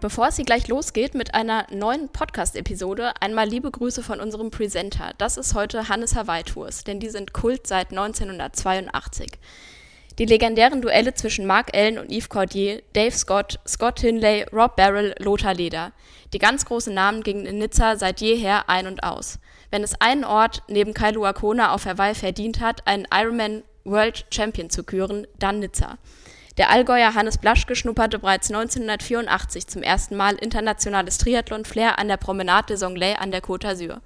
Bevor es hier gleich losgeht mit einer neuen Podcast-Episode, einmal liebe Grüße von unserem Presenter. Das ist heute Hannes Hawaii Tours, denn die sind Kult seit 1982. Die legendären Duelle zwischen Mark Allen und Yves Cordier, Dave Scott, Scott Hinley, Rob Barrel, Lothar Leder. Die ganz großen Namen gingen in Nizza seit jeher ein und aus. Wenn es einen Ort neben Kailua Kona auf Hawaii verdient hat, einen Ironman World Champion zu küren, dann Nizza. Der Allgäuer Hannes Blaschke schnupperte bereits 1984 zum ersten Mal internationales Triathlon-Flair an der Promenade des Anglais an der Côte d'Azur.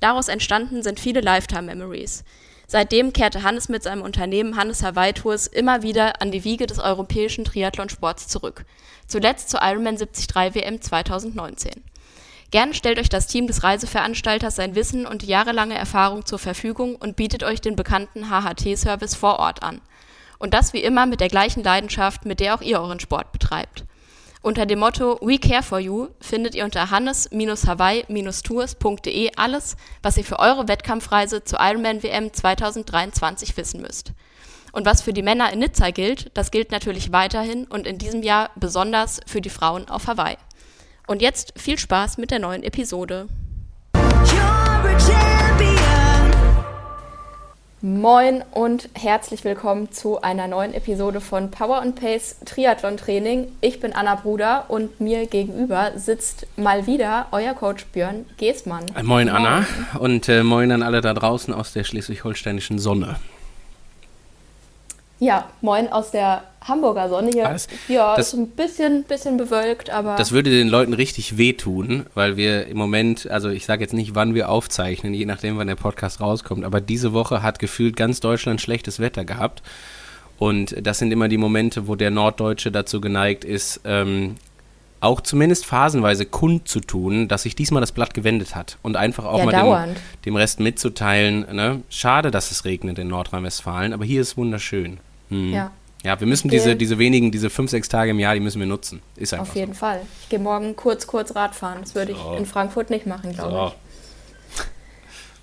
Daraus entstanden sind viele Lifetime-Memories. Seitdem kehrte Hannes mit seinem Unternehmen Hannes Hawaii Tours immer wieder an die Wiege des europäischen Triathlonsports zurück. Zuletzt zur Ironman 73 WM 2019. Gerne stellt euch das Team des Reiseveranstalters sein Wissen und die jahrelange Erfahrung zur Verfügung und bietet euch den bekannten HHT-Service vor Ort an. Und das wie immer mit der gleichen Leidenschaft, mit der auch ihr euren Sport betreibt. Unter dem Motto We Care for You findet ihr unter hannes-hawaii-tours.de alles, was ihr für eure Wettkampfreise zur Ironman WM 2023 wissen müsst. Und was für die Männer in Nizza gilt, das gilt natürlich weiterhin und in diesem Jahr besonders für die Frauen auf Hawaii. Und jetzt viel Spaß mit der neuen Episode. Moin und herzlich willkommen zu einer neuen Episode von Power and Pace Triathlon Training. Ich bin Anna Bruder und mir gegenüber sitzt mal wieder euer Coach Björn Geßmann. Moin, moin. Anna und äh, moin an alle da draußen aus der schleswig-holsteinischen Sonne. Ja, moin aus der Hamburger Sonne hier. Alles, ja, das- ist ein bisschen, bisschen bewölkt, aber Das würde den Leuten richtig wehtun, weil wir im Moment, also ich sage jetzt nicht, wann wir aufzeichnen, je nachdem, wann der Podcast rauskommt, aber diese Woche hat gefühlt ganz Deutschland schlechtes Wetter gehabt. Und das sind immer die Momente, wo der Norddeutsche dazu geneigt ist, ähm, auch zumindest phasenweise kundzutun, dass sich diesmal das Blatt gewendet hat und einfach auch Ja, mal dem, dem Rest mitzuteilen. Ne? Schade, dass es regnet in Nordrhein-Westfalen, aber hier ist wunderschön. Hm. ja, Ja, wir müssen diese, diese wenigen, diese fünf, sechs Tage im Jahr, die müssen wir nutzen. Ist einfach auf jeden Fall. Ich gehe morgen kurz, kurz Radfahren. Das würde So. ich in Frankfurt nicht machen, so. glaube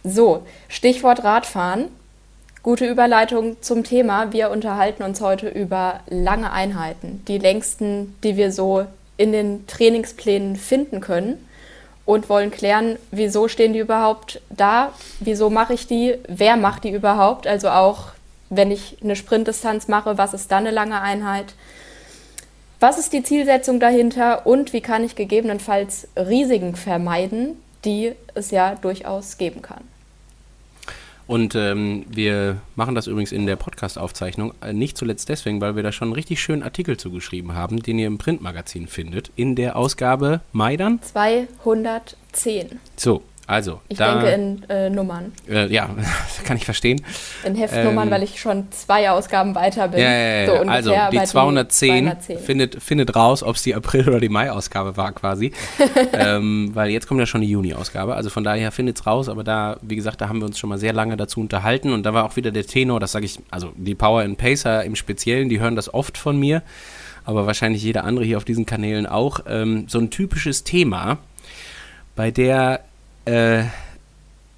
ich. So, Stichwort Radfahren. Gute Überleitung zum Thema. Wir unterhalten uns heute über lange Einheiten, die längsten, die wir so in den Trainingsplänen finden können und wollen klären, wieso stehen die überhaupt da, wieso mache ich die, wer macht die überhaupt, also auch wenn ich eine Sprintdistanz mache, was ist dann eine lange Einheit, was ist die Zielsetzung dahinter und wie kann ich gegebenenfalls Risiken vermeiden, die es ja durchaus geben kann. Und ähm, wir machen das übrigens in der Podcast-Aufzeichnung, äh, nicht zuletzt deswegen, weil wir da schon einen richtig schönen Artikel zugeschrieben haben, den ihr im Printmagazin findet, in der Ausgabe Mai dann. 210. So, also, Ich da, denke in äh, Nummern, äh, ja, kann ich verstehen. in Heftnummern, Ähm, weil ich schon zwei Ausgaben weiter bin. Ja, ja, ja, So ungefähr, also die aber 210, 210. Findet, findet raus, ob es die April- oder die Mai-Ausgabe war quasi. ähm, weil jetzt kommt ja schon die Juni-Ausgabe. Also von daher findet es raus, aber da, wie gesagt, da haben wir uns schon mal sehr lange dazu unterhalten und da war auch wieder der Tenor, das sage ich, also die Power and Pacer im Speziellen, die hören das oft von mir, aber wahrscheinlich jeder andere hier auf diesen Kanälen auch. Ähm, so ein typisches Thema, bei der äh,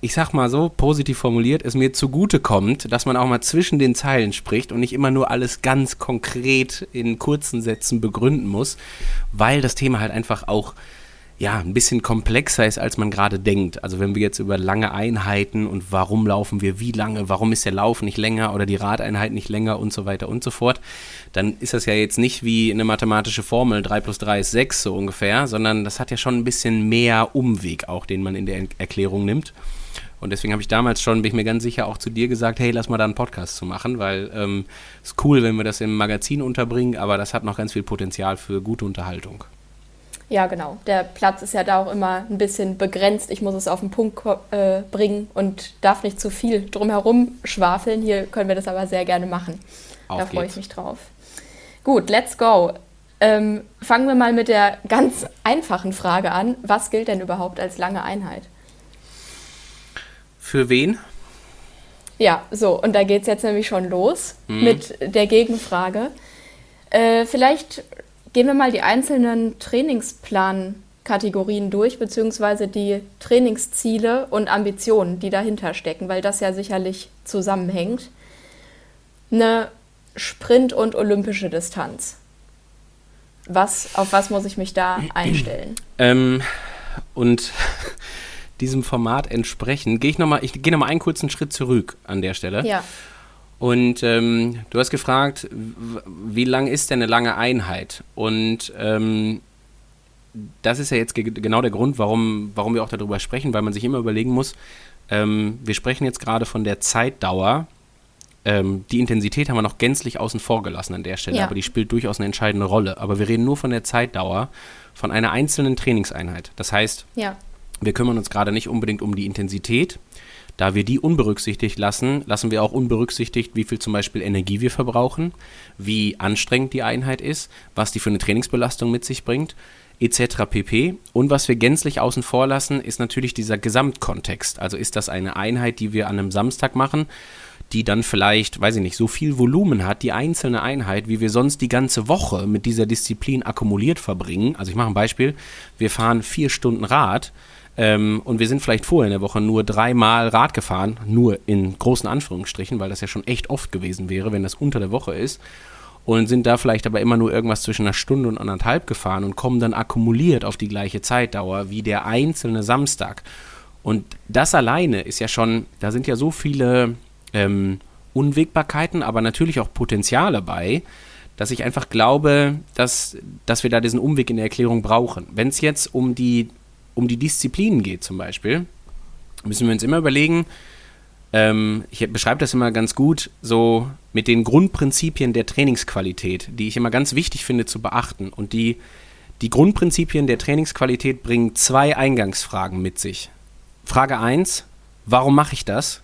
ich sag mal so, positiv formuliert, es mir zugute kommt, dass man auch mal zwischen den Zeilen spricht und nicht immer nur alles ganz konkret in kurzen Sätzen begründen muss, weil das Thema halt einfach auch ja, ein bisschen komplexer ist, als man gerade denkt. Also wenn wir jetzt über lange Einheiten und warum laufen wir wie lange, warum ist der Lauf nicht länger oder die Radeinheit nicht länger und so weiter und so fort, dann ist das ja jetzt nicht wie eine mathematische Formel, 3 plus 3 ist 6 so ungefähr, sondern das hat ja schon ein bisschen mehr Umweg auch, den man in der Erklärung nimmt. Und deswegen habe ich damals schon, bin ich mir ganz sicher, auch zu dir gesagt, hey, lass mal da einen Podcast zu machen, weil ähm, ist cool, wenn wir das im Magazin unterbringen, aber das hat noch ganz viel Potenzial für gute Unterhaltung. Ja, genau. Der Platz ist ja da auch immer ein bisschen begrenzt. Ich muss es auf den Punkt äh, bringen und darf nicht zu viel drumherum schwafeln. Hier können wir das aber sehr gerne machen. Auf da freue ich mich drauf. Gut, let's go. Ähm, fangen wir mal mit der ganz einfachen Frage an. Was gilt denn überhaupt als lange Einheit? Für wen? Ja, so, und da geht es jetzt nämlich schon los Mhm. mit der Gegenfrage. Äh, vielleicht gehen wir mal die einzelnen Trainingsplan-Kategorien durch, beziehungsweise die Trainingsziele und Ambitionen, die dahinter stecken, weil das ja sicherlich zusammenhängt. Eine Sprint- und olympische Distanz. Was, auf was muss ich mich da einstellen? Ähm, und diesem Format entsprechend gehe ich nochmal, ich gehe nochmal einen kurzen Schritt zurück an der Stelle. Ja. Und ähm, du hast gefragt, wie lang ist denn eine lange Einheit? Und ähm, das ist ja jetzt genau der Grund, warum, warum wir auch darüber sprechen, weil man sich immer überlegen muss, ähm, wir sprechen jetzt gerade von der Zeitdauer. Ähm, die Intensität haben wir noch gänzlich außen vor gelassen an der Stelle, ja. aber die spielt durchaus eine entscheidende Rolle. Aber wir reden nur von der Zeitdauer von einer einzelnen Trainingseinheit. Das heißt, ja. wir kümmern uns gerade nicht unbedingt um die Intensität, da wir die unberücksichtigt lassen, lassen wir auch unberücksichtigt, wie viel zum Beispiel Energie wir verbrauchen, wie anstrengend die Einheit ist, was die für eine Trainingsbelastung mit sich bringt, etc. pp. Und was wir gänzlich außen vor lassen, ist natürlich dieser Gesamtkontext. Also ist das eine Einheit, die wir an einem Samstag machen, die dann vielleicht, weiß ich nicht, so viel Volumen hat, die einzelne Einheit, wie wir sonst die ganze Woche mit dieser Disziplin akkumuliert verbringen. Also ich mache ein Beispiel, wir fahren vier Stunden Rad ähm, und wir sind vielleicht vorher in der Woche nur dreimal Rad gefahren, nur in großen Anführungsstrichen, weil das ja schon echt oft gewesen wäre, wenn das unter der Woche ist. Und sind da vielleicht aber immer nur irgendwas zwischen einer Stunde und anderthalb gefahren und kommen dann akkumuliert auf die gleiche Zeitdauer wie der einzelne Samstag. Und das alleine ist ja schon, da sind ja so viele ähm, Unwägbarkeiten, aber natürlich auch Potenziale bei, dass ich einfach glaube, dass, dass wir da diesen Umweg in der Erklärung brauchen. Wenn es jetzt um die um die Disziplinen geht zum Beispiel, müssen wir uns immer überlegen, ähm, ich beschreibe das immer ganz gut, so mit den Grundprinzipien der Trainingsqualität, die ich immer ganz wichtig finde zu beachten. Und die, die Grundprinzipien der Trainingsqualität bringen zwei Eingangsfragen mit sich. Frage 1, warum mache ich das?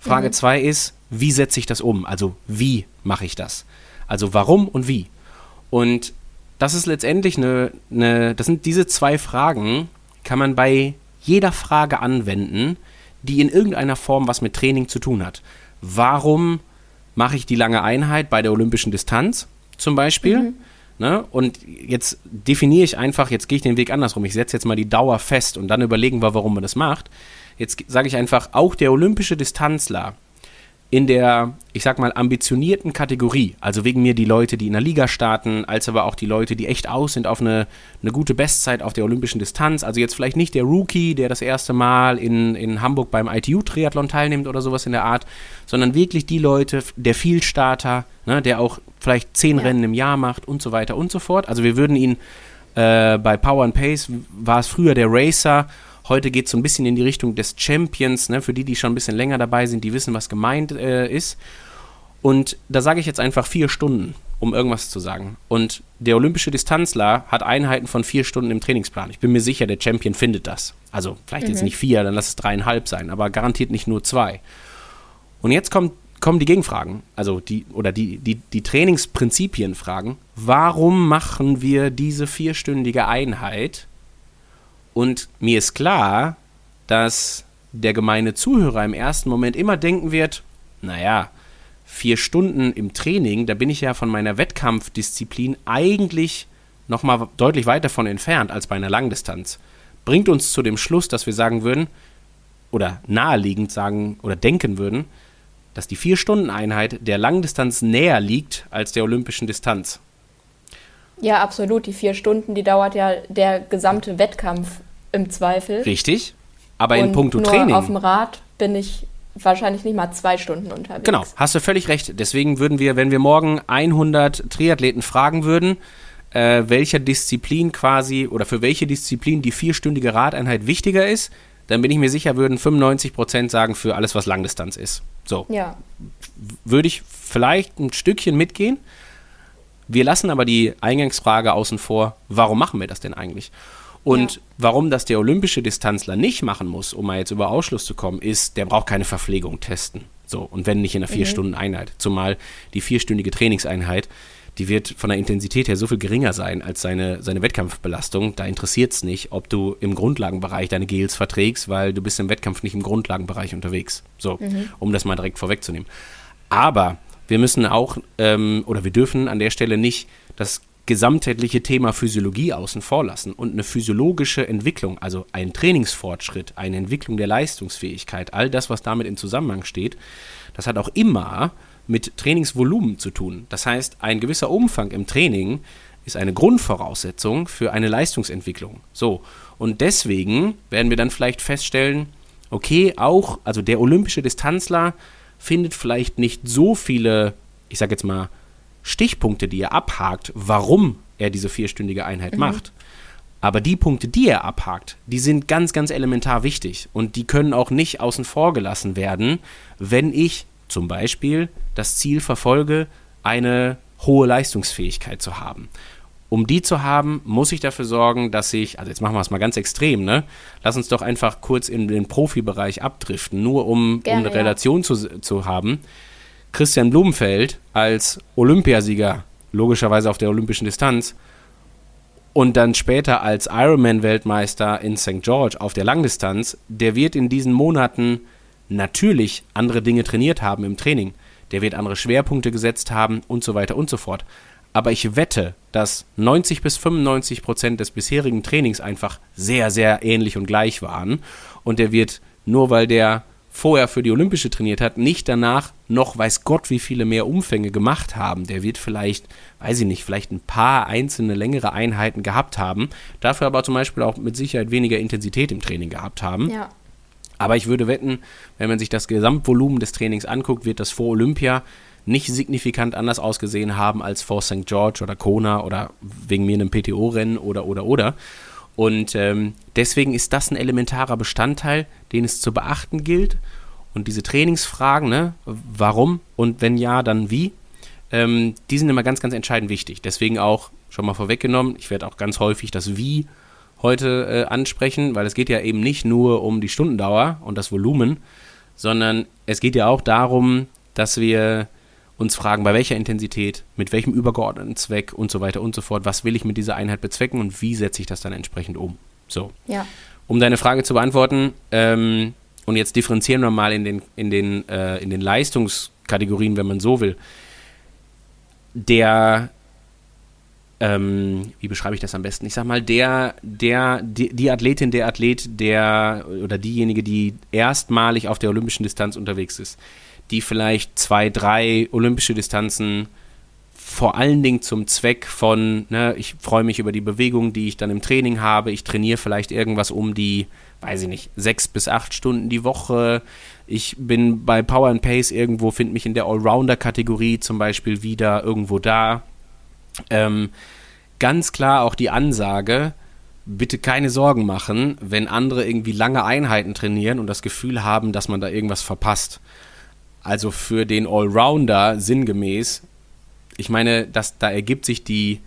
Frage 2 mhm. ist, wie setze ich das um? Also wie mache ich das? Also warum und wie? Und das ist letztendlich eine, eine, das sind diese zwei Fragen, kann man bei jeder Frage anwenden, die in irgendeiner Form was mit Training zu tun hat. Warum mache ich die lange Einheit bei der olympischen Distanz zum Beispiel? Mhm. Ne? Und jetzt definiere ich einfach, jetzt gehe ich den Weg andersrum. Ich setze jetzt mal die Dauer fest und dann überlegen wir, warum man das macht. Jetzt sage ich einfach, auch der olympische Distanzler in der, ich sag mal, ambitionierten Kategorie, also wegen mir die Leute, die in der Liga starten, als aber auch die Leute, die echt aus sind auf eine, eine gute Bestzeit auf der olympischen Distanz, also jetzt vielleicht nicht der Rookie, der das erste Mal in, in Hamburg beim ITU-Triathlon teilnimmt oder sowas in der Art, sondern wirklich die Leute, der Vielstarter, ne, der auch vielleicht zehn ja. Rennen im Jahr macht und so weiter und so fort. Also wir würden ihn äh, bei Power and Pace, war es früher der Racer Heute geht es so ein bisschen in die Richtung des Champions, ne? für die, die schon ein bisschen länger dabei sind, die wissen, was gemeint äh, ist. Und da sage ich jetzt einfach vier Stunden, um irgendwas zu sagen. Und der olympische Distanzler hat Einheiten von vier Stunden im Trainingsplan. Ich bin mir sicher, der Champion findet das. Also vielleicht mhm. jetzt nicht vier, dann lass es dreieinhalb sein, aber garantiert nicht nur zwei. Und jetzt kommt, kommen die Gegenfragen, also die, oder die, die, die Trainingsprinzipienfragen. Warum machen wir diese vierstündige Einheit und mir ist klar, dass der gemeine Zuhörer im ersten Moment immer denken wird, naja, vier Stunden im Training, da bin ich ja von meiner Wettkampfdisziplin eigentlich nochmal deutlich weit davon entfernt als bei einer Langdistanz. Bringt uns zu dem Schluss, dass wir sagen würden, oder naheliegend sagen oder denken würden, dass die Vier-Stunden-Einheit der Langdistanz näher liegt als der olympischen Distanz. Ja, absolut. Die vier Stunden, die dauert ja der gesamte Wettkampf im Zweifel. Richtig. Aber in puncto nur Training. Auf dem Rad bin ich wahrscheinlich nicht mal zwei Stunden unterwegs. Genau, hast du völlig recht. Deswegen würden wir, wenn wir morgen 100 Triathleten fragen würden, äh, welcher Disziplin quasi oder für welche Disziplin die vierstündige Radeinheit wichtiger ist, dann bin ich mir sicher, würden 95 Prozent sagen für alles, was Langdistanz ist. So. Ja. Würde ich vielleicht ein Stückchen mitgehen. Wir lassen aber die Eingangsfrage außen vor, warum machen wir das denn eigentlich? Und ja. warum das der olympische Distanzler nicht machen muss, um mal jetzt über Ausschluss zu kommen, ist, der braucht keine Verpflegung testen. So, und wenn nicht in einer mhm. Vier-Stunden-Einheit. Zumal die vierstündige Trainingseinheit, die wird von der Intensität her so viel geringer sein als seine, seine Wettkampfbelastung. Da interessiert es nicht, ob du im Grundlagenbereich deine Gels verträgst, weil du bist im Wettkampf nicht im Grundlagenbereich unterwegs. So, mhm. um das mal direkt vorwegzunehmen. Aber wir müssen auch, ähm, oder wir dürfen an der Stelle nicht das gesamtheitliche Thema Physiologie außen vor lassen und eine physiologische Entwicklung, also ein Trainingsfortschritt, eine Entwicklung der Leistungsfähigkeit, all das, was damit in Zusammenhang steht, das hat auch immer mit Trainingsvolumen zu tun. Das heißt, ein gewisser Umfang im Training ist eine Grundvoraussetzung für eine Leistungsentwicklung. So, und deswegen werden wir dann vielleicht feststellen, okay, auch, also der olympische Distanzler findet vielleicht nicht so viele, ich sag jetzt mal, Stichpunkte, die er abhakt, warum er diese vierstündige Einheit mhm. macht. Aber die Punkte, die er abhakt, die sind ganz, ganz elementar wichtig und die können auch nicht außen vor gelassen werden, wenn ich zum Beispiel das Ziel verfolge, eine hohe Leistungsfähigkeit zu haben. Um die zu haben, muss ich dafür sorgen, dass ich, also jetzt machen wir es mal ganz extrem, ne? Lass uns doch einfach kurz in den Profibereich abdriften, nur um, Gerne, um eine Relation ja. zu, zu haben. Christian Blumenfeld als Olympiasieger, logischerweise auf der olympischen Distanz, und dann später als Ironman-Weltmeister in St. George auf der Langdistanz, der wird in diesen Monaten natürlich andere Dinge trainiert haben im Training. Der wird andere Schwerpunkte gesetzt haben und so weiter und so fort. Aber ich wette, dass 90 bis 95 Prozent des bisherigen Trainings einfach sehr, sehr ähnlich und gleich waren. Und der wird, nur weil der vorher für die Olympische trainiert hat, nicht danach noch weiß Gott wie viele mehr Umfänge gemacht haben. Der wird vielleicht, weiß ich nicht, vielleicht ein paar einzelne längere Einheiten gehabt haben, dafür aber zum Beispiel auch mit Sicherheit weniger Intensität im Training gehabt haben. Ja. Aber ich würde wetten, wenn man sich das Gesamtvolumen des Trainings anguckt, wird das vor Olympia nicht signifikant anders ausgesehen haben als vor St. George oder Kona oder wegen mir einem PTO-Rennen oder oder oder. Und ähm, deswegen ist das ein elementarer Bestandteil, den es zu beachten gilt. Und diese Trainingsfragen, ne, warum und wenn ja, dann wie, ähm, die sind immer ganz, ganz entscheidend wichtig. Deswegen auch schon mal vorweggenommen, ich werde auch ganz häufig das Wie heute äh, ansprechen, weil es geht ja eben nicht nur um die Stundendauer und das Volumen, sondern es geht ja auch darum, dass wir uns fragen, bei welcher Intensität, mit welchem übergeordneten Zweck und so weiter und so fort, was will ich mit dieser Einheit bezwecken und wie setze ich das dann entsprechend um. So. Ja. Um deine Frage zu beantworten, ähm, und jetzt differenzieren wir mal in den, in, den, äh, in den Leistungskategorien, wenn man so will. Der, ähm, wie beschreibe ich das am besten? Ich sag mal, der, der, die, die, Athletin, der Athlet, der oder diejenige, die erstmalig auf der olympischen Distanz unterwegs ist, die vielleicht zwei, drei olympische Distanzen vor allen Dingen zum Zweck von, ne, ich freue mich über die Bewegung, die ich dann im Training habe, ich trainiere vielleicht irgendwas um die, weiß ich nicht, sechs bis acht Stunden die Woche. Ich bin bei Power and Pace irgendwo, finde mich in der Allrounder-Kategorie zum Beispiel wieder irgendwo da. Ähm, ganz klar auch die Ansage, bitte keine Sorgen machen, wenn andere irgendwie lange Einheiten trainieren und das Gefühl haben, dass man da irgendwas verpasst. Also für den Allrounder sinngemäß, ich meine, dass da ergibt sich die,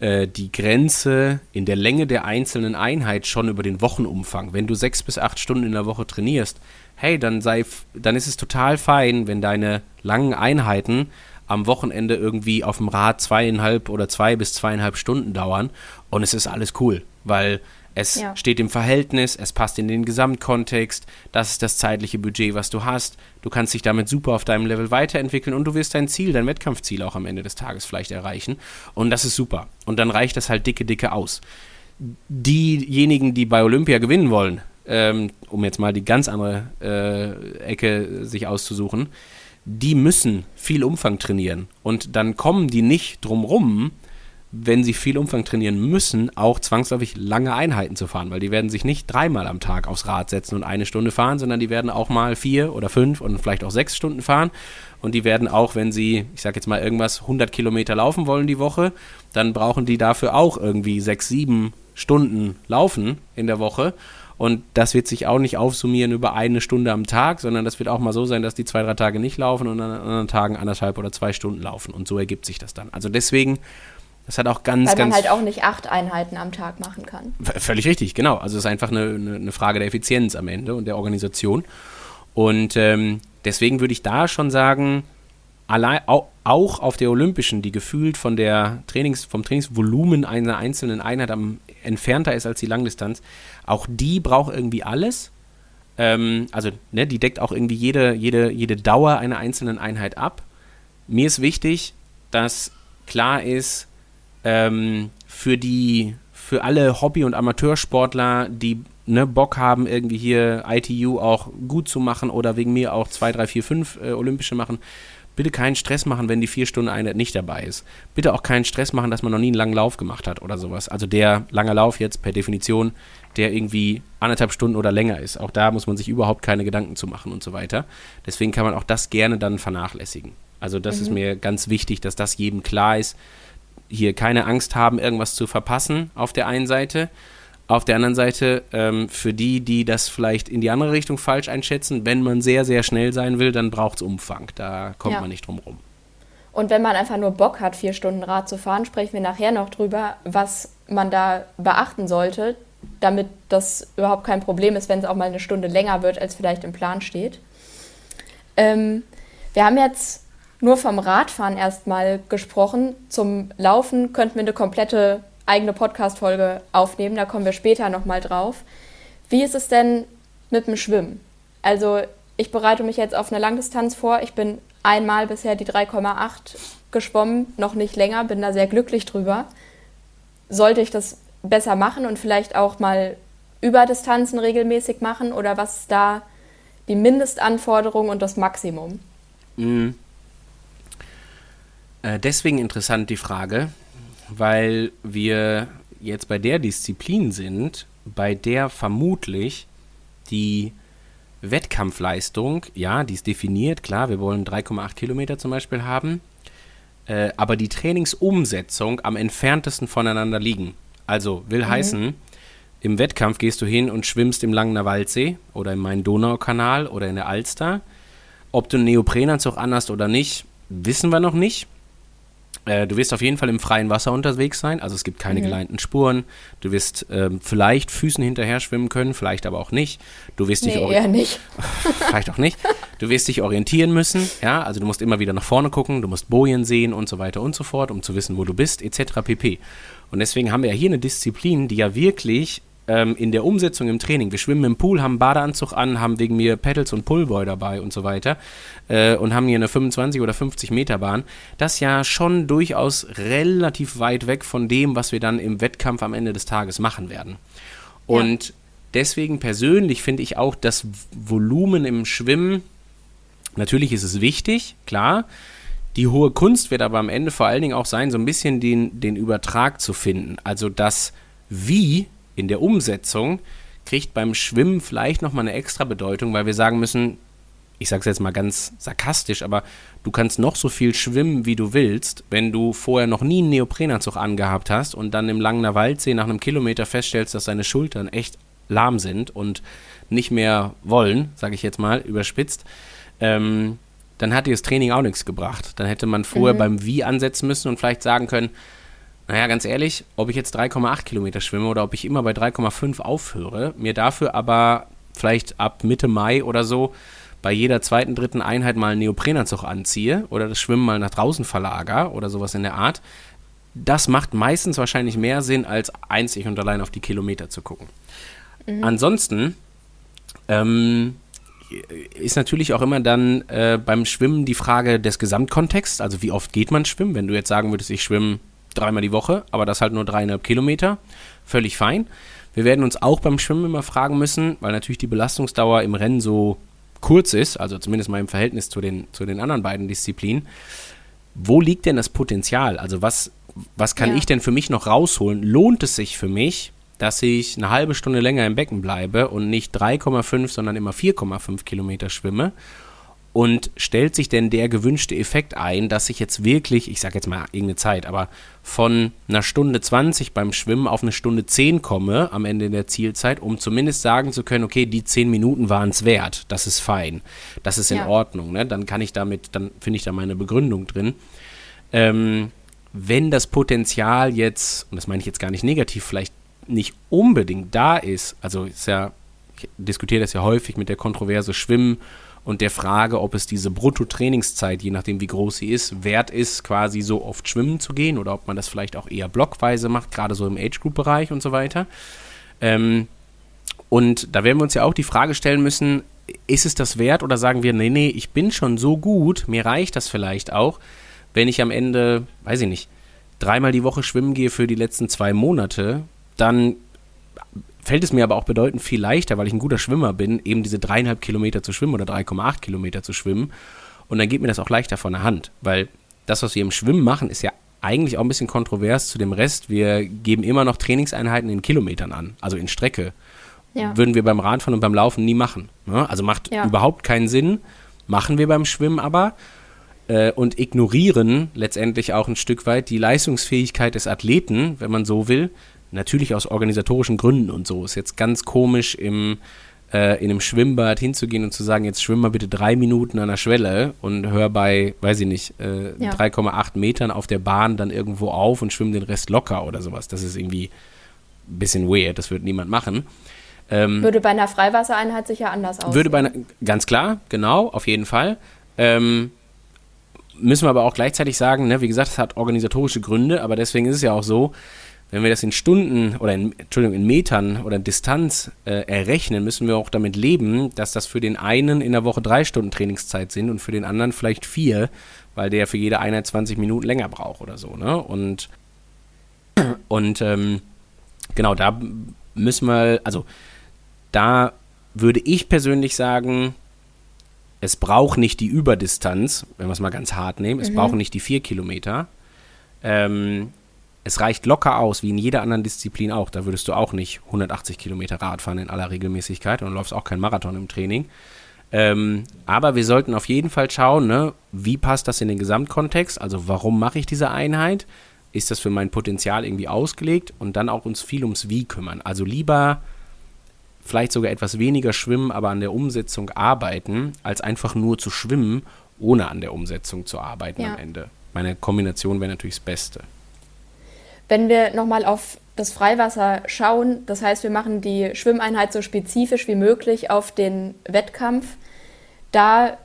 äh, die Grenze in der Länge der einzelnen Einheit schon über den Wochenumfang. Wenn du sechs bis acht Stunden in der Woche trainierst, hey, dann sei, dann ist es total fein, wenn deine langen Einheiten am Wochenende irgendwie auf dem Rad zweieinhalb oder zwei bis zweieinhalb Stunden dauern und es ist alles cool, weil es ja. steht im Verhältnis, es passt in den Gesamtkontext, das ist das zeitliche Budget, was du hast. Du kannst dich damit super auf deinem Level weiterentwickeln und du wirst dein Ziel, dein Wettkampfziel auch am Ende des Tages vielleicht erreichen. Und das ist super. Und dann reicht das halt dicke, dicke aus. Diejenigen, die bei Olympia gewinnen wollen, ähm, um jetzt mal die ganz andere äh, Ecke sich auszusuchen, die müssen viel Umfang trainieren. Und dann kommen die nicht drum rum, wenn sie viel Umfang trainieren müssen, auch zwangsläufig lange Einheiten zu fahren, weil die werden sich nicht dreimal am Tag aufs Rad setzen und eine Stunde fahren, sondern die werden auch mal vier oder fünf und vielleicht auch sechs Stunden fahren. Und die werden auch, wenn sie, ich sag jetzt mal irgendwas, 100 Kilometer laufen wollen die Woche, dann brauchen die dafür auch irgendwie sechs, sieben Stunden laufen in der Woche. Und das wird sich auch nicht aufsummieren über eine Stunde am Tag, sondern das wird auch mal so sein, dass die zwei, drei Tage nicht laufen und an anderen Tagen anderthalb oder zwei Stunden laufen. Und so ergibt sich das dann. Also deswegen das hat auch ganz, Weil man halt auch nicht acht Einheiten am Tag machen kann. Völlig richtig, genau. Also es ist einfach eine, eine, Frage der Effizienz am Ende und der Organisation. Und ähm, deswegen würde ich da schon sagen, allein, auch, auch auf der Olympischen, die gefühlt von der Trainings, vom Trainingsvolumen einer einzelnen Einheit am entfernter ist als die Langdistanz, auch die braucht irgendwie alles. Ähm, also ne, die deckt auch irgendwie jede, jede, jede Dauer einer einzelnen Einheit ab. Mir ist wichtig, dass klar ist, ähm, für die, für alle Hobby- und Amateursportler, die ne, Bock haben, irgendwie hier ITU auch gut zu machen oder wegen mir auch 2, 3, 4, 5 äh, Olympische machen, bitte keinen Stress machen, wenn die vier Stunden Einheit nicht dabei ist. Bitte auch keinen Stress machen, dass man noch nie einen langen Lauf gemacht hat oder sowas. Also der lange Lauf jetzt per Definition, der irgendwie anderthalb Stunden oder länger ist. Auch da muss man sich überhaupt keine Gedanken zu machen und so weiter. Deswegen kann man auch das gerne dann vernachlässigen. Also das mhm. ist mir ganz wichtig, dass das jedem klar ist. Hier keine Angst haben, irgendwas zu verpassen auf der einen Seite auf der anderen Seite, ähm, für die, die das vielleicht in die andere Richtung falsch einschätzen, wenn man sehr, sehr schnell sein will, dann braucht es Umfang. Da kommt ja. man nicht drum rum. Und wenn man einfach nur Bock hat, vier Stunden Rad zu fahren, sprechen wir nachher noch drüber, was man da beachten sollte, damit das überhaupt kein Problem ist, wenn es auch mal eine Stunde länger wird, als vielleicht im Plan steht. Ähm, wir haben jetzt nur vom Radfahren erstmal gesprochen. Zum Laufen könnten wir eine komplette eigene Podcast-Folge aufnehmen, da kommen wir später nochmal drauf. Wie ist es denn mit dem Schwimmen? Also, ich bereite mich jetzt auf eine Langdistanz vor. Ich bin einmal bisher die 3,8 geschwommen, noch nicht länger, bin da sehr glücklich drüber. Sollte ich das besser machen und vielleicht auch mal Überdistanzen regelmäßig machen oder was ist da die Mindestanforderung und das Maximum? Mhm. Äh, deswegen interessant die Frage, weil wir jetzt bei der Disziplin sind, bei der vermutlich die Wettkampfleistung, ja, die ist definiert, klar, wir wollen 3,8 Kilometer zum Beispiel haben, äh, aber die Trainingsumsetzung am entferntesten voneinander liegen. Also will mhm. heißen, im Wettkampf gehst du hin und schwimmst im Langener Waldsee oder im Main-Donau-Kanal oder in der Alster. Ob du einen Neoprenanzug anhast oder nicht, wissen wir noch nicht. Äh, du wirst auf jeden Fall im freien Wasser unterwegs sein, also es gibt keine mhm. geleinten Spuren. Du wirst ähm, vielleicht Füßen hinterher schwimmen können, vielleicht aber auch nicht. Du wirst nee, dich eher nicht. vielleicht auch nicht. Du wirst dich orientieren müssen, ja, also du musst immer wieder nach vorne gucken, du musst Bojen sehen und so weiter und so fort, um zu wissen, wo du bist, etc. pp. Und deswegen haben wir ja hier eine Disziplin, die ja wirklich ähm, in der Umsetzung im Training. Wir schwimmen im Pool, haben einen Badeanzug an, haben wegen mir Pedals und Pullboy dabei und so weiter äh, und haben hier eine 25 oder 50 Meter Bahn. Das ja schon durchaus relativ weit weg von dem, was wir dann im Wettkampf am Ende des Tages machen werden. Und ja. deswegen persönlich finde ich auch das Volumen im Schwimmen, natürlich ist es wichtig, klar. Die hohe Kunst wird aber am Ende vor allen Dingen auch sein, so ein bisschen den, den Übertrag zu finden. Also das Wie in der Umsetzung kriegt beim Schwimmen vielleicht nochmal eine extra Bedeutung, weil wir sagen müssen, ich sage es jetzt mal ganz sarkastisch, aber du kannst noch so viel schwimmen, wie du willst, wenn du vorher noch nie einen Neoprenanzug angehabt hast und dann im Langener Waldsee nach einem Kilometer feststellst, dass deine Schultern echt lahm sind und nicht mehr wollen, sage ich jetzt mal, überspitzt, ähm, dann hat dir das Training auch nichts gebracht. Dann hätte man vorher mhm. beim Wie ansetzen müssen und vielleicht sagen können, naja, ganz ehrlich, ob ich jetzt 3,8 Kilometer schwimme oder ob ich immer bei 3,5 aufhöre, mir dafür aber vielleicht ab Mitte Mai oder so bei jeder zweiten, dritten Einheit mal einen Neoprenanzug anziehe oder das Schwimmen mal nach draußen verlager oder sowas in der Art, das macht meistens wahrscheinlich mehr Sinn, als einzig und allein auf die Kilometer zu gucken. Mhm. Ansonsten ähm, ist natürlich auch immer dann äh, beim Schwimmen die Frage des Gesamtkontexts, also wie oft geht man schwimmen. Wenn du jetzt sagen würdest, ich schwimme dreimal die Woche, aber das halt nur dreieinhalb Kilometer. Völlig fein. Wir werden uns auch beim Schwimmen immer fragen müssen, weil natürlich die Belastungsdauer im Rennen so kurz ist, also zumindest mal im Verhältnis zu den, zu den anderen beiden Disziplinen. Wo liegt denn das Potenzial? Also was, was kann ja. ich denn für mich noch rausholen? Lohnt es sich für mich, dass ich eine halbe Stunde länger im Becken bleibe und nicht 3,5, sondern immer 4,5 Kilometer schwimme? Und stellt sich denn der gewünschte Effekt ein, dass ich jetzt wirklich, ich sage jetzt mal irgendeine Zeit, aber von einer Stunde 20 beim Schwimmen auf eine Stunde 10 komme am Ende der Zielzeit, um zumindest sagen zu können, okay, die 10 Minuten waren es wert, das ist fein, das ist in ja. Ordnung, ne? dann kann ich damit, dann finde ich da meine Begründung drin. Ähm, wenn das Potenzial jetzt, und das meine ich jetzt gar nicht negativ, vielleicht nicht unbedingt da ist, also ist ja, ich diskutiere das ja häufig mit der Kontroverse Schwimmen und der Frage, ob es diese Brutto-Trainingszeit, je nachdem wie groß sie ist, wert ist, quasi so oft schwimmen zu gehen oder ob man das vielleicht auch eher blockweise macht, gerade so im Age-Group-Bereich und so weiter. Ähm, und da werden wir uns ja auch die Frage stellen müssen, ist es das wert oder sagen wir, nee, nee, ich bin schon so gut, mir reicht das vielleicht auch, wenn ich am Ende, weiß ich nicht, dreimal die Woche schwimmen gehe für die letzten zwei Monate, dann fällt es mir aber auch bedeutend viel leichter, weil ich ein guter Schwimmer bin, eben diese dreieinhalb Kilometer zu schwimmen oder 3,8 Kilometer zu schwimmen. Und dann geht mir das auch leichter von der Hand, weil das, was wir im Schwimmen machen, ist ja eigentlich auch ein bisschen kontrovers zu dem Rest. Wir geben immer noch Trainingseinheiten in Kilometern an, also in Strecke. Ja. Würden wir beim Radfahren und beim Laufen nie machen. Ne? Also macht ja. überhaupt keinen Sinn. Machen wir beim Schwimmen aber äh, und ignorieren letztendlich auch ein Stück weit die Leistungsfähigkeit des Athleten, wenn man so will. Natürlich aus organisatorischen Gründen und so. Ist jetzt ganz komisch im äh, in einem Schwimmbad hinzugehen und zu sagen, jetzt schwimm mal bitte drei Minuten an der Schwelle und hör bei, weiß ich nicht, äh, ja. 3,8 Metern auf der Bahn dann irgendwo auf und schwimm den Rest locker oder sowas. Das ist irgendwie ein bisschen weird, das würde niemand machen. Ähm, würde bei einer Freiwassereinheit sicher anders aussehen. Würde bei einer, ganz klar, genau, auf jeden Fall. Ähm, müssen wir aber auch gleichzeitig sagen, ne, wie gesagt, es hat organisatorische Gründe, aber deswegen ist es ja auch so, wenn wir das in Stunden oder in, Entschuldigung, in Metern oder in Distanz äh, errechnen, müssen wir auch damit leben, dass das für den einen in der Woche drei Stunden Trainingszeit sind und für den anderen vielleicht vier, weil der für jede Einheit 20 Minuten länger braucht oder so. Ne? Und, und ähm, genau, da müssen wir, also da würde ich persönlich sagen, es braucht nicht die Überdistanz, wenn wir es mal ganz hart nehmen, es mhm. braucht nicht die vier Kilometer. Ähm, es reicht locker aus, wie in jeder anderen Disziplin auch. Da würdest du auch nicht 180 Kilometer Rad fahren in aller Regelmäßigkeit und läufst auch kein Marathon im Training. Ähm, aber wir sollten auf jeden Fall schauen, ne, wie passt das in den Gesamtkontext? Also warum mache ich diese Einheit? Ist das für mein Potenzial irgendwie ausgelegt? Und dann auch uns viel ums Wie kümmern. Also lieber vielleicht sogar etwas weniger schwimmen, aber an der Umsetzung arbeiten, als einfach nur zu schwimmen, ohne an der Umsetzung zu arbeiten ja. am Ende. Meine Kombination wäre natürlich das Beste. Wenn wir nochmal auf das Freiwasser schauen, das heißt, wir machen die Schwimmeinheit so spezifisch wie möglich auf den Wettkampf, da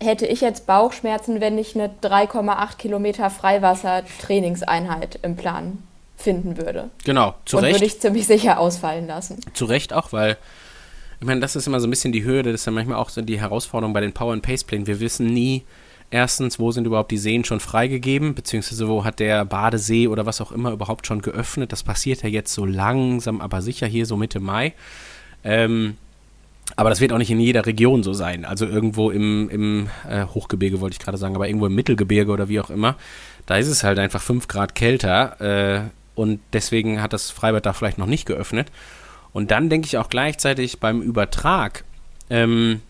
hätte ich jetzt Bauchschmerzen, wenn ich eine 3,8 Kilometer Freiwasser-Trainingseinheit im Plan finden würde. Genau, zu Und Recht. würde ich ziemlich sicher ausfallen lassen. Zu Recht auch, weil ich meine, das ist immer so ein bisschen die Höhe, das ist ja manchmal auch so die Herausforderung bei den Power and Pace Plänen. Wir wissen nie, Erstens, wo sind überhaupt die Seen schon freigegeben, beziehungsweise wo hat der Badesee oder was auch immer überhaupt schon geöffnet? Das passiert ja jetzt so langsam, aber sicher hier so Mitte Mai. Ähm, aber das wird auch nicht in jeder Region so sein. Also irgendwo im, im äh, Hochgebirge wollte ich gerade sagen, aber irgendwo im Mittelgebirge oder wie auch immer, da ist es halt einfach 5 Grad kälter äh, und deswegen hat das Freibad da vielleicht noch nicht geöffnet. Und dann denke ich auch gleichzeitig beim Übertrag, ähm,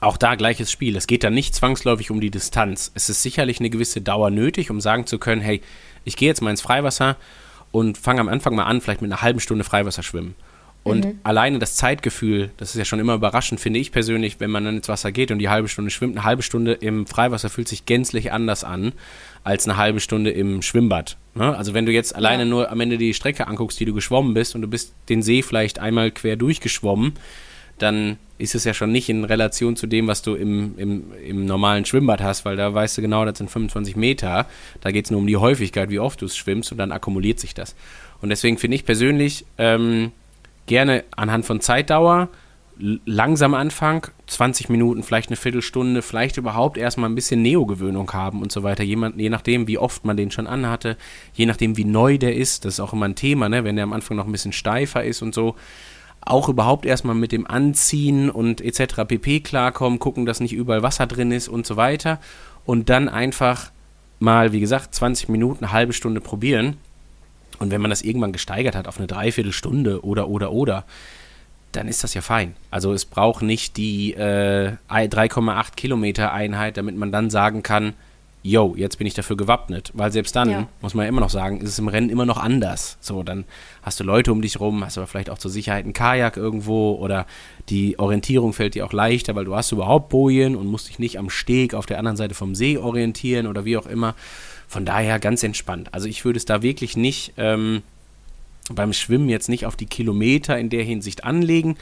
auch da gleiches Spiel. Es geht dann nicht zwangsläufig um die Distanz. Es ist sicherlich eine gewisse Dauer nötig, um sagen zu können, hey, ich gehe jetzt mal ins Freiwasser und fange am Anfang mal an, vielleicht mit einer halben Stunde Freiwasser schwimmen. Und mhm. alleine das Zeitgefühl, das ist ja schon immer überraschend, finde ich persönlich, wenn man dann ins Wasser geht und die halbe Stunde schwimmt. Eine halbe Stunde im Freiwasser fühlt sich gänzlich anders an als eine halbe Stunde im Schwimmbad. Ne? Also wenn du jetzt alleine ja. nur am Ende die Strecke anguckst, die du geschwommen bist und du bist den See vielleicht einmal quer durchgeschwommen, dann ist es ja schon nicht in Relation zu dem, was du im, im, im normalen Schwimmbad hast, weil da weißt du genau, das sind 25 Meter. Da geht es nur um die Häufigkeit, wie oft du es schwimmst und dann akkumuliert sich das. Und deswegen finde ich persönlich ähm, gerne anhand von Zeitdauer langsam Anfang, 20 Minuten, vielleicht eine Viertelstunde, vielleicht überhaupt erstmal ein bisschen Neogewöhnung haben und so weiter. Jemand, je nachdem, wie oft man den schon anhatte, je nachdem, wie neu der ist, das ist auch immer ein Thema, ne? wenn der am Anfang noch ein bisschen steifer ist und so auch überhaupt erstmal mit dem Anziehen und etc. pp klarkommen, gucken, dass nicht überall Wasser drin ist und so weiter. Und dann einfach mal, wie gesagt, 20 Minuten, eine halbe Stunde probieren. Und wenn man das irgendwann gesteigert hat auf eine Dreiviertelstunde oder, oder, oder, dann ist das ja fein. Also es braucht nicht die äh, 3,8 Kilometer Einheit, damit man dann sagen kann, yo, jetzt bin ich dafür gewappnet. Weil selbst dann, ja. muss man ja immer noch sagen, ist es im Rennen immer noch anders. So, dann hast du Leute um dich rum, hast aber vielleicht auch zur Sicherheit ein Kajak irgendwo oder die Orientierung fällt dir auch leichter, weil du hast überhaupt Bojen und musst dich nicht am Steg auf der anderen Seite vom See orientieren oder wie auch immer. Von daher ganz entspannt. Also ich würde es da wirklich nicht ähm, beim Schwimmen jetzt nicht auf die Kilometer in der Hinsicht anlegen.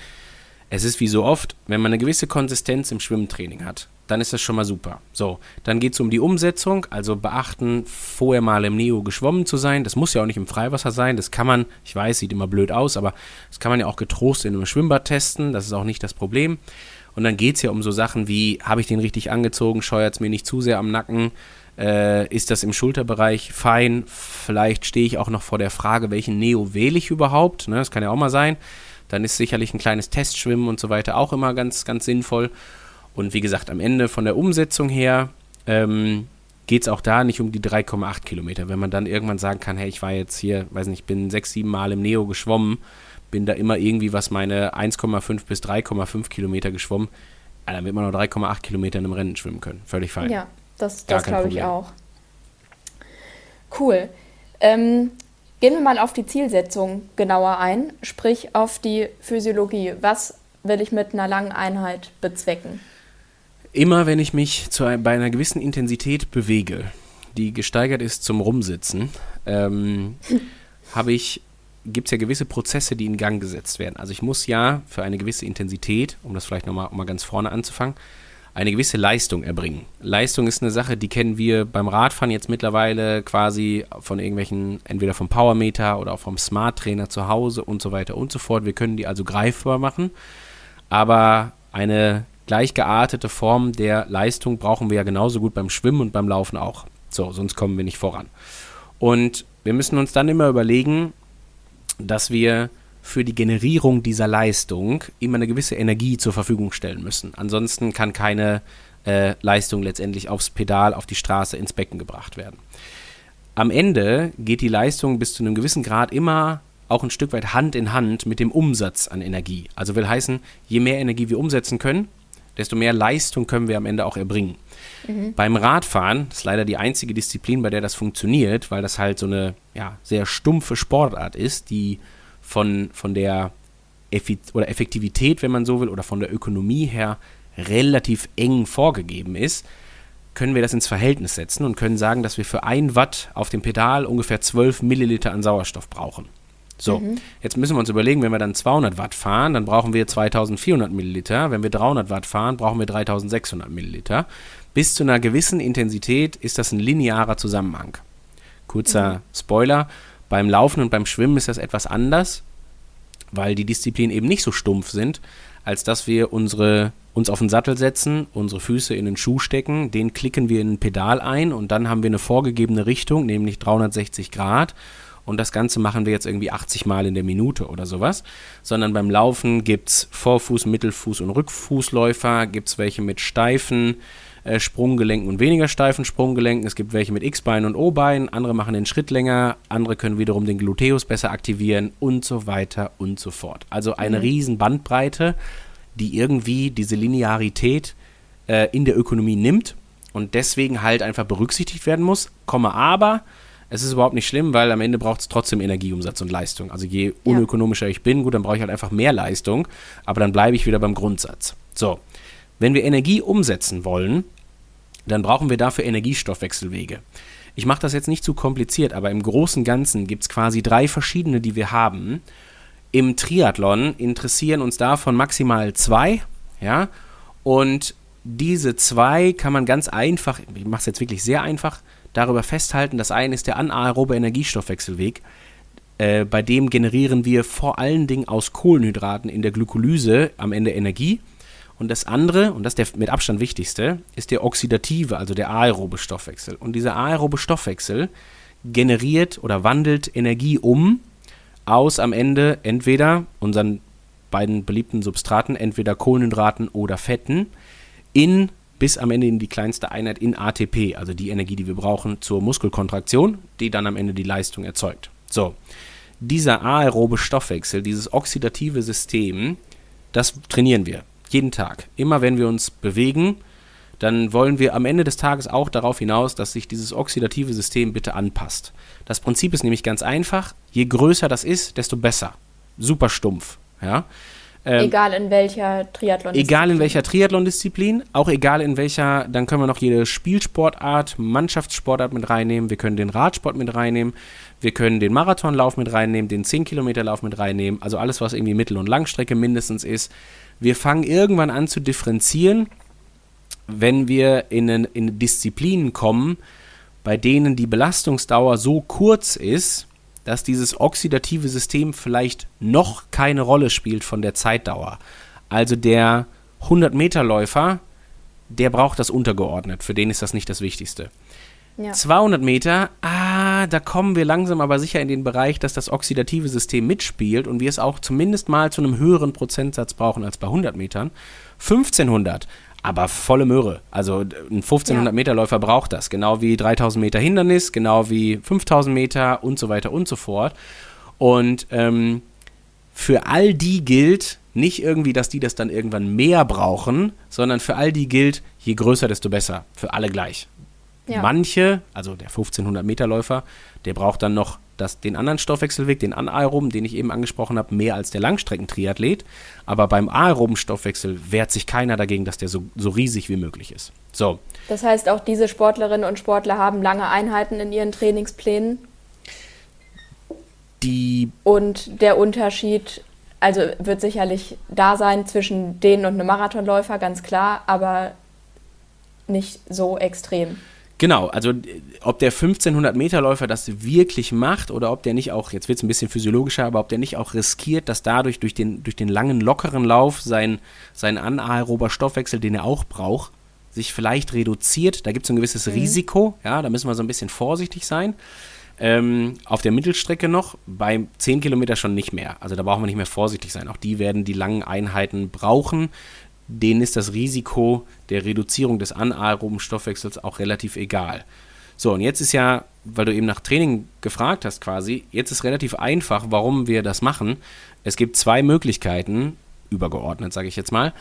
Es ist wie so oft, wenn man eine gewisse Konsistenz im Schwimmtraining hat, dann ist das schon mal super. So, dann geht es um die Umsetzung, also beachten, vorher mal im Neo geschwommen zu sein. Das muss ja auch nicht im Freiwasser sein, das kann man, ich weiß, sieht immer blöd aus, aber das kann man ja auch getrost in einem Schwimmbad testen, das ist auch nicht das Problem. Und dann geht es ja um so Sachen wie, habe ich den richtig angezogen, scheuert es mir nicht zu sehr am Nacken, äh, ist das im Schulterbereich fein, vielleicht stehe ich auch noch vor der Frage, welchen Neo wähle ich überhaupt, ne? das kann ja auch mal sein. Dann ist sicherlich ein kleines Testschwimmen und so weiter auch immer ganz, ganz sinnvoll. Und wie gesagt, am Ende von der Umsetzung her ähm, geht es auch da nicht um die 3,8 Kilometer. Wenn man dann irgendwann sagen kann, hey, ich war jetzt hier, weiß nicht, ich bin sechs, sieben Mal im Neo geschwommen, bin da immer irgendwie was meine 1,5 bis 3,5 Kilometer geschwommen, dann wird man noch 3,8 Kilometer in einem Rennen schwimmen können. Völlig fein. Ja, das, das glaube ich auch. Cool. Ähm, gehen wir mal auf die Zielsetzung genauer ein, sprich auf die Physiologie. Was will ich mit einer langen Einheit bezwecken? Immer wenn ich mich zu, bei einer gewissen Intensität bewege, die gesteigert ist zum Rumsitzen, ähm, habe ich gibt es ja gewisse Prozesse, die in Gang gesetzt werden. Also ich muss ja für eine gewisse Intensität, um das vielleicht nochmal um mal ganz vorne anzufangen, eine gewisse Leistung erbringen. Leistung ist eine Sache, die kennen wir beim Radfahren jetzt mittlerweile quasi von irgendwelchen, entweder vom Powermeter oder auch vom Smart Trainer zu Hause und so weiter und so fort. Wir können die also greifbar machen, aber eine gleich geartete Form der Leistung brauchen wir ja genauso gut beim Schwimmen und beim Laufen auch. So, sonst kommen wir nicht voran. Und wir müssen uns dann immer überlegen, dass wir für die Generierung dieser Leistung immer eine gewisse Energie zur Verfügung stellen müssen. Ansonsten kann keine äh, Leistung letztendlich aufs Pedal, auf die Straße, ins Becken gebracht werden. Am Ende geht die Leistung bis zu einem gewissen Grad immer auch ein Stück weit Hand in Hand mit dem Umsatz an Energie. Also will heißen, je mehr Energie wir umsetzen können, desto mehr Leistung können wir am Ende auch erbringen. Mhm. Beim Radfahren, das ist leider die einzige Disziplin, bei der das funktioniert, weil das halt so eine ja, sehr stumpfe Sportart ist, die von, von der Effi oder Effektivität, wenn man so will, oder von der Ökonomie her relativ eng vorgegeben ist, können wir das ins Verhältnis setzen und können sagen, dass wir für ein Watt auf dem Pedal ungefähr 12 Milliliter an Sauerstoff brauchen. So, mhm. jetzt müssen wir uns überlegen, wenn wir dann 200 Watt fahren, dann brauchen wir 2400 Milliliter. Wenn wir 300 Watt fahren, brauchen wir 3600 Milliliter. Bis zu einer gewissen Intensität ist das ein linearer Zusammenhang. Kurzer mhm. Spoiler, beim Laufen und beim Schwimmen ist das etwas anders, weil die Disziplinen eben nicht so stumpf sind, als dass wir unsere, uns auf den Sattel setzen, unsere Füße in den Schuh stecken, den klicken wir in ein Pedal ein und dann haben wir eine vorgegebene Richtung, nämlich 360 Grad und das Ganze machen wir jetzt irgendwie 80 Mal in der Minute oder sowas, sondern beim Laufen gibt es Vorfuß-, Mittelfuß- und Rückfußläufer, gibt es welche mit steifen äh, Sprunggelenken und weniger steifen Sprunggelenken, es gibt welche mit X-Bein und O-Bein, andere machen den Schritt länger, andere können wiederum den Gluteus besser aktivieren und so weiter und so fort. Also eine mhm. riesen Bandbreite, die irgendwie diese Linearität äh, in der Ökonomie nimmt und deswegen halt einfach berücksichtigt werden muss, komme aber es ist überhaupt nicht schlimm, weil am Ende braucht es trotzdem Energieumsatz und Leistung. Also je unökonomischer ich bin, gut, dann brauche ich halt einfach mehr Leistung, aber dann bleibe ich wieder beim Grundsatz. So, wenn wir Energie umsetzen wollen, dann brauchen wir dafür Energiestoffwechselwege. Ich mache das jetzt nicht zu kompliziert, aber im Großen und Ganzen gibt es quasi drei verschiedene, die wir haben. Im Triathlon interessieren uns davon maximal zwei, ja, und diese zwei kann man ganz einfach, ich mache es jetzt wirklich sehr einfach, darüber festhalten. Das eine ist der anaerobe Energiestoffwechselweg. Äh, bei dem generieren wir vor allen Dingen aus Kohlenhydraten in der Glykolyse am Ende Energie. Und das andere, und das ist der mit Abstand wichtigste, ist der oxidative, also der aerobe Stoffwechsel. Und dieser aerobe Stoffwechsel generiert oder wandelt Energie um aus am Ende entweder unseren beiden beliebten Substraten, entweder Kohlenhydraten oder Fetten, in bis am Ende in die kleinste Einheit in ATP, also die Energie, die wir brauchen zur Muskelkontraktion, die dann am Ende die Leistung erzeugt. So, dieser aerobe Stoffwechsel, dieses oxidative System, das trainieren wir jeden Tag. Immer wenn wir uns bewegen, dann wollen wir am Ende des Tages auch darauf hinaus, dass sich dieses oxidative System bitte anpasst. Das Prinzip ist nämlich ganz einfach. Je größer das ist, desto besser. Super stumpf. Ja? Ähm, egal in welcher Triathlon-Disziplin. Egal in welcher Triathlon-Disziplin, auch egal in welcher, dann können wir noch jede Spielsportart, Mannschaftssportart mit reinnehmen, wir können den Radsport mit reinnehmen, wir können den Marathonlauf mit reinnehmen, den 10-Kilometer-Lauf mit reinnehmen, also alles, was irgendwie Mittel- und Langstrecke mindestens ist. Wir fangen irgendwann an zu differenzieren, wenn wir in, in Disziplinen kommen, bei denen die Belastungsdauer so kurz ist, dass dieses oxidative System vielleicht noch keine Rolle spielt von der Zeitdauer. Also der 100-Meter-Läufer, der braucht das untergeordnet. Für den ist das nicht das Wichtigste. Ja. 200 Meter, ah, da kommen wir langsam aber sicher in den Bereich, dass das oxidative System mitspielt und wir es auch zumindest mal zu einem höheren Prozentsatz brauchen als bei 100 Metern. 1500, aber volle Möhre. Also ein 1500 Meter Läufer braucht das, genau wie 3000 Meter Hindernis, genau wie 5000 Meter und so weiter und so fort. Und ähm, für all die gilt nicht irgendwie, dass die das dann irgendwann mehr brauchen, sondern für all die gilt, je größer, desto besser. Für alle gleich. Ja. Manche, also der 1500 Meter Läufer, der braucht dann noch das, den anderen Stoffwechselweg, den anaeroben, den ich eben angesprochen habe, mehr als der Langstreckentriathlet. Aber beim aeroben Stoffwechsel wehrt sich keiner dagegen, dass der so, so riesig wie möglich ist. So. Das heißt, auch diese Sportlerinnen und Sportler haben lange Einheiten in ihren Trainingsplänen. Die und der Unterschied, also wird sicherlich da sein zwischen denen und einem Marathonläufer, ganz klar, aber nicht so extrem. Genau, also ob der 1500 Meter Läufer das wirklich macht oder ob der nicht auch, jetzt wird es ein bisschen physiologischer, aber ob der nicht auch riskiert, dass dadurch durch den, durch den langen, lockeren Lauf sein, sein anaerober Stoffwechsel, den er auch braucht, sich vielleicht reduziert. Da gibt es ein gewisses mhm. Risiko, ja, da müssen wir so ein bisschen vorsichtig sein. Ähm, auf der Mittelstrecke noch, bei 10 Kilometer schon nicht mehr. Also da brauchen wir nicht mehr vorsichtig sein. Auch die werden die langen Einheiten brauchen denen ist das Risiko der Reduzierung des anaeroben Stoffwechsels auch relativ egal. So, und jetzt ist ja, weil du eben nach Training gefragt hast quasi, jetzt ist relativ einfach, warum wir das machen. Es gibt zwei Möglichkeiten, übergeordnet sage ich jetzt mal,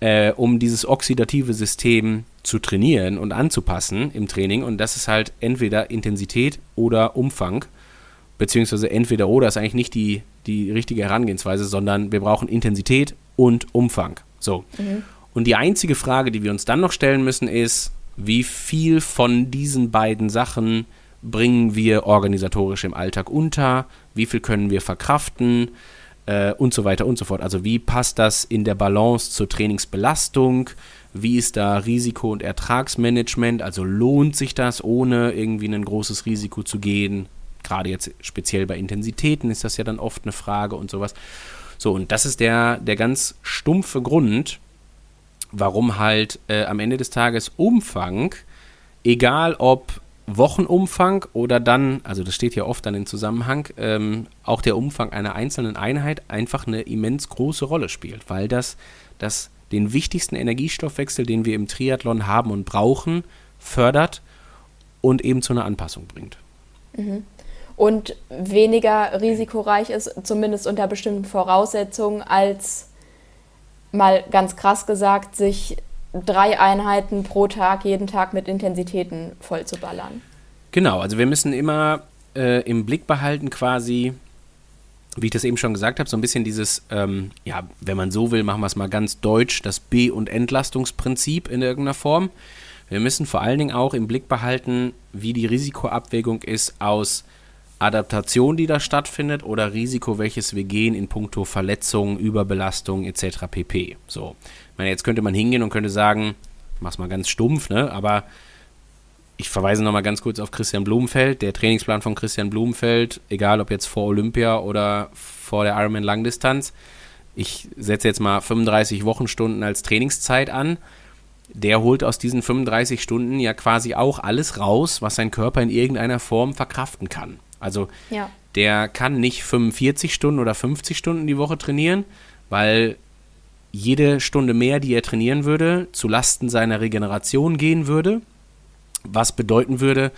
äh, um dieses oxidative System zu trainieren und anzupassen im Training. Und das ist halt entweder Intensität oder Umfang. Beziehungsweise entweder oder ist eigentlich nicht die, die richtige Herangehensweise, sondern wir brauchen Intensität und Umfang. So. Mhm. Und die einzige Frage, die wir uns dann noch stellen müssen, ist, wie viel von diesen beiden Sachen bringen wir organisatorisch im Alltag unter, wie viel können wir verkraften äh, und so weiter und so fort. Also wie passt das in der Balance zur Trainingsbelastung, wie ist da Risiko- und Ertragsmanagement, also lohnt sich das, ohne irgendwie ein großes Risiko zu gehen. Gerade jetzt speziell bei Intensitäten ist das ja dann oft eine Frage und sowas. So, und das ist der, der ganz stumpfe Grund, warum halt äh, am Ende des Tages Umfang, egal ob Wochenumfang oder dann, also das steht ja oft dann im Zusammenhang, ähm, auch der Umfang einer einzelnen Einheit einfach eine immens große Rolle spielt, weil das, das den wichtigsten Energiestoffwechsel, den wir im Triathlon haben und brauchen, fördert und eben zu einer Anpassung bringt. Mhm und weniger risikoreich ist, zumindest unter bestimmten Voraussetzungen, als mal ganz krass gesagt, sich drei Einheiten pro Tag jeden Tag mit Intensitäten voll zu ballern. Genau, also wir müssen immer äh, im Blick behalten quasi, wie ich das eben schon gesagt habe, so ein bisschen dieses, ähm, ja, wenn man so will, machen wir es mal ganz deutsch, das B- und Entlastungsprinzip in irgendeiner Form. Wir müssen vor allen Dingen auch im Blick behalten, wie die Risikoabwägung ist aus Adaptation, die da stattfindet, oder Risiko, welches wir gehen in puncto Verletzungen, Überbelastung etc. pp. So. Ich meine, jetzt könnte man hingehen und könnte sagen, mach's mal ganz stumpf, ne? Aber ich verweise nochmal ganz kurz auf Christian Blumenfeld. Der Trainingsplan von Christian Blumenfeld, egal ob jetzt vor Olympia oder vor der Ironman Langdistanz, ich setze jetzt mal 35 Wochenstunden als Trainingszeit an. Der holt aus diesen 35 Stunden ja quasi auch alles raus, was sein Körper in irgendeiner Form verkraften kann. Also ja. der kann nicht 45 Stunden oder 50 Stunden die Woche trainieren, weil jede Stunde mehr, die er trainieren würde, zu Lasten seiner Regeneration gehen würde, was bedeuten würde,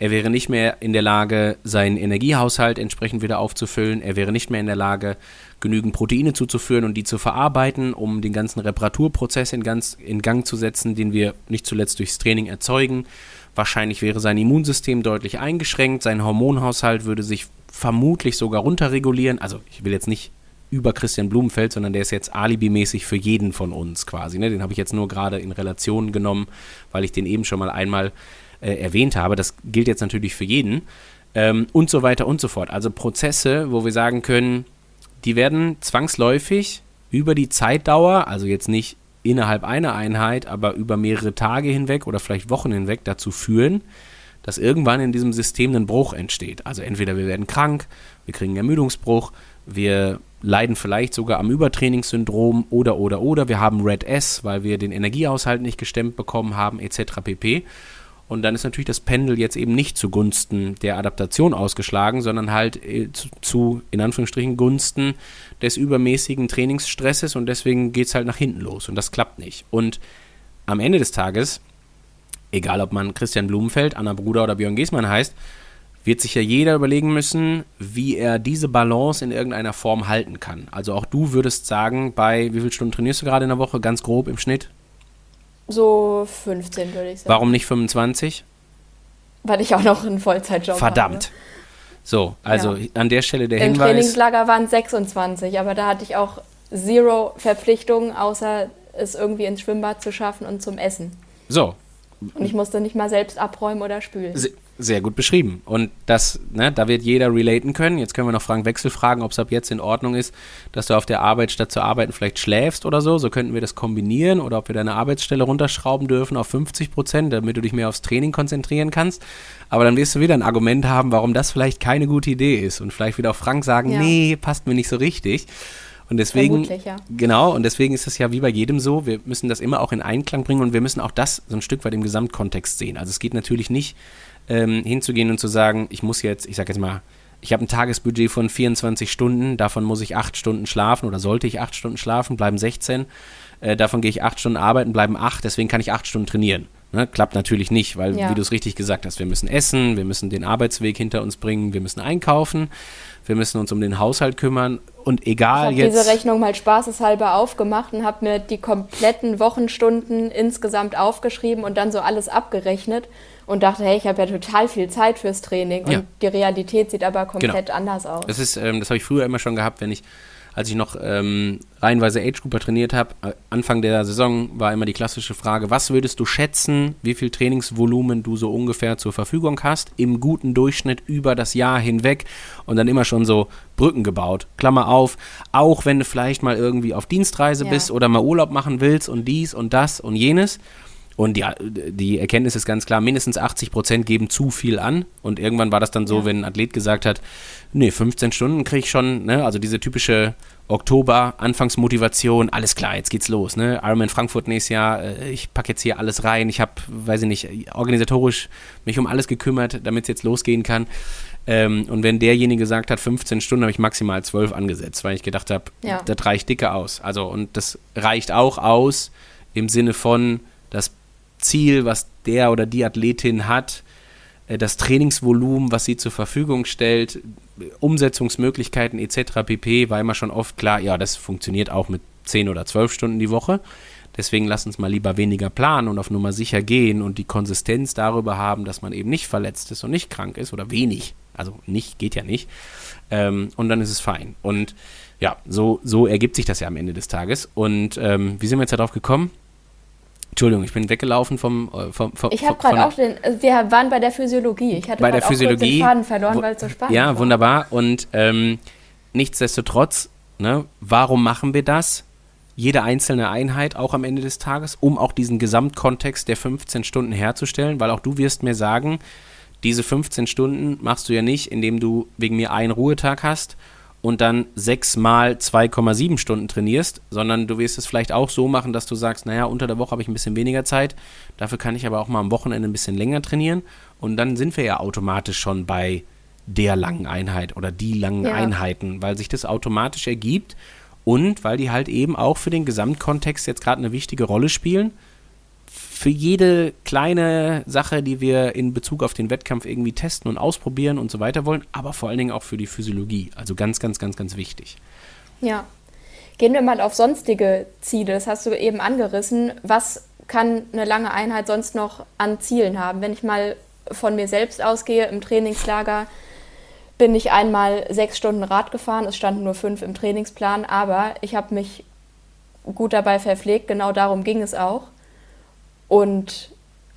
er wäre nicht mehr in der Lage, seinen Energiehaushalt entsprechend wieder aufzufüllen. Er wäre nicht mehr in der Lage, genügend Proteine zuzuführen und die zu verarbeiten, um den ganzen Reparaturprozess in, ganz, in Gang zu setzen, den wir nicht zuletzt durchs Training erzeugen. Wahrscheinlich wäre sein Immunsystem deutlich eingeschränkt, sein Hormonhaushalt würde sich vermutlich sogar runterregulieren. Also ich will jetzt nicht über Christian Blumenfeld, sondern der ist jetzt alibimäßig für jeden von uns quasi. Ne? Den habe ich jetzt nur gerade in Relation genommen, weil ich den eben schon mal einmal äh, erwähnt habe. Das gilt jetzt natürlich für jeden. Ähm, und so weiter und so fort. Also Prozesse, wo wir sagen können, die werden zwangsläufig über die Zeitdauer, also jetzt nicht innerhalb einer Einheit, aber über mehrere Tage hinweg oder vielleicht Wochen hinweg dazu führen, dass irgendwann in diesem System ein Bruch entsteht. Also entweder wir werden krank, wir kriegen einen Ermüdungsbruch, wir leiden vielleicht sogar am Übertrainingssyndrom oder oder oder wir haben Red S, weil wir den Energiehaushalt nicht gestemmt bekommen haben, etc. pp. Und dann ist natürlich das Pendel jetzt eben nicht zugunsten der Adaptation ausgeschlagen, sondern halt äh, zu, in Anführungsstrichen, Gunsten des übermäßigen Trainingsstresses und deswegen geht es halt nach hinten los und das klappt nicht. Und am Ende des Tages, egal ob man Christian Blumenfeld, Anna Bruder oder Björn Giesmann heißt, wird sich ja jeder überlegen müssen, wie er diese Balance in irgendeiner Form halten kann. Also auch du würdest sagen, bei wie viele Stunden trainierst du gerade in der Woche, ganz grob im Schnitt? So 15 würde ich sagen. Warum nicht 25? Weil ich auch noch einen Vollzeitjob Verdammt. habe. So, also Ja. an der Stelle der Im Hinweis. Trainingslager waren es 26, aber da hatte ich auch zero Verpflichtungen, außer es irgendwie ins Schwimmbad zu schaffen und zum Essen. So, Und ich musste nicht mal selbst abräumen oder spülen. Se- Sehr gut beschrieben. Und das, ne, da wird jeder relaten können. Jetzt können wir noch Frank Wechsel fragen, ob es ab jetzt in Ordnung ist, dass du auf der Arbeit statt zu arbeiten vielleicht schläfst oder so. So könnten wir das kombinieren oder ob wir deine Arbeitsstelle runterschrauben dürfen auf 50 Prozent, damit du dich mehr aufs Training konzentrieren kannst. Aber dann wirst du wieder ein Argument haben, warum das vielleicht keine gute Idee ist. Und vielleicht wieder auch Frank sagen, Ja. nee, passt mir nicht so richtig. Und deswegen, ja. genau, und deswegen ist es ja wie bei jedem so, wir müssen das immer auch in Einklang bringen und wir müssen auch das so ein Stück weit im Gesamtkontext sehen. Also es geht natürlich nicht ähm, hinzugehen und zu sagen, ich muss jetzt, ich sag jetzt mal, ich habe ein Tagesbudget von 24 Stunden, davon muss ich acht Stunden schlafen oder sollte ich acht Stunden schlafen, bleiben 16. Äh, davon gehe ich acht Stunden arbeiten, bleiben acht, deswegen kann ich acht Stunden trainieren. Ne? Klappt natürlich nicht, weil, Ja. wie du es richtig gesagt hast, wir müssen essen, wir müssen den Arbeitsweg hinter uns bringen, wir müssen einkaufen, wir müssen uns um den Haushalt kümmern und Ich egal habe jetzt. diese Rechnung mal spaßeshalber aufgemacht und habe mir die kompletten Wochenstunden insgesamt aufgeschrieben und dann so alles abgerechnet und dachte, hey, ich habe ja total viel Zeit fürs Training und Ja. die Realität sieht aber komplett anders aus. Das ist, ähm, das habe ich früher immer schon gehabt, wenn ich, als ich noch ähm, reihenweise Age Grouper trainiert habe, äh, Anfang der Saison war immer die klassische Frage, was würdest du schätzen, wie viel Trainingsvolumen du so ungefähr zur Verfügung hast, im guten Durchschnitt über das Jahr hinweg und dann immer schon so Brücken gebaut. Klammer auf, auch wenn du vielleicht mal irgendwie auf Dienstreise Ja. bist oder mal Urlaub machen willst und dies und das und jenes. Und ja, die Erkenntnis ist ganz klar, mindestens 80 Prozent geben zu viel an. Und irgendwann war das dann so, Ja. wenn ein Athlet gesagt hat, nee, 15 Stunden kriege ich schon, ne? also diese typische Oktober, Anfangsmotivation, alles klar, jetzt geht's los. Ne? Ironman Frankfurt nächstes Jahr, äh, ich packe jetzt hier alles rein. Ich habe, weiß ich nicht, organisatorisch mich um alles gekümmert, damit es jetzt losgehen kann. Ähm, und wenn derjenige gesagt hat, 15 Stunden, habe ich maximal 12 angesetzt, weil ich gedacht habe, Ja. das reicht dicke aus. Also, und das reicht auch aus im Sinne von das Ziel, was der oder die Athletin hat, äh, das Trainingsvolumen, was sie zur Verfügung stellt, Umsetzungsmöglichkeiten etc. pp. war immer schon oft klar, ja, das funktioniert auch mit 10 oder 12 Stunden die Woche. Deswegen lass uns mal lieber weniger planen und auf Nummer sicher gehen und die Konsistenz darüber haben, dass man eben nicht verletzt ist und nicht krank ist oder wenig. Also nicht, geht ja nicht. Ähm, und dann ist es fein. Und ja, so, so ergibt sich das ja am Ende des Tages. Und ähm, wie sind wir jetzt darauf gekommen? Entschuldigung, ich bin weggelaufen vom, äh, vom, vom Ich habe gerade auch den, äh, wir waren bei der Physiologie. Ich hatte bei der auch Physiologie. den Faden verloren, weil es so spannend Ja, war. wunderbar. Und ähm, nichtsdestotrotz, ne, warum machen wir das? Jede einzelne Einheit auch am Ende des Tages, um auch diesen Gesamtkontext der 15 Stunden herzustellen, weil auch du wirst mir sagen, diese 15 Stunden machst du ja nicht, indem du wegen mir einen Ruhetag hast und dann sechs mal 2,7 Stunden trainierst, sondern du wirst es vielleicht auch so machen, dass du sagst, naja, unter der Woche habe ich ein bisschen weniger Zeit, dafür kann ich aber auch mal am Wochenende ein bisschen länger trainieren und dann sind wir ja automatisch schon bei der langen Einheit oder die langen Ja. Einheiten, weil sich das automatisch ergibt und weil die halt eben auch für den Gesamtkontext jetzt gerade eine wichtige Rolle spielen. Für jede kleine Sache, die wir in Bezug auf den Wettkampf irgendwie testen und ausprobieren und so weiter wollen, aber vor allen Dingen auch für die Physiologie. Also ganz, ganz, ganz, ganz wichtig. Ja. Gehen wir mal auf sonstige Ziele. Das hast du eben angerissen. Was kann eine lange Einheit sonst noch an Zielen haben? Wenn ich mal von mir selbst ausgehe, im Trainingslager bin ich einmal sechs Stunden Rad gefahren. Es standen nur fünf im Trainingsplan, aber ich habe mich gut dabei verpflegt. Genau darum ging es auch. Und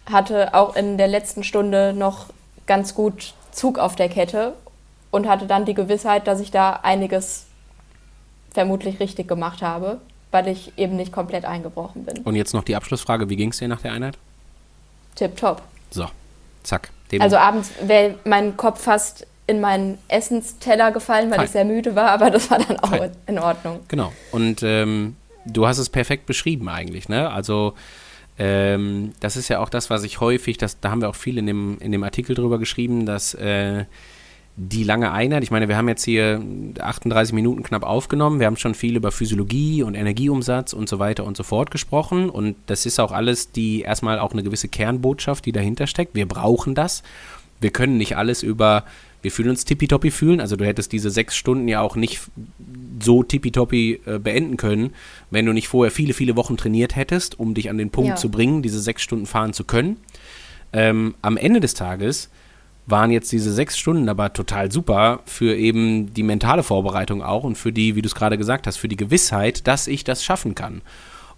hatte auch in der letzten Stunde noch ganz gut Zug auf der Kette und hatte dann die Gewissheit, dass ich da einiges vermutlich richtig gemacht habe, weil ich eben nicht komplett eingebrochen bin. Und jetzt noch die Abschlussfrage: Wie ging es dir nach der Einheit? Tipptopp. So, zack. Dem Also abends wäre mein Kopf fast in meinen Essensteller gefallen, weil Fein. ich sehr müde war, aber das war dann auch Fein. in Ordnung. Genau. Und ähm, du hast es perfekt beschrieben eigentlich, ne? Also ähm, das ist ja auch das, was ich häufig, das, da haben wir auch viel in dem, in dem Artikel drüber geschrieben, dass äh, die lange Einheit. Ich meine, wir haben jetzt hier 38 Minuten knapp aufgenommen. Wir haben schon viel über Physiologie und Energieumsatz und so weiter und so fort gesprochen. Und das ist auch alles die erstmal auch eine gewisse Kernbotschaft, die dahinter steckt. Wir brauchen das. Wir können nicht alles über, wir fühlen uns tippitoppi fühlen. Also du hättest diese sechs Stunden ja auch nicht so tippitoppi äh, beenden können, wenn du nicht vorher viele, viele Wochen trainiert hättest, um dich an den Punkt ja. zu bringen, diese sechs Stunden fahren zu können. Ähm, am Ende des Tages waren jetzt diese sechs Stunden aber total super für eben die mentale Vorbereitung auch und für die, wie du es gerade gesagt hast, für die Gewissheit, dass ich das schaffen kann.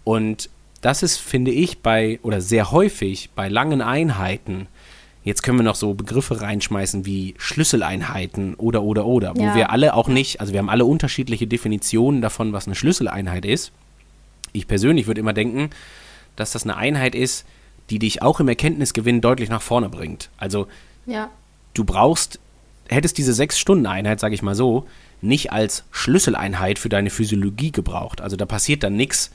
Und das ist, finde ich, bei oder sehr häufig bei langen Einheiten, jetzt können wir noch so Begriffe reinschmeißen wie Schlüsseleinheiten oder oder oder, wo ja. wir alle auch nicht, also wir haben alle unterschiedliche Definitionen davon, was eine Schlüsseleinheit ist. Ich persönlich würde immer denken, dass das eine Einheit ist, die dich auch im Erkenntnisgewinn deutlich nach vorne bringt. Also ja. du brauchst, hättest diese Sechs-Stunden-Einheit, sage ich mal so, nicht als Schlüsseleinheit für deine Physiologie gebraucht. Also da passiert dann nichts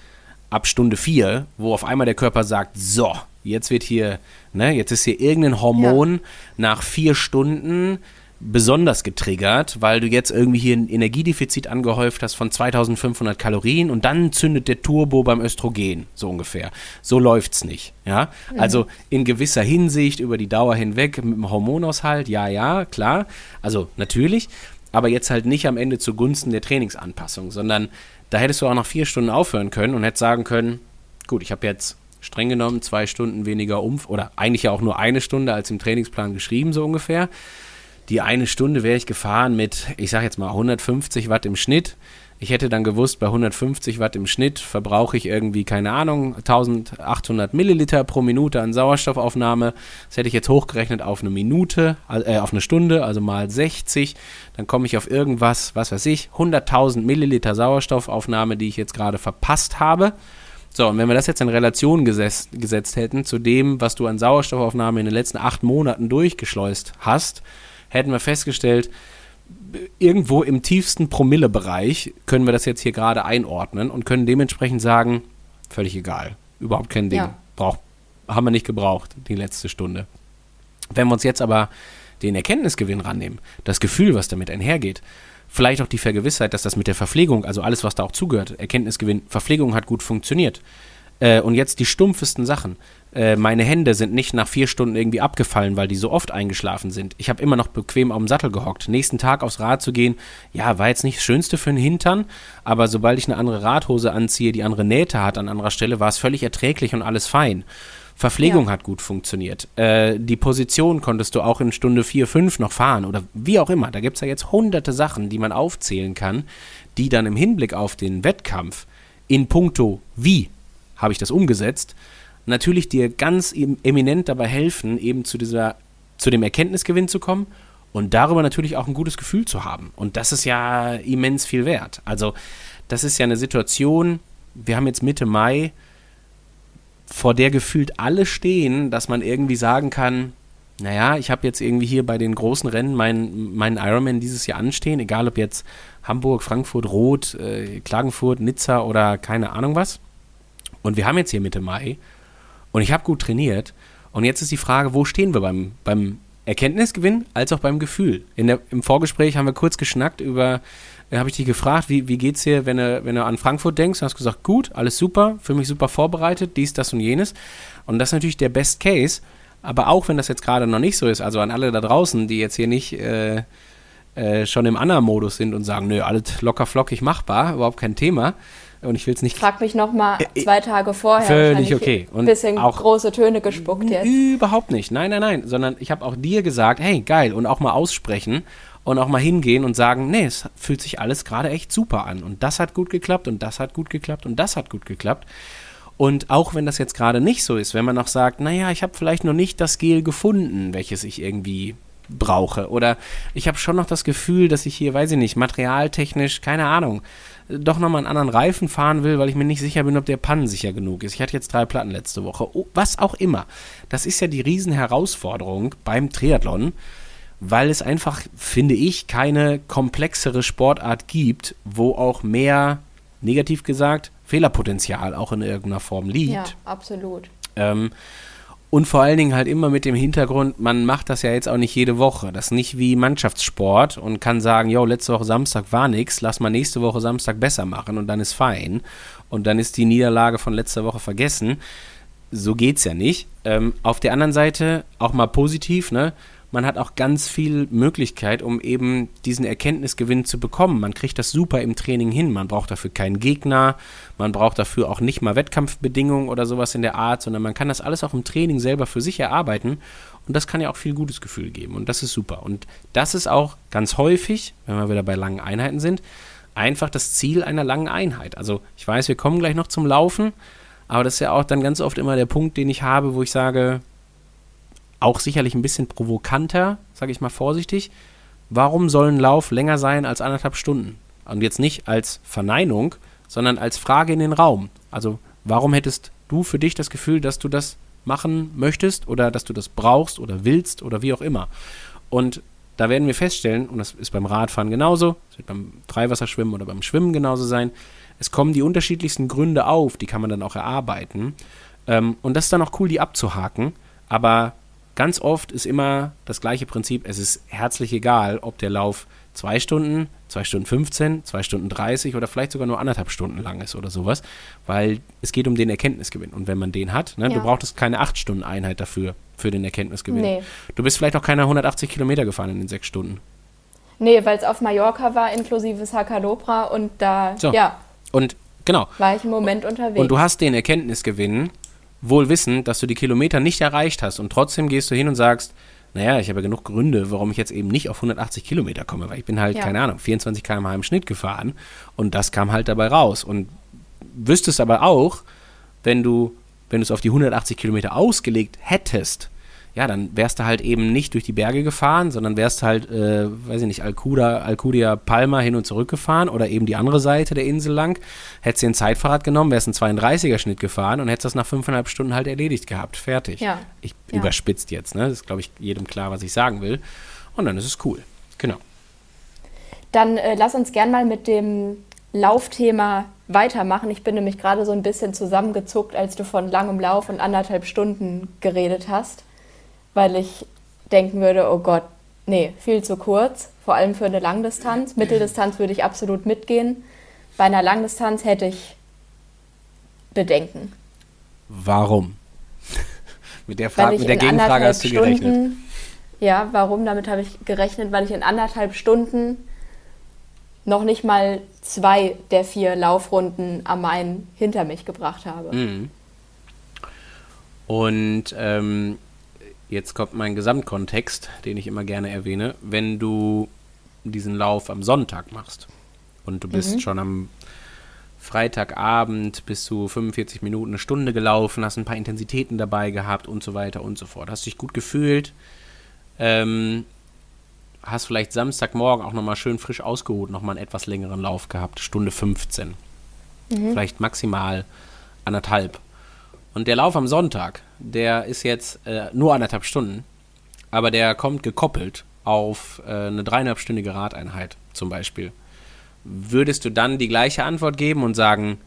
ab Stunde vier, wo auf einmal der Körper sagt, so, jetzt wird hier, ne, jetzt ist hier irgendein Hormon ja. nach vier Stunden besonders getriggert, weil du jetzt irgendwie hier ein Energiedefizit angehäuft hast von 2500 Kalorien und dann zündet der Turbo beim Östrogen, so ungefähr. So läuft's nicht, ja? Mhm. Also in gewisser Hinsicht über die Dauer hinweg mit dem Hormonaushalt, ja, ja, klar. Also natürlich, aber jetzt halt nicht am Ende zugunsten der Trainingsanpassung, sondern da hättest du auch nach vier Stunden aufhören können und hättest sagen können, gut, ich habe jetzt streng genommen zwei Stunden weniger Umf oder eigentlich ja auch nur eine Stunde als im Trainingsplan geschrieben, so ungefähr die eine Stunde wäre ich gefahren mit, ich sage jetzt mal 150 Watt im Schnitt. Ich hätte dann gewusst, bei 150 Watt im Schnitt verbrauche ich irgendwie, keine Ahnung, 1800 Milliliter pro Minute an Sauerstoffaufnahme. Das hätte ich jetzt hochgerechnet auf eine Minute, äh, auf eine Stunde, also mal 60. Dann komme ich auf irgendwas, was weiß ich, 100.000 Milliliter Sauerstoffaufnahme, die ich jetzt gerade verpasst habe. So, und wenn wir das jetzt in Relation gesetzt, gesetzt hätten zu dem, was du an Sauerstoffaufnahme in den letzten acht Monaten durchgeschleust hast, hätten wir festgestellt, irgendwo im tiefsten Promillebereich können wir das jetzt hier gerade einordnen und können dementsprechend sagen, völlig egal, überhaupt kein Ding. Ja. Brauch, haben wir nicht gebraucht, die letzte Stunde. Wenn wir uns jetzt aber den Erkenntnisgewinn rannehmen, das Gefühl, was damit einhergeht, vielleicht auch die Vergewissheit, dass das mit der Verpflegung, also alles, was da auch zugehört, Erkenntnisgewinn, Verpflegung hat gut funktioniert. Äh, und jetzt die stumpfesten Sachen. Äh, meine Hände sind nicht nach vier Stunden irgendwie abgefallen, weil die so oft eingeschlafen sind. Ich habe immer noch bequem auf dem Sattel gehockt. Nächsten Tag aufs Rad zu gehen, ja, war jetzt nicht das Schönste für den Hintern, aber sobald ich eine andere Radhose anziehe, die andere Nähte hat an anderer Stelle, war es völlig erträglich und alles fein. Verpflegung ja. hat gut funktioniert. Äh, die Position konntest du auch in Stunde 4, 5 noch fahren oder wie auch immer. Da gibt es ja jetzt hunderte Sachen, die man aufzählen kann, die dann im Hinblick auf den Wettkampf in puncto wie habe ich das umgesetzt, natürlich dir ganz eminent dabei helfen, eben zu dieser, zu dem Erkenntnisgewinn zu kommen und darüber natürlich auch ein gutes Gefühl zu haben. Und das ist ja immens viel wert. Also, das ist ja eine Situation, wir haben jetzt Mitte Mai, vor der gefühlt alle stehen, dass man irgendwie sagen kann, naja, ich habe jetzt irgendwie hier bei den großen Rennen meinen mein Ironman dieses Jahr anstehen, egal ob jetzt Hamburg, Frankfurt, Rot, äh, Klagenfurt, Nizza oder keine Ahnung was. Und wir haben jetzt hier Mitte Mai und ich habe gut trainiert. Und jetzt ist die Frage, wo stehen wir beim, beim Erkenntnisgewinn als auch beim Gefühl? Der, Im Vorgespräch haben wir kurz geschnackt über, äh, habe ich dich gefragt, wie, wie es dir, wenn du, wenn du an Frankfurt denkst? Du hast gesagt, gut, alles super, für mich super vorbereitet, dies, das und jenes. Und das ist natürlich der Best Case. Aber auch wenn das jetzt gerade noch nicht so ist, also an alle da draußen, die jetzt hier nicht äh, äh, schon im Anna-Modus sind und sagen, nö, alles locker flockig machbar, überhaupt kein Thema und ich will es nicht. Frag mich noch mal äh, zwei Tage vorher. Völlig okay. Und ein bisschen auch große Töne gespuckt jetzt. Überhaupt nicht. Nein, nein, nein. Sondern ich habe auch dir gesagt, hey, geil. Und auch mal aussprechen und auch mal hingehen und sagen, nee, es fühlt sich alles gerade echt super an. Und das hat gut geklappt und das hat gut geklappt und das hat gut geklappt. Und auch wenn das jetzt gerade nicht so ist, wenn man noch sagt, naja, ich habe vielleicht noch nicht das Gel gefunden, welches ich irgendwie brauche. Oder ich habe schon noch das Gefühl, dass ich hier, weiß ich nicht, materialtechnisch, keine Ahnung, doch nochmal einen anderen Reifen fahren will, weil ich mir nicht sicher bin, ob der pannensicher genug ist. Ich hatte jetzt drei Platten letzte Woche. Oh, was auch immer. Das ist ja die Riesenherausforderung beim Triathlon, weil es einfach, finde ich, keine komplexere Sportart gibt, wo auch mehr, negativ gesagt, Fehlerpotenzial auch in irgendeiner Form liegt. Ja, absolut. Ähm, Und vor allen Dingen halt immer mit dem Hintergrund, man macht das ja jetzt auch nicht jede Woche. Das ist nicht wie Mannschaftssport und kann sagen, jo, letzte Woche Samstag war nix, lass mal nächste Woche Samstag besser machen und dann ist fein. Und dann ist die Niederlage von letzter Woche vergessen. So geht's ja nicht. Ähm, auf der anderen Seite auch mal positiv, ne? Man hat auch ganz viel Möglichkeit, um eben diesen Erkenntnisgewinn zu bekommen. Man kriegt das super im Training hin. Man braucht dafür keinen Gegner, man braucht dafür auch nicht mal Wettkampfbedingungen oder sowas in der Art, sondern man kann das alles auch im Training selber für sich erarbeiten. Und das kann ja auch viel gutes Gefühl geben. Und das ist super. Und das ist auch ganz häufig, wenn wir wieder bei langen Einheiten sind, einfach das Ziel einer langen Einheit. Also ich weiß, wir kommen gleich noch zum Laufen, aber das ist ja auch dann ganz oft immer der Punkt, den ich habe, wo ich sage, auch sicherlich ein bisschen provokanter, sage ich mal vorsichtig. Warum soll ein Lauf länger sein als anderthalb Stunden? Und jetzt nicht als Verneinung, sondern als Frage in den Raum. Also, warum hättest du für dich das Gefühl, dass du das machen möchtest oder dass du das brauchst oder willst oder wie auch immer? Und da werden wir feststellen, und das ist beim Radfahren genauso, es wird beim Freiwasserschwimmen oder beim Schwimmen genauso sein, es kommen die unterschiedlichsten Gründe auf, die kann man dann auch erarbeiten. Ähm, und das ist dann auch cool, die abzuhaken. Aber Ganz oft ist immer das gleiche Prinzip. Es ist herzlich egal, ob der Lauf zwei Stunden, zwei Stunden 15, zwei Stunden 30 oder vielleicht sogar nur anderthalb Stunden lang ist oder sowas, weil es geht um den Erkenntnisgewinn. Und wenn man den hat, ne, ja. du brauchst keine acht Stunden Einheit dafür, für den Erkenntnisgewinn. Nee. Du bist vielleicht auch keine 180 Kilometer gefahren in den sechs Stunden. Nee, weil es auf Mallorca war, inklusive Sacalobra und da, so. ja. Und genau. War ich im Moment unterwegs. Und du hast den Erkenntnisgewinn wohl wissend, dass du die Kilometer nicht erreicht hast und trotzdem gehst du hin und sagst, naja, ich habe ja genug Gründe, warum ich jetzt eben nicht auf 180 Kilometer komme, weil ich bin halt, ja. keine Ahnung, 24 km/h im Schnitt gefahren und das kam halt dabei raus. Und wüsstest aber auch, wenn du, wenn du es auf die 180 Kilometer ausgelegt hättest, ja, dann wärst du halt eben nicht durch die Berge gefahren, sondern wärst halt, äh, weiß ich nicht, Alcuda, Alcudia Palma hin und zurück gefahren oder eben die andere Seite der Insel lang. Hättest dir ein Zeitfahrrad genommen, wärst einen 32er-Schnitt gefahren und hättest das nach fünfeinhalb Stunden halt erledigt gehabt. Fertig. Ja. Ich ja. überspitzt jetzt, ne? Das ist, glaube ich, jedem klar, was ich sagen will. Und dann ist es cool. Genau. Dann äh, lass uns gern mal mit dem Laufthema weitermachen. Ich bin nämlich gerade so ein bisschen zusammengezuckt, als du von langem Lauf und anderthalb Stunden geredet hast weil ich denken würde, oh Gott, nee, viel zu kurz, vor allem für eine Langdistanz. Mitteldistanz würde ich absolut mitgehen. Bei einer Langdistanz hätte ich Bedenken. Warum? mit der, Frage, mit der Gegenfrage hast du gerechnet. Stunden, ja, warum? Damit habe ich gerechnet, weil ich in anderthalb Stunden noch nicht mal zwei der vier Laufrunden am Main hinter mich gebracht habe. Mhm. Und ähm, Jetzt kommt mein Gesamtkontext, den ich immer gerne erwähne. Wenn du diesen Lauf am Sonntag machst und du bist mhm. schon am Freitagabend bis zu 45 Minuten, eine Stunde gelaufen, hast ein paar Intensitäten dabei gehabt und so weiter und so fort. Hast dich gut gefühlt, ähm, hast vielleicht Samstagmorgen auch nochmal schön frisch ausgeruht, nochmal einen etwas längeren Lauf gehabt, Stunde 15. Mhm. Vielleicht maximal anderthalb. Und der Lauf am Sonntag, der ist jetzt äh, nur anderthalb Stunden, aber der kommt gekoppelt auf äh, eine dreieinhalbstündige Radeinheit zum Beispiel. Würdest du dann die gleiche Antwort geben und sagen,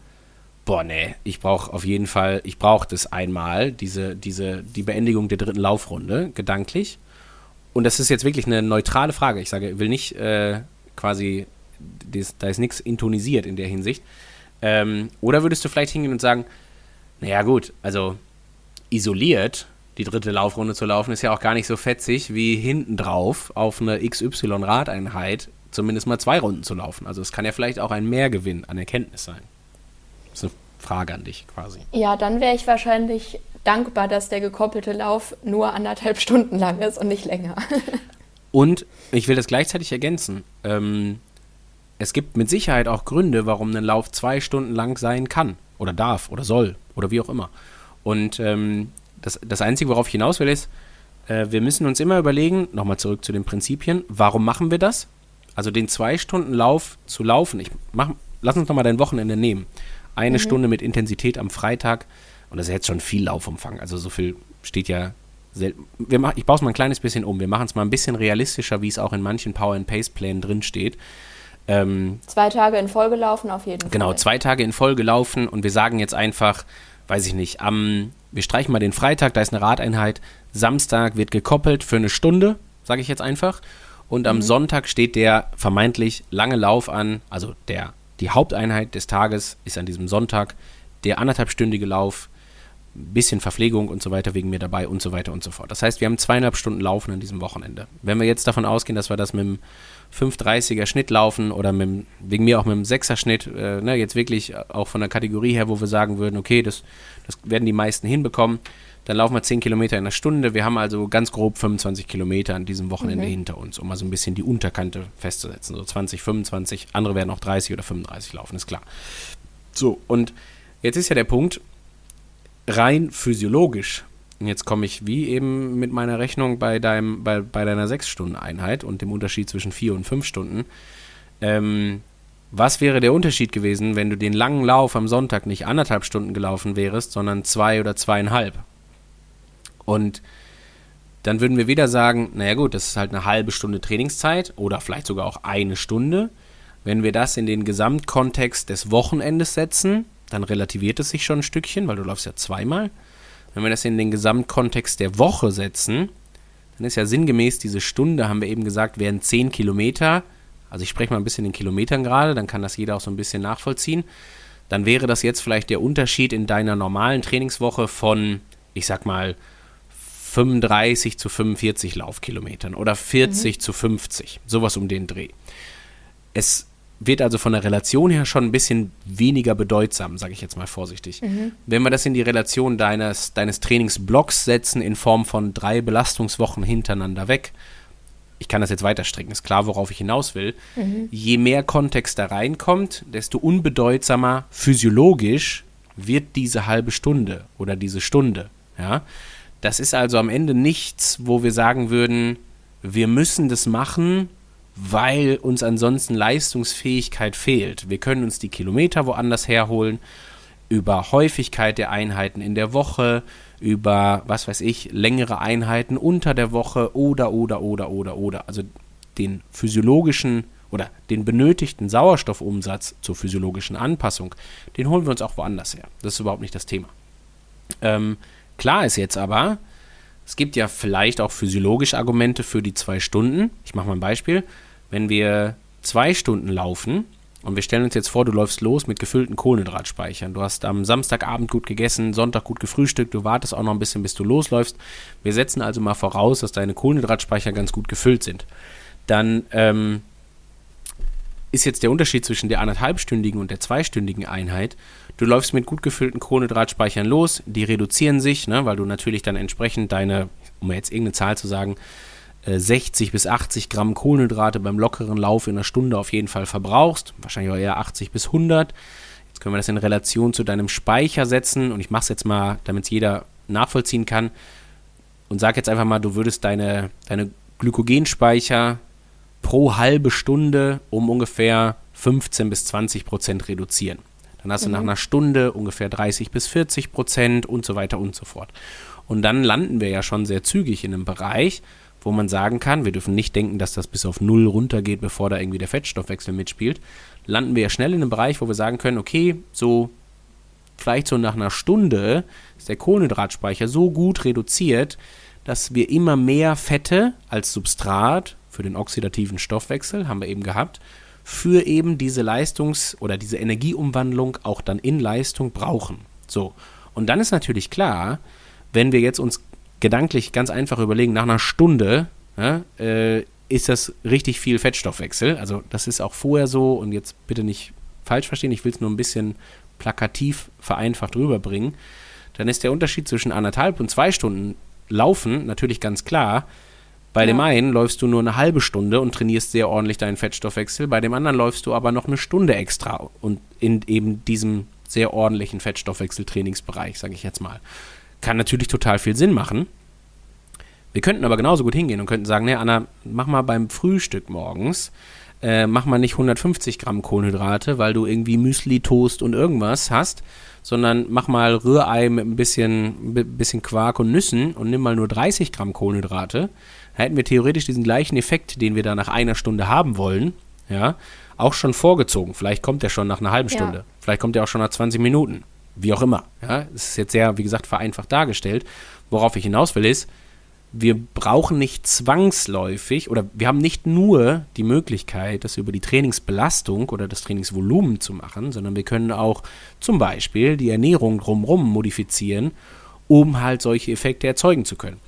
boah, nee, ich brauche auf jeden Fall, ich brauche das einmal, diese, diese, die Beendigung der dritten Laufrunde, gedanklich. Und das ist jetzt wirklich eine neutrale Frage. Ich sage, ich will nicht äh, quasi, da ist nichts intonisiert in der Hinsicht. Ähm, oder würdest du vielleicht hingehen und sagen, naja, gut, also isoliert die dritte Laufrunde zu laufen, ist ja auch gar nicht so fetzig wie hinten drauf auf eine XY-Radeinheit zumindest mal zwei Runden zu laufen. Also es kann ja vielleicht auch ein Mehrgewinn an Erkenntnis sein. Das ist eine Frage an dich quasi. Ja, dann wäre ich wahrscheinlich dankbar, dass der gekoppelte Lauf nur anderthalb Stunden lang ist und nicht länger. und ich will das gleichzeitig ergänzen. Ähm, es gibt mit Sicherheit auch Gründe, warum ein Lauf zwei Stunden lang sein kann oder darf oder soll oder wie auch immer. Und ähm, das, das Einzige, worauf ich hinaus will, ist, äh, wir müssen uns immer überlegen, nochmal zurück zu den Prinzipien, warum machen wir das? Also den zwei Stunden Lauf zu laufen, ich mach, lass uns nochmal dein Wochenende nehmen. Eine mhm. Stunde mit Intensität am Freitag und das ist jetzt schon viel Laufumfang. Also so viel steht ja selten. Wir mach, ich baue es mal ein kleines bisschen um. Wir machen es mal ein bisschen realistischer, wie es auch in manchen Power and Pace Plänen drin steht. Ähm, zwei Tage in Folge laufen auf jeden genau, Fall. Genau, zwei Tage in Folge laufen und wir sagen jetzt einfach, weiß ich nicht, am, wir streichen mal den Freitag, da ist eine Radeinheit, Samstag wird gekoppelt für eine Stunde, sage ich jetzt einfach. Und am mhm. Sonntag steht der vermeintlich lange Lauf an, also der, die Haupteinheit des Tages ist an diesem Sonntag der anderthalbstündige Lauf, bisschen Verpflegung und so weiter wegen mir dabei und so weiter und so fort. Das heißt, wir haben zweieinhalb Stunden Laufen an diesem Wochenende. Wenn wir jetzt davon ausgehen, dass wir das mit dem 530er Schnitt laufen oder mit, wegen mir auch mit dem 6er Schnitt, äh, ne, jetzt wirklich auch von der Kategorie her, wo wir sagen würden, okay, das, das werden die meisten hinbekommen, dann laufen wir 10 Kilometer in einer Stunde. Wir haben also ganz grob 25 Kilometer an diesem Wochenende mhm. hinter uns, um mal so ein bisschen die Unterkante festzusetzen. So 20, 25, andere werden auch 30 oder 35 laufen, ist klar. So, und jetzt ist ja der Punkt, rein physiologisch, und jetzt komme ich wie eben mit meiner Rechnung bei, deinem, bei, bei deiner 6-Stunden-Einheit und dem Unterschied zwischen 4 und 5 Stunden, ähm, was wäre der Unterschied gewesen, wenn du den langen Lauf am Sonntag nicht anderthalb Stunden gelaufen wärst, sondern zwei oder zweieinhalb? Und dann würden wir wieder sagen, naja gut, das ist halt eine halbe Stunde Trainingszeit oder vielleicht sogar auch eine Stunde. Wenn wir das in den Gesamtkontext des Wochenendes setzen, dann relativiert es sich schon ein Stückchen, weil du läufst ja zweimal. Wenn wir das in den Gesamtkontext der Woche setzen, dann ist ja sinngemäß diese Stunde, haben wir eben gesagt, wären 10 Kilometer. Also ich spreche mal ein bisschen in Kilometern gerade, dann kann das jeder auch so ein bisschen nachvollziehen. Dann wäre das jetzt vielleicht der Unterschied in deiner normalen Trainingswoche von, ich sag mal, 35 zu 45 Laufkilometern oder 40 mhm. zu 50, sowas um den Dreh. Es wird also von der Relation her schon ein bisschen weniger bedeutsam, sage ich jetzt mal vorsichtig. Mhm. Wenn wir das in die Relation deines, deines Trainingsblocks setzen in Form von drei Belastungswochen hintereinander weg, ich kann das jetzt weiter strecken, ist klar, worauf ich hinaus will. Mhm. Je mehr Kontext da reinkommt, desto unbedeutsamer physiologisch wird diese halbe Stunde oder diese Stunde. Ja? Das ist also am Ende nichts, wo wir sagen würden, wir müssen das machen, weil uns ansonsten Leistungsfähigkeit fehlt. Wir können uns die Kilometer woanders herholen, über Häufigkeit der Einheiten in der Woche, über, was weiß ich, längere Einheiten unter der Woche oder, oder, oder, oder, oder. Also den physiologischen oder den benötigten Sauerstoffumsatz zur physiologischen Anpassung, den holen wir uns auch woanders her. Das ist überhaupt nicht das Thema. Ähm, klar ist jetzt aber, es gibt ja vielleicht auch physiologische Argumente für die zwei Stunden. Ich mache mal ein Beispiel. Wenn wir zwei Stunden laufen und wir stellen uns jetzt vor, du läufst los mit gefüllten Kohlenhydratspeichern. Du hast am Samstagabend gut gegessen, Sonntag gut gefrühstückt, du wartest auch noch ein bisschen, bis du losläufst. Wir setzen also mal voraus, dass deine Kohlenhydratspeicher ganz gut gefüllt sind. Dann ähm, ist jetzt der Unterschied zwischen der anderthalbstündigen und der zweistündigen Einheit. Du läufst mit gut gefüllten Kohlenhydratspeichern los, die reduzieren sich, ne, weil du natürlich dann entsprechend deine, um jetzt irgendeine Zahl zu sagen, 60 äh, bis 80 Gramm Kohlenhydrate beim lockeren Lauf in einer Stunde auf jeden Fall verbrauchst. Wahrscheinlich auch eher 80 bis 100. Jetzt können wir das in Relation zu deinem Speicher setzen und ich mache es jetzt mal, damit es jeder nachvollziehen kann. Und sag jetzt einfach mal, du würdest deine, deine Glykogenspeicher pro halbe Stunde um ungefähr 15 bis 20 Prozent reduzieren. Dann hast mhm. du nach mhm. einer Stunde ungefähr 30 bis 40 Prozent und so weiter und so fort. Und dann landen wir ja schon sehr zügig in einem Bereich, wo man sagen kann, wir dürfen nicht denken, dass das bis auf Null runtergeht, bevor da irgendwie der Fettstoffwechsel mitspielt, landen wir ja schnell in einem Bereich, wo wir sagen können, okay, so vielleicht so nach einer Stunde ist der Kohlenhydratspeicher so gut reduziert, dass wir immer mehr Fette als Substrat für den oxidativen Stoffwechsel, haben wir eben gehabt, für eben diese Leistungs- oder diese Energieumwandlung auch dann in Leistung brauchen. So. Und dann ist natürlich klar, wenn wir jetzt uns gedanklich ganz einfach überlegen, nach einer Stunde ja, äh, ist das richtig viel Fettstoffwechsel. Also das ist auch vorher so und jetzt bitte nicht falsch verstehen, ich will es nur ein bisschen plakativ vereinfacht rüberbringen. Dann ist der Unterschied zwischen anderthalb und zwei Stunden Laufen natürlich ganz klar. Bei ja. dem einen läufst du nur eine halbe Stunde und trainierst sehr ordentlich deinen Fettstoffwechsel, bei dem anderen läufst du aber noch eine Stunde extra und in eben diesem sehr ordentlichen Fettstoffwechseltrainingsbereich, sage ich jetzt mal. Kann natürlich total viel Sinn machen. Wir könnten aber genauso gut hingehen und könnten sagen, ne, Anna, mach mal beim Frühstück morgens, äh, mach mal nicht 150 Gramm Kohlenhydrate, weil du irgendwie Müsli, Toast und irgendwas hast, sondern mach mal Rührei mit ein bisschen, bisschen Quark und Nüssen und nimm mal nur 30 Gramm Kohlenhydrate hätten wir theoretisch diesen gleichen Effekt, den wir da nach einer Stunde haben wollen, ja, auch schon vorgezogen. Vielleicht kommt der schon nach einer halben Stunde. Ja. Vielleicht kommt der auch schon nach 20 Minuten. wie auch immer. Ja, es ist jetzt sehr, wie gesagt, vereinfacht dargestellt. Worauf ich hinaus will, ist, wir brauchen nicht zwangsläufig oder wir haben nicht nur die Möglichkeit, das über die Trainingsbelastung oder das Trainingsvolumen zu machen, sondern wir können auch zum Beispiel die Ernährung drumherum modifizieren, um halt solche Effekte erzeugen zu können.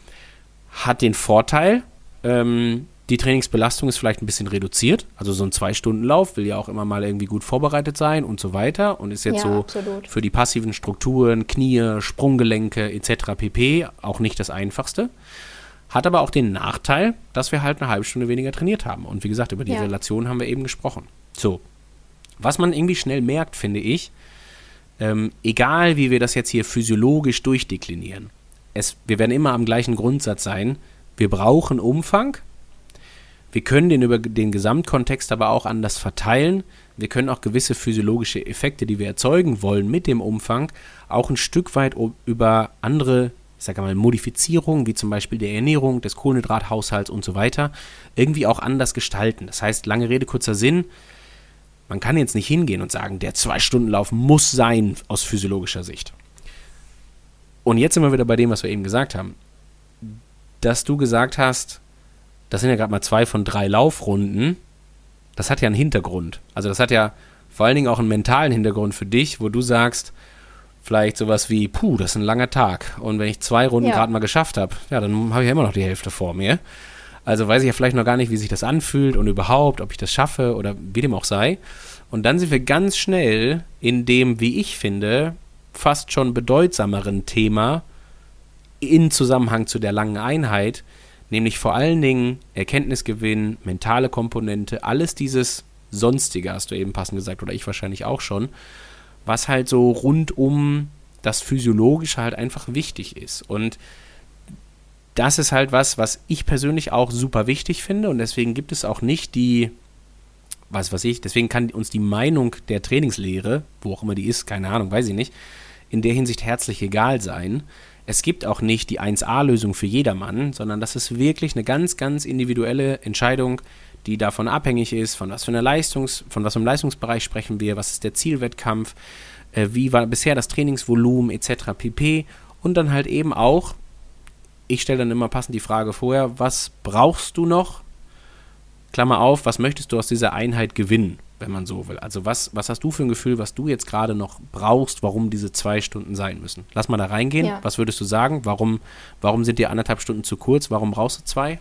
Hat den Vorteil, ähm, die Trainingsbelastung ist vielleicht ein bisschen reduziert. Also so ein Zwei-Stunden-Lauf will ja auch immer mal irgendwie gut vorbereitet sein und so weiter und ist jetzt ja, so absolut. für die passiven Strukturen, Knie, Sprunggelenke etc. pp. auch nicht das Einfachste. Hat aber auch den Nachteil, dass wir halt eine halbe Stunde weniger trainiert haben. Und wie gesagt, über die ja. Relation haben wir eben gesprochen. So. Was man irgendwie schnell merkt, finde ich, ähm, egal wie wir das jetzt hier physiologisch durchdeklinieren, es, wir werden immer am gleichen Grundsatz sein. Wir brauchen Umfang. Wir können den über den Gesamtkontext aber auch anders verteilen. Wir können auch gewisse physiologische Effekte, die wir erzeugen wollen mit dem Umfang, auch ein Stück weit über andere ich sage mal, Modifizierung, wie zum Beispiel der Ernährung, des Kohlenhydrathaushalts und so weiter, irgendwie auch anders gestalten. Das heißt, lange Rede, kurzer Sinn, man kann jetzt nicht hingehen und sagen, der Zwei-Stunden-Lauf muss sein aus physiologischer Sicht. Und jetzt sind wir wieder bei dem, was wir eben gesagt haben. Dass du gesagt hast, das sind ja gerade mal zwei von drei Laufrunden, das hat ja einen Hintergrund. Also das hat ja vor allen Dingen auch einen mentalen Hintergrund für dich, wo du sagst, vielleicht sowas wie, puh, das ist ein langer Tag. Und wenn ich zwei Runden ja. gerade mal geschafft habe, ja, dann habe ich ja immer noch die Hälfte vor mir. Also weiß ich ja vielleicht noch gar nicht, wie sich das anfühlt und überhaupt, ob ich das schaffe oder wie dem auch sei. Und dann sind wir ganz schnell in dem, wie ich finde, fast schon bedeutsameren Thema in Zusammenhang zu der langen Einheit, nämlich vor allen Dingen Erkenntnisgewinn, mentale Komponente, alles dieses Sonstige, hast du eben passend gesagt, oder ich wahrscheinlich auch schon was halt so rund um das Physiologische halt einfach wichtig ist. Und das ist halt was, was ich persönlich auch super wichtig finde und deswegen gibt es auch nicht die, was weiß ich, deswegen kann uns die Meinung der Trainingslehre, wo auch immer die ist, keine Ahnung, weiß ich nicht, in der Hinsicht herzlich egal sein. Es gibt auch nicht die 1A-Lösung für jedermann, sondern das ist wirklich eine ganz, ganz individuelle Entscheidung, die davon abhängig ist, von was für einer Leistungs, von was einem Leistungsbereich sprechen wir, was ist der Zielwettkampf, äh, wie war bisher das Trainingsvolumen etc. pp. Und dann halt eben auch, ich stelle dann immer passend die Frage vorher, was brauchst du noch? Klammer auf, was möchtest du aus dieser Einheit gewinnen, wenn man so will? Also was, was hast du für ein Gefühl, was du jetzt gerade noch brauchst, warum diese zwei Stunden sein müssen? Lass mal da reingehen. Ja. Was würdest du sagen? Warum, warum sind dir anderthalb Stunden zu kurz? Warum brauchst du zwei?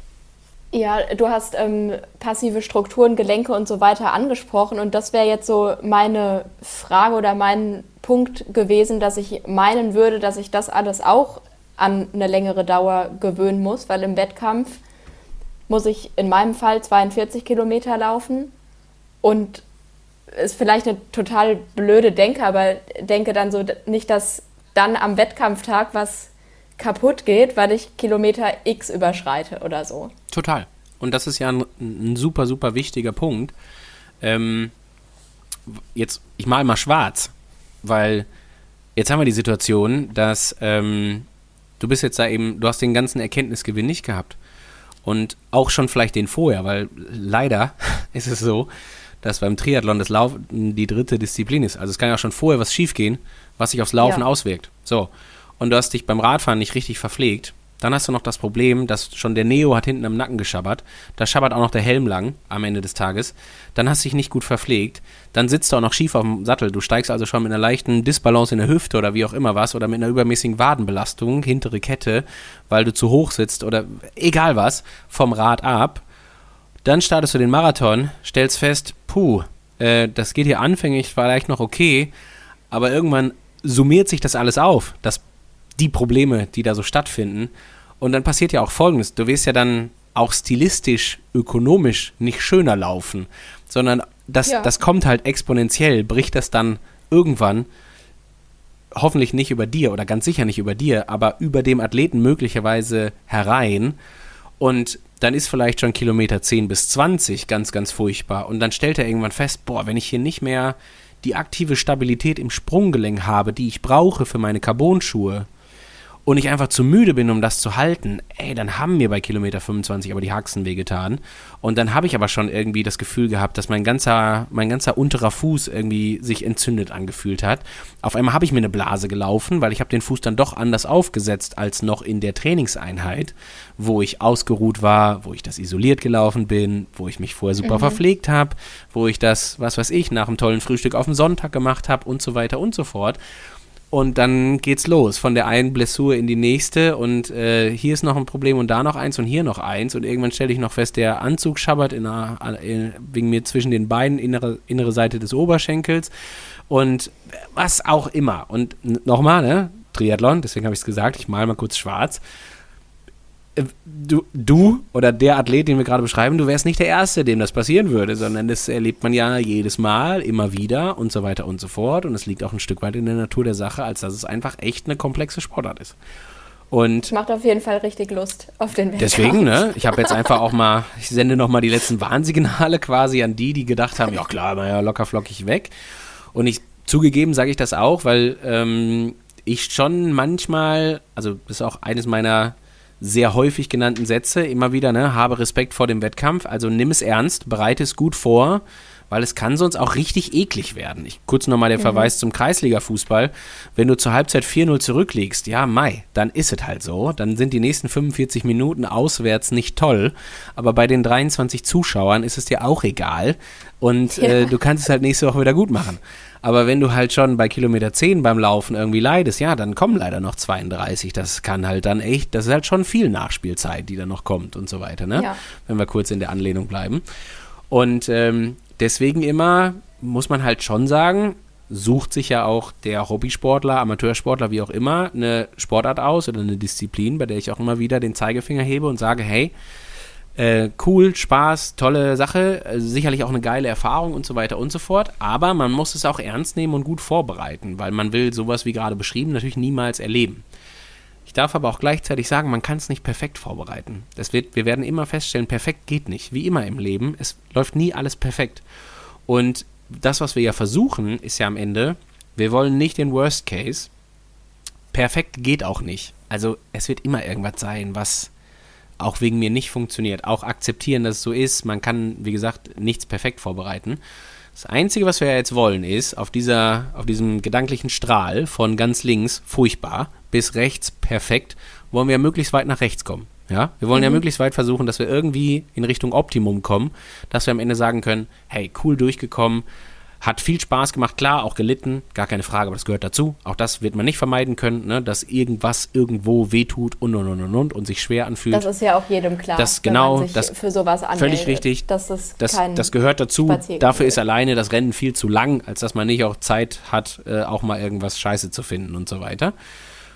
Ja, du hast ähm, passive Strukturen, Gelenke und so weiter angesprochen und das wäre jetzt so meine Frage oder mein Punkt gewesen, dass ich meinen würde, dass ich das alles auch an eine längere Dauer gewöhnen muss, weil im Wettkampf muss ich in meinem Fall 42 Kilometer laufen und ist vielleicht eine total blöde Denke, aber denke dann so nicht, dass dann am Wettkampftag was kaputt geht, weil ich Kilometer X überschreite oder so. Total. Und das ist ja ein, ein super, super wichtiger Punkt. Ähm, jetzt, ich male mal schwarz, weil jetzt haben wir die Situation, dass ähm, du bist jetzt da eben, du hast den ganzen Erkenntnisgewinn nicht gehabt. Und auch schon vielleicht den vorher, weil leider ist es so, dass beim Triathlon das Laufen die dritte Disziplin ist. Also es kann ja schon vorher was schiefgehen, was sich aufs Laufen ja. auswirkt. So und du hast dich beim Radfahren nicht richtig verpflegt, dann hast du noch das Problem, dass schon der Neo hat hinten am Nacken geschabbert. Da schabbert auch noch der Helm lang am Ende des Tages. Dann hast du dich nicht gut verpflegt. Dann sitzt du auch noch schief auf dem Sattel. Du steigst also schon mit einer leichten Disbalance in der Hüfte oder wie auch immer was oder mit einer übermäßigen Wadenbelastung, hintere Kette, weil du zu hoch sitzt oder egal was, vom Rad ab. Dann startest du den Marathon, stellst fest, puh, äh, das geht hier anfänglich vielleicht noch okay, aber irgendwann summiert sich das alles auf. Das die Probleme, die da so stattfinden. Und dann passiert ja auch Folgendes. Du wirst ja dann auch stilistisch, ökonomisch nicht schöner laufen, sondern das, ja. das kommt halt exponentiell, bricht das dann irgendwann hoffentlich nicht über dir oder ganz sicher nicht über dir, aber über dem Athleten möglicherweise herein. Und dann ist vielleicht schon Kilometer 10 bis 20 ganz, ganz furchtbar. Und dann stellt er irgendwann fest, boah, wenn ich hier nicht mehr die aktive Stabilität im Sprunggelenk habe, die ich brauche für meine Carbonschuhe, und ich einfach zu müde bin, um das zu halten, ey, dann haben mir bei Kilometer 25 aber die Haxen wehgetan. Und dann habe ich aber schon irgendwie das Gefühl gehabt, dass mein ganzer, mein ganzer unterer Fuß irgendwie sich entzündet angefühlt hat. Auf einmal habe ich mir eine Blase gelaufen, weil ich habe den Fuß dann doch anders aufgesetzt als noch in der Trainingseinheit, wo ich ausgeruht war, wo ich das isoliert gelaufen bin, wo ich mich vorher super mhm. verpflegt habe, wo ich das, was weiß ich, nach einem tollen Frühstück auf dem Sonntag gemacht habe und so weiter und so fort. Und dann geht's los, von der einen Blessur in die nächste und äh, hier ist noch ein Problem und da noch eins und hier noch eins. Und irgendwann stelle ich noch fest, der Anzug schabbert in einer, in, wegen mir zwischen den Beinen, innere, innere Seite des Oberschenkels. Und was auch immer. Und nochmal, ne, Triathlon, deswegen habe ich es gesagt, ich male mal kurz schwarz du, du oder der Athlet, den wir gerade beschreiben, du wärst nicht der Erste, dem das passieren würde, sondern das erlebt man ja jedes Mal, immer wieder und so weiter und so fort. Und es liegt auch ein Stück weit in der Natur der Sache, als dass es einfach echt eine komplexe Sportart ist. Und macht auf jeden Fall richtig Lust auf den Wettkampf. Deswegen, ne? Ich habe jetzt einfach auch mal, ich sende noch mal die letzten Warnsignale quasi an die, die gedacht haben, ja klar, mal ja locker flockig weg. Und ich zugegeben sage ich das auch, weil ähm, ich schon manchmal, also das ist auch eines meiner sehr häufig genannten Sätze immer wieder, ne, habe Respekt vor dem Wettkampf, also nimm es ernst, bereite es gut vor, weil es kann sonst auch richtig eklig werden. Ich, kurz nochmal der mhm. Verweis zum Kreisliga-Fußball. Wenn du zur Halbzeit 4-0 zurückliegst, ja, Mai, dann ist es halt so. Dann sind die nächsten 45 Minuten auswärts nicht toll. Aber bei den 23 Zuschauern ist es dir auch egal. Und ja. äh, du kannst es halt nächste Woche wieder gut machen. Aber wenn du halt schon bei Kilometer 10 beim Laufen irgendwie leidest, ja, dann kommen leider noch 32. Das kann halt dann echt, das ist halt schon viel Nachspielzeit, die dann noch kommt und so weiter, ne? Ja. Wenn wir kurz in der Anlehnung bleiben. Und ähm, deswegen immer muss man halt schon sagen, sucht sich ja auch der Hobbysportler, Amateursportler, wie auch immer, eine Sportart aus oder eine Disziplin, bei der ich auch immer wieder den Zeigefinger hebe und sage, hey, äh, cool, Spaß, tolle Sache, äh, sicherlich auch eine geile Erfahrung und so weiter und so fort. Aber man muss es auch ernst nehmen und gut vorbereiten, weil man will sowas wie gerade beschrieben natürlich niemals erleben. Ich darf aber auch gleichzeitig sagen, man kann es nicht perfekt vorbereiten. Das wird, wir werden immer feststellen, perfekt geht nicht. Wie immer im Leben, es läuft nie alles perfekt. Und das, was wir ja versuchen, ist ja am Ende, wir wollen nicht den Worst Case. Perfekt geht auch nicht. Also es wird immer irgendwas sein, was auch wegen mir nicht funktioniert. Auch akzeptieren, dass es so ist. Man kann, wie gesagt, nichts perfekt vorbereiten. Das Einzige, was wir ja jetzt wollen, ist auf, dieser, auf diesem gedanklichen Strahl von ganz links furchtbar bis rechts perfekt, wollen wir ja möglichst weit nach rechts kommen. Ja, wir wollen mhm. ja möglichst weit versuchen, dass wir irgendwie in Richtung Optimum kommen, dass wir am Ende sagen können, hey, cool durchgekommen, hat viel Spaß gemacht, klar, auch gelitten, gar keine Frage, aber das gehört dazu. Auch das wird man nicht vermeiden können, ne, dass irgendwas irgendwo wehtut und und und und und sich schwer anfühlt. Das ist ja auch jedem klar. Das genau, das für sowas anmeldet, völlig richtig. Das, ist das, das gehört dazu. Dafür ist alleine das Rennen viel zu lang, als dass man nicht auch Zeit hat, äh, auch mal irgendwas Scheiße zu finden und so weiter.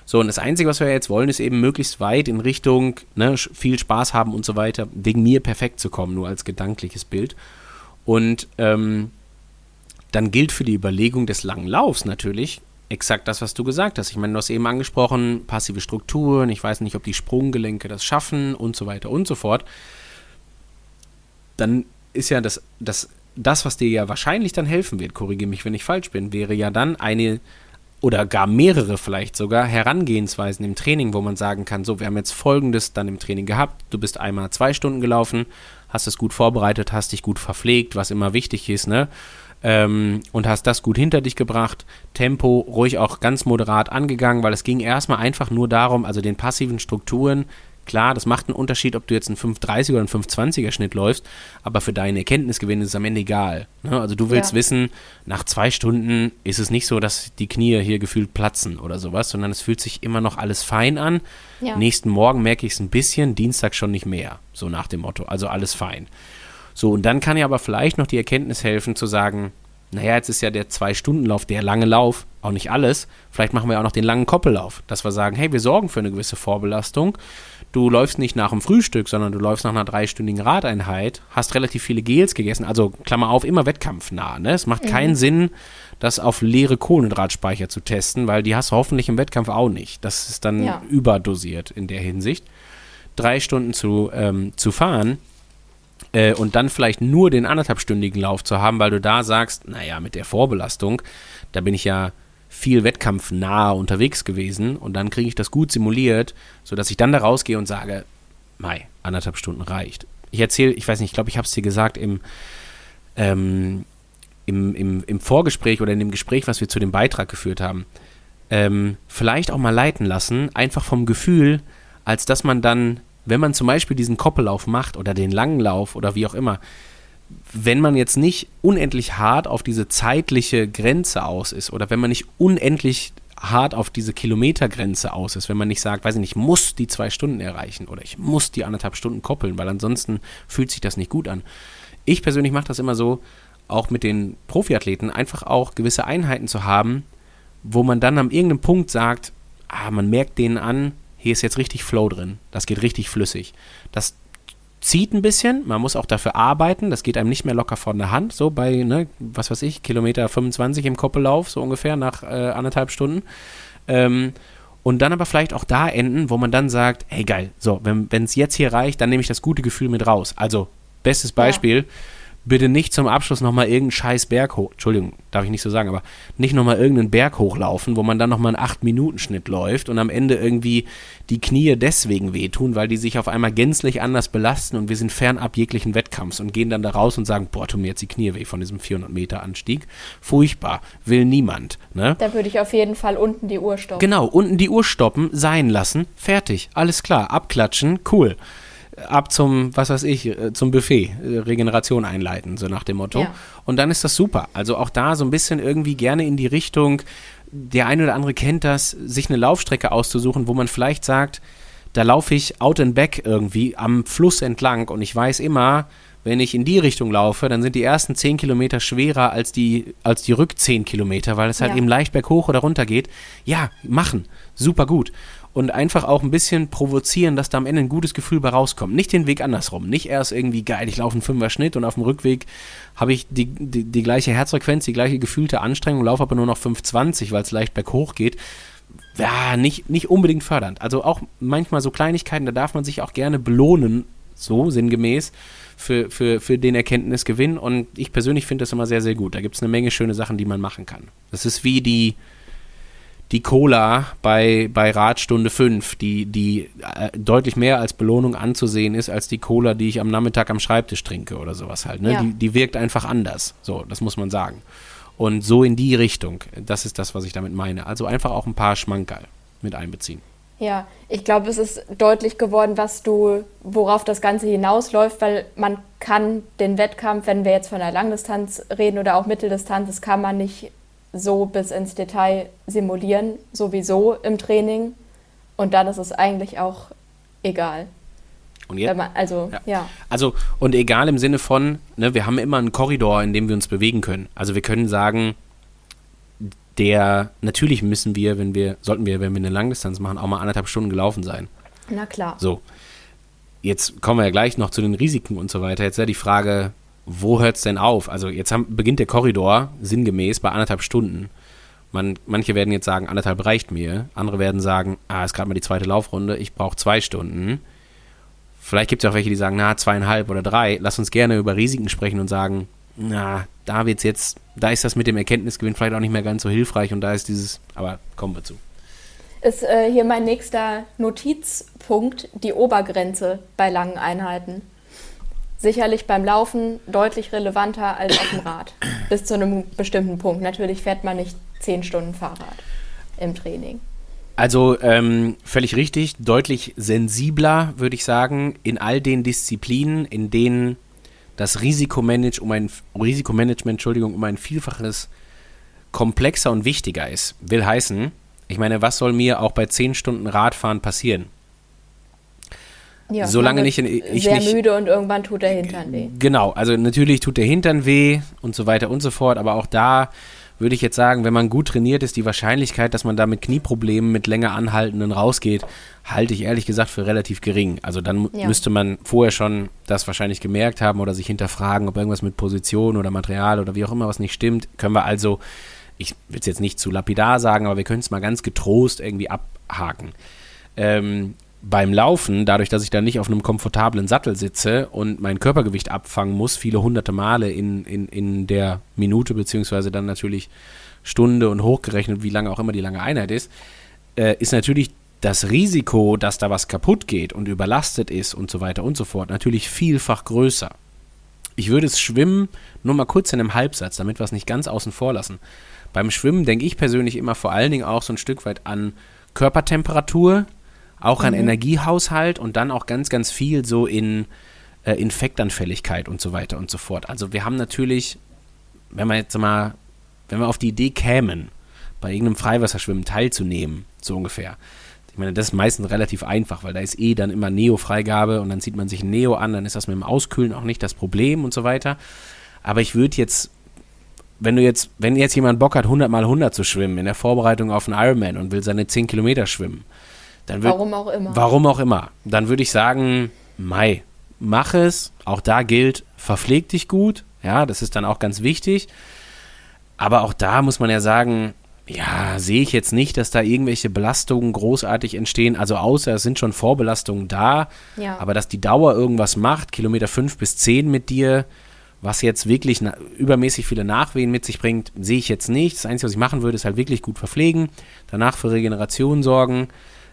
So, und das Einzige, was wir jetzt wollen, ist eben möglichst weit in Richtung ne, viel Spaß haben und so weiter, wegen mir perfekt zu kommen, nur als gedankliches Bild. Und ähm, dann gilt für die Überlegung des langen Laufs natürlich exakt das, was du gesagt hast. Ich meine, du hast eben angesprochen, passive Strukturen, ich weiß nicht, ob die Sprunggelenke das schaffen und so weiter und so fort. Dann ist ja das, das, das was dir ja wahrscheinlich dann helfen wird, korrigiere mich, wenn ich falsch bin, wäre ja dann eine oder gar mehrere vielleicht sogar Herangehensweisen im Training, wo man sagen kann, so, wir haben jetzt folgendes dann im Training gehabt, du bist einmal zwei Stunden gelaufen, hast es gut vorbereitet, hast dich gut verpflegt, was immer wichtig ist, ne? Ähm, und hast das gut hinter dich gebracht. Tempo ruhig auch ganz moderat angegangen, weil es ging erstmal einfach nur darum, also den passiven Strukturen. Klar, das macht einen Unterschied, ob du jetzt einen 530er oder einen 520er Schnitt läufst, aber für deine Erkenntnisgewinn ist es am Ende egal. Ne? Also du willst ja. wissen, nach zwei Stunden ist es nicht so, dass die Knie hier gefühlt platzen oder sowas, sondern es fühlt sich immer noch alles fein an. Ja. Nächsten Morgen merke ich es ein bisschen, Dienstag schon nicht mehr, so nach dem Motto. Also alles fein. So, und dann kann ja aber vielleicht noch die Erkenntnis helfen zu sagen, naja, jetzt ist ja der Zwei-Stunden-Lauf, der lange Lauf, auch nicht alles. Vielleicht machen wir auch noch den langen Koppellauf, dass wir sagen, hey, wir sorgen für eine gewisse Vorbelastung. Du läufst nicht nach dem Frühstück, sondern du läufst nach einer dreistündigen Radeinheit, hast relativ viele Gels gegessen, also Klammer auf, immer wettkampfnah. Ne? Es macht mhm. keinen Sinn, das auf leere Kohlenhydratspeicher zu testen, weil die hast du hoffentlich im Wettkampf auch nicht. Das ist dann ja. überdosiert in der Hinsicht. Drei Stunden zu, ähm, zu fahren, äh, und dann vielleicht nur den anderthalbstündigen Lauf zu haben, weil du da sagst, naja, mit der Vorbelastung, da bin ich ja viel wettkampfnah unterwegs gewesen und dann kriege ich das gut simuliert, sodass ich dann da rausgehe und sage, Mai, anderthalb Stunden reicht. Ich erzähle, ich weiß nicht, ich glaube, ich habe es dir gesagt im, ähm, im, im, im Vorgespräch oder in dem Gespräch, was wir zu dem Beitrag geführt haben, ähm, vielleicht auch mal leiten lassen, einfach vom Gefühl, als dass man dann, wenn man zum Beispiel diesen Koppellauf macht oder den langen Lauf oder wie auch immer, wenn man jetzt nicht unendlich hart auf diese zeitliche Grenze aus ist oder wenn man nicht unendlich hart auf diese Kilometergrenze aus ist, wenn man nicht sagt, weiß ich nicht, ich muss die zwei Stunden erreichen oder ich muss die anderthalb Stunden koppeln, weil ansonsten fühlt sich das nicht gut an. Ich persönlich mache das immer so, auch mit den Profiathleten, einfach auch gewisse Einheiten zu haben, wo man dann am irgendeinem Punkt sagt, ah, man merkt denen an, hier ist jetzt richtig Flow drin, das geht richtig flüssig. Das zieht ein bisschen, man muss auch dafür arbeiten, das geht einem nicht mehr locker von der Hand, so bei, ne, was weiß ich, Kilometer 25 im Koppellauf, so ungefähr nach äh, anderthalb Stunden. Ähm, und dann aber vielleicht auch da enden, wo man dann sagt, hey geil, so, wenn es jetzt hier reicht, dann nehme ich das gute Gefühl mit raus. Also, bestes Beispiel, ja bitte nicht zum Abschluss nochmal irgendeinen scheiß Berg hoch, Entschuldigung, darf ich nicht so sagen, aber nicht nochmal irgendeinen Berg hochlaufen, wo man dann nochmal einen 8-Minuten-Schnitt läuft und am Ende irgendwie die Knie deswegen wehtun, weil die sich auf einmal gänzlich anders belasten und wir sind fernab jeglichen Wettkampfs und gehen dann da raus und sagen, boah, tun mir jetzt die Knie weh von diesem 400-Meter-Anstieg. Furchtbar, will niemand. Ne? Da würde ich auf jeden Fall unten die Uhr stoppen. Genau, unten die Uhr stoppen, sein lassen, fertig, alles klar, abklatschen, cool ab zum, was weiß ich, äh, zum Buffet, äh, Regeneration einleiten, so nach dem Motto. Ja. Und dann ist das super. Also auch da so ein bisschen irgendwie gerne in die Richtung, der eine oder andere kennt das, sich eine Laufstrecke auszusuchen, wo man vielleicht sagt, da laufe ich out and back irgendwie am Fluss entlang und ich weiß immer, wenn ich in die Richtung laufe, dann sind die ersten 10 Kilometer schwerer als die, als die Rück 10 Kilometer, weil es halt ja. eben leicht berghoch oder runter geht. Ja, machen. Super gut und einfach auch ein bisschen provozieren, dass da am Ende ein gutes Gefühl bei rauskommt. Nicht den Weg andersrum. Nicht erst irgendwie geil, ich laufe einen Fünfer Schnitt und auf dem Rückweg habe ich die, die, die gleiche Herzfrequenz, die gleiche gefühlte Anstrengung, laufe aber nur noch 5,20, weil es leicht berghoch geht. Ja, nicht, nicht unbedingt fördernd. Also auch manchmal so Kleinigkeiten, da darf man sich auch gerne belohnen, so sinngemäß, für, für, für den Erkenntnisgewinn. Und ich persönlich finde das immer sehr, sehr gut. Da gibt es eine Menge schöne Sachen, die man machen kann. Das ist wie die, die Cola bei, bei Radstunde 5, die, die äh, deutlich mehr als Belohnung anzusehen ist, als die Cola, die ich am Nachmittag am Schreibtisch trinke oder sowas halt. Ne? Ja. Die, die wirkt einfach anders. So, das muss man sagen. Und so in die Richtung, das ist das, was ich damit meine. Also einfach auch ein paar Schmankerl mit einbeziehen. Ja, ich glaube, es ist deutlich geworden, was du, worauf das Ganze hinausläuft, weil man kann den Wettkampf, wenn wir jetzt von der Langdistanz reden oder auch Mitteldistanz, das kann man nicht so bis ins Detail simulieren, sowieso im Training. Und dann ist es eigentlich auch egal. Und jetzt, man, also, ja. ja. Also, und egal im Sinne von, ne, wir haben immer einen Korridor, in dem wir uns bewegen können. Also wir können sagen, der, natürlich müssen wir, wenn wir, sollten wir, wenn wir eine Langdistanz machen, auch mal anderthalb Stunden gelaufen sein. Na klar. So. Jetzt kommen wir ja gleich noch zu den Risiken und so weiter. Jetzt wäre die Frage, wo hört es denn auf? Also jetzt haben, beginnt der Korridor sinngemäß bei anderthalb Stunden. Man, manche werden jetzt sagen, anderthalb reicht mir. Andere werden sagen, ah, ist gerade mal die zweite Laufrunde, ich brauche zwei Stunden. Vielleicht gibt es auch welche, die sagen, na, zweieinhalb oder drei. Lass uns gerne über Risiken sprechen und sagen, na, da wird's jetzt, da ist das mit dem Erkenntnisgewinn vielleicht auch nicht mehr ganz so hilfreich und da ist dieses, aber kommen wir zu. Ist äh, hier mein nächster Notizpunkt die Obergrenze bei langen Einheiten sicherlich beim Laufen deutlich relevanter als auf dem Rad. Bis zu einem bestimmten Punkt. Natürlich fährt man nicht zehn Stunden Fahrrad im Training. Also ähm, völlig richtig, deutlich sensibler, würde ich sagen, in all den Disziplinen, in denen das Risikomanage um ein, Risikomanagement Entschuldigung, um ein Vielfaches komplexer und wichtiger ist. Will heißen, ich meine, was soll mir auch bei zehn Stunden Radfahren passieren? Ja, Solange nicht ich sehr nicht, müde und irgendwann tut der Hintern weh. Genau, also natürlich tut der Hintern weh und so weiter und so fort, aber auch da würde ich jetzt sagen, wenn man gut trainiert ist, die Wahrscheinlichkeit, dass man da mit Knieproblemen, mit länger anhaltenden rausgeht, halte ich ehrlich gesagt für relativ gering. Also dann ja. müsste man vorher schon das wahrscheinlich gemerkt haben oder sich hinterfragen, ob irgendwas mit Position oder Material oder wie auch immer was nicht stimmt. Können wir also, ich will es jetzt nicht zu lapidar sagen, aber wir können es mal ganz getrost irgendwie abhaken. Ähm, beim Laufen, dadurch, dass ich da nicht auf einem komfortablen Sattel sitze und mein Körpergewicht abfangen muss, viele hunderte Male in, in, in der Minute, beziehungsweise dann natürlich Stunde und hochgerechnet, wie lange auch immer die lange Einheit ist, äh, ist natürlich das Risiko, dass da was kaputt geht und überlastet ist und so weiter und so fort, natürlich vielfach größer. Ich würde es Schwimmen nur mal kurz in einem Halbsatz, damit wir es nicht ganz außen vor lassen. Beim Schwimmen denke ich persönlich immer vor allen Dingen auch so ein Stück weit an Körpertemperatur, auch an mhm. Energiehaushalt und dann auch ganz, ganz viel so in äh, Infektanfälligkeit und so weiter und so fort. Also wir haben natürlich, wenn wir jetzt mal, wenn wir auf die Idee kämen, bei irgendeinem Freiwasserschwimmen teilzunehmen, so ungefähr, ich meine, das ist meistens relativ einfach, weil da ist eh dann immer Neo-Freigabe und dann zieht man sich ein Neo an, dann ist das mit dem Auskühlen auch nicht das Problem und so weiter. Aber ich würde jetzt, wenn du jetzt, wenn jetzt jemand Bock hat, 100 mal 100 zu schwimmen in der Vorbereitung auf einen Ironman und will seine 10 Kilometer schwimmen, dann würde. Warum auch immer. Warum auch immer. Dann würde ich sagen, Mai, mach es. Auch da gilt, verpfleg dich gut. Ja, das ist dann auch ganz wichtig. Aber auch da muss man ja sagen, ja, sehe ich jetzt nicht, dass da irgendwelche Belastungen großartig entstehen. Also außer es sind schon Vorbelastungen da. Ja. Aber dass die Dauer irgendwas macht, Kilometer 5 bis 10 mit dir, was jetzt wirklich übermäßig viele Nachwehen mit sich bringt, sehe ich jetzt nicht. Das Einzige, was ich machen würde, ist halt wirklich gut verpflegen, danach für Regeneration sorgen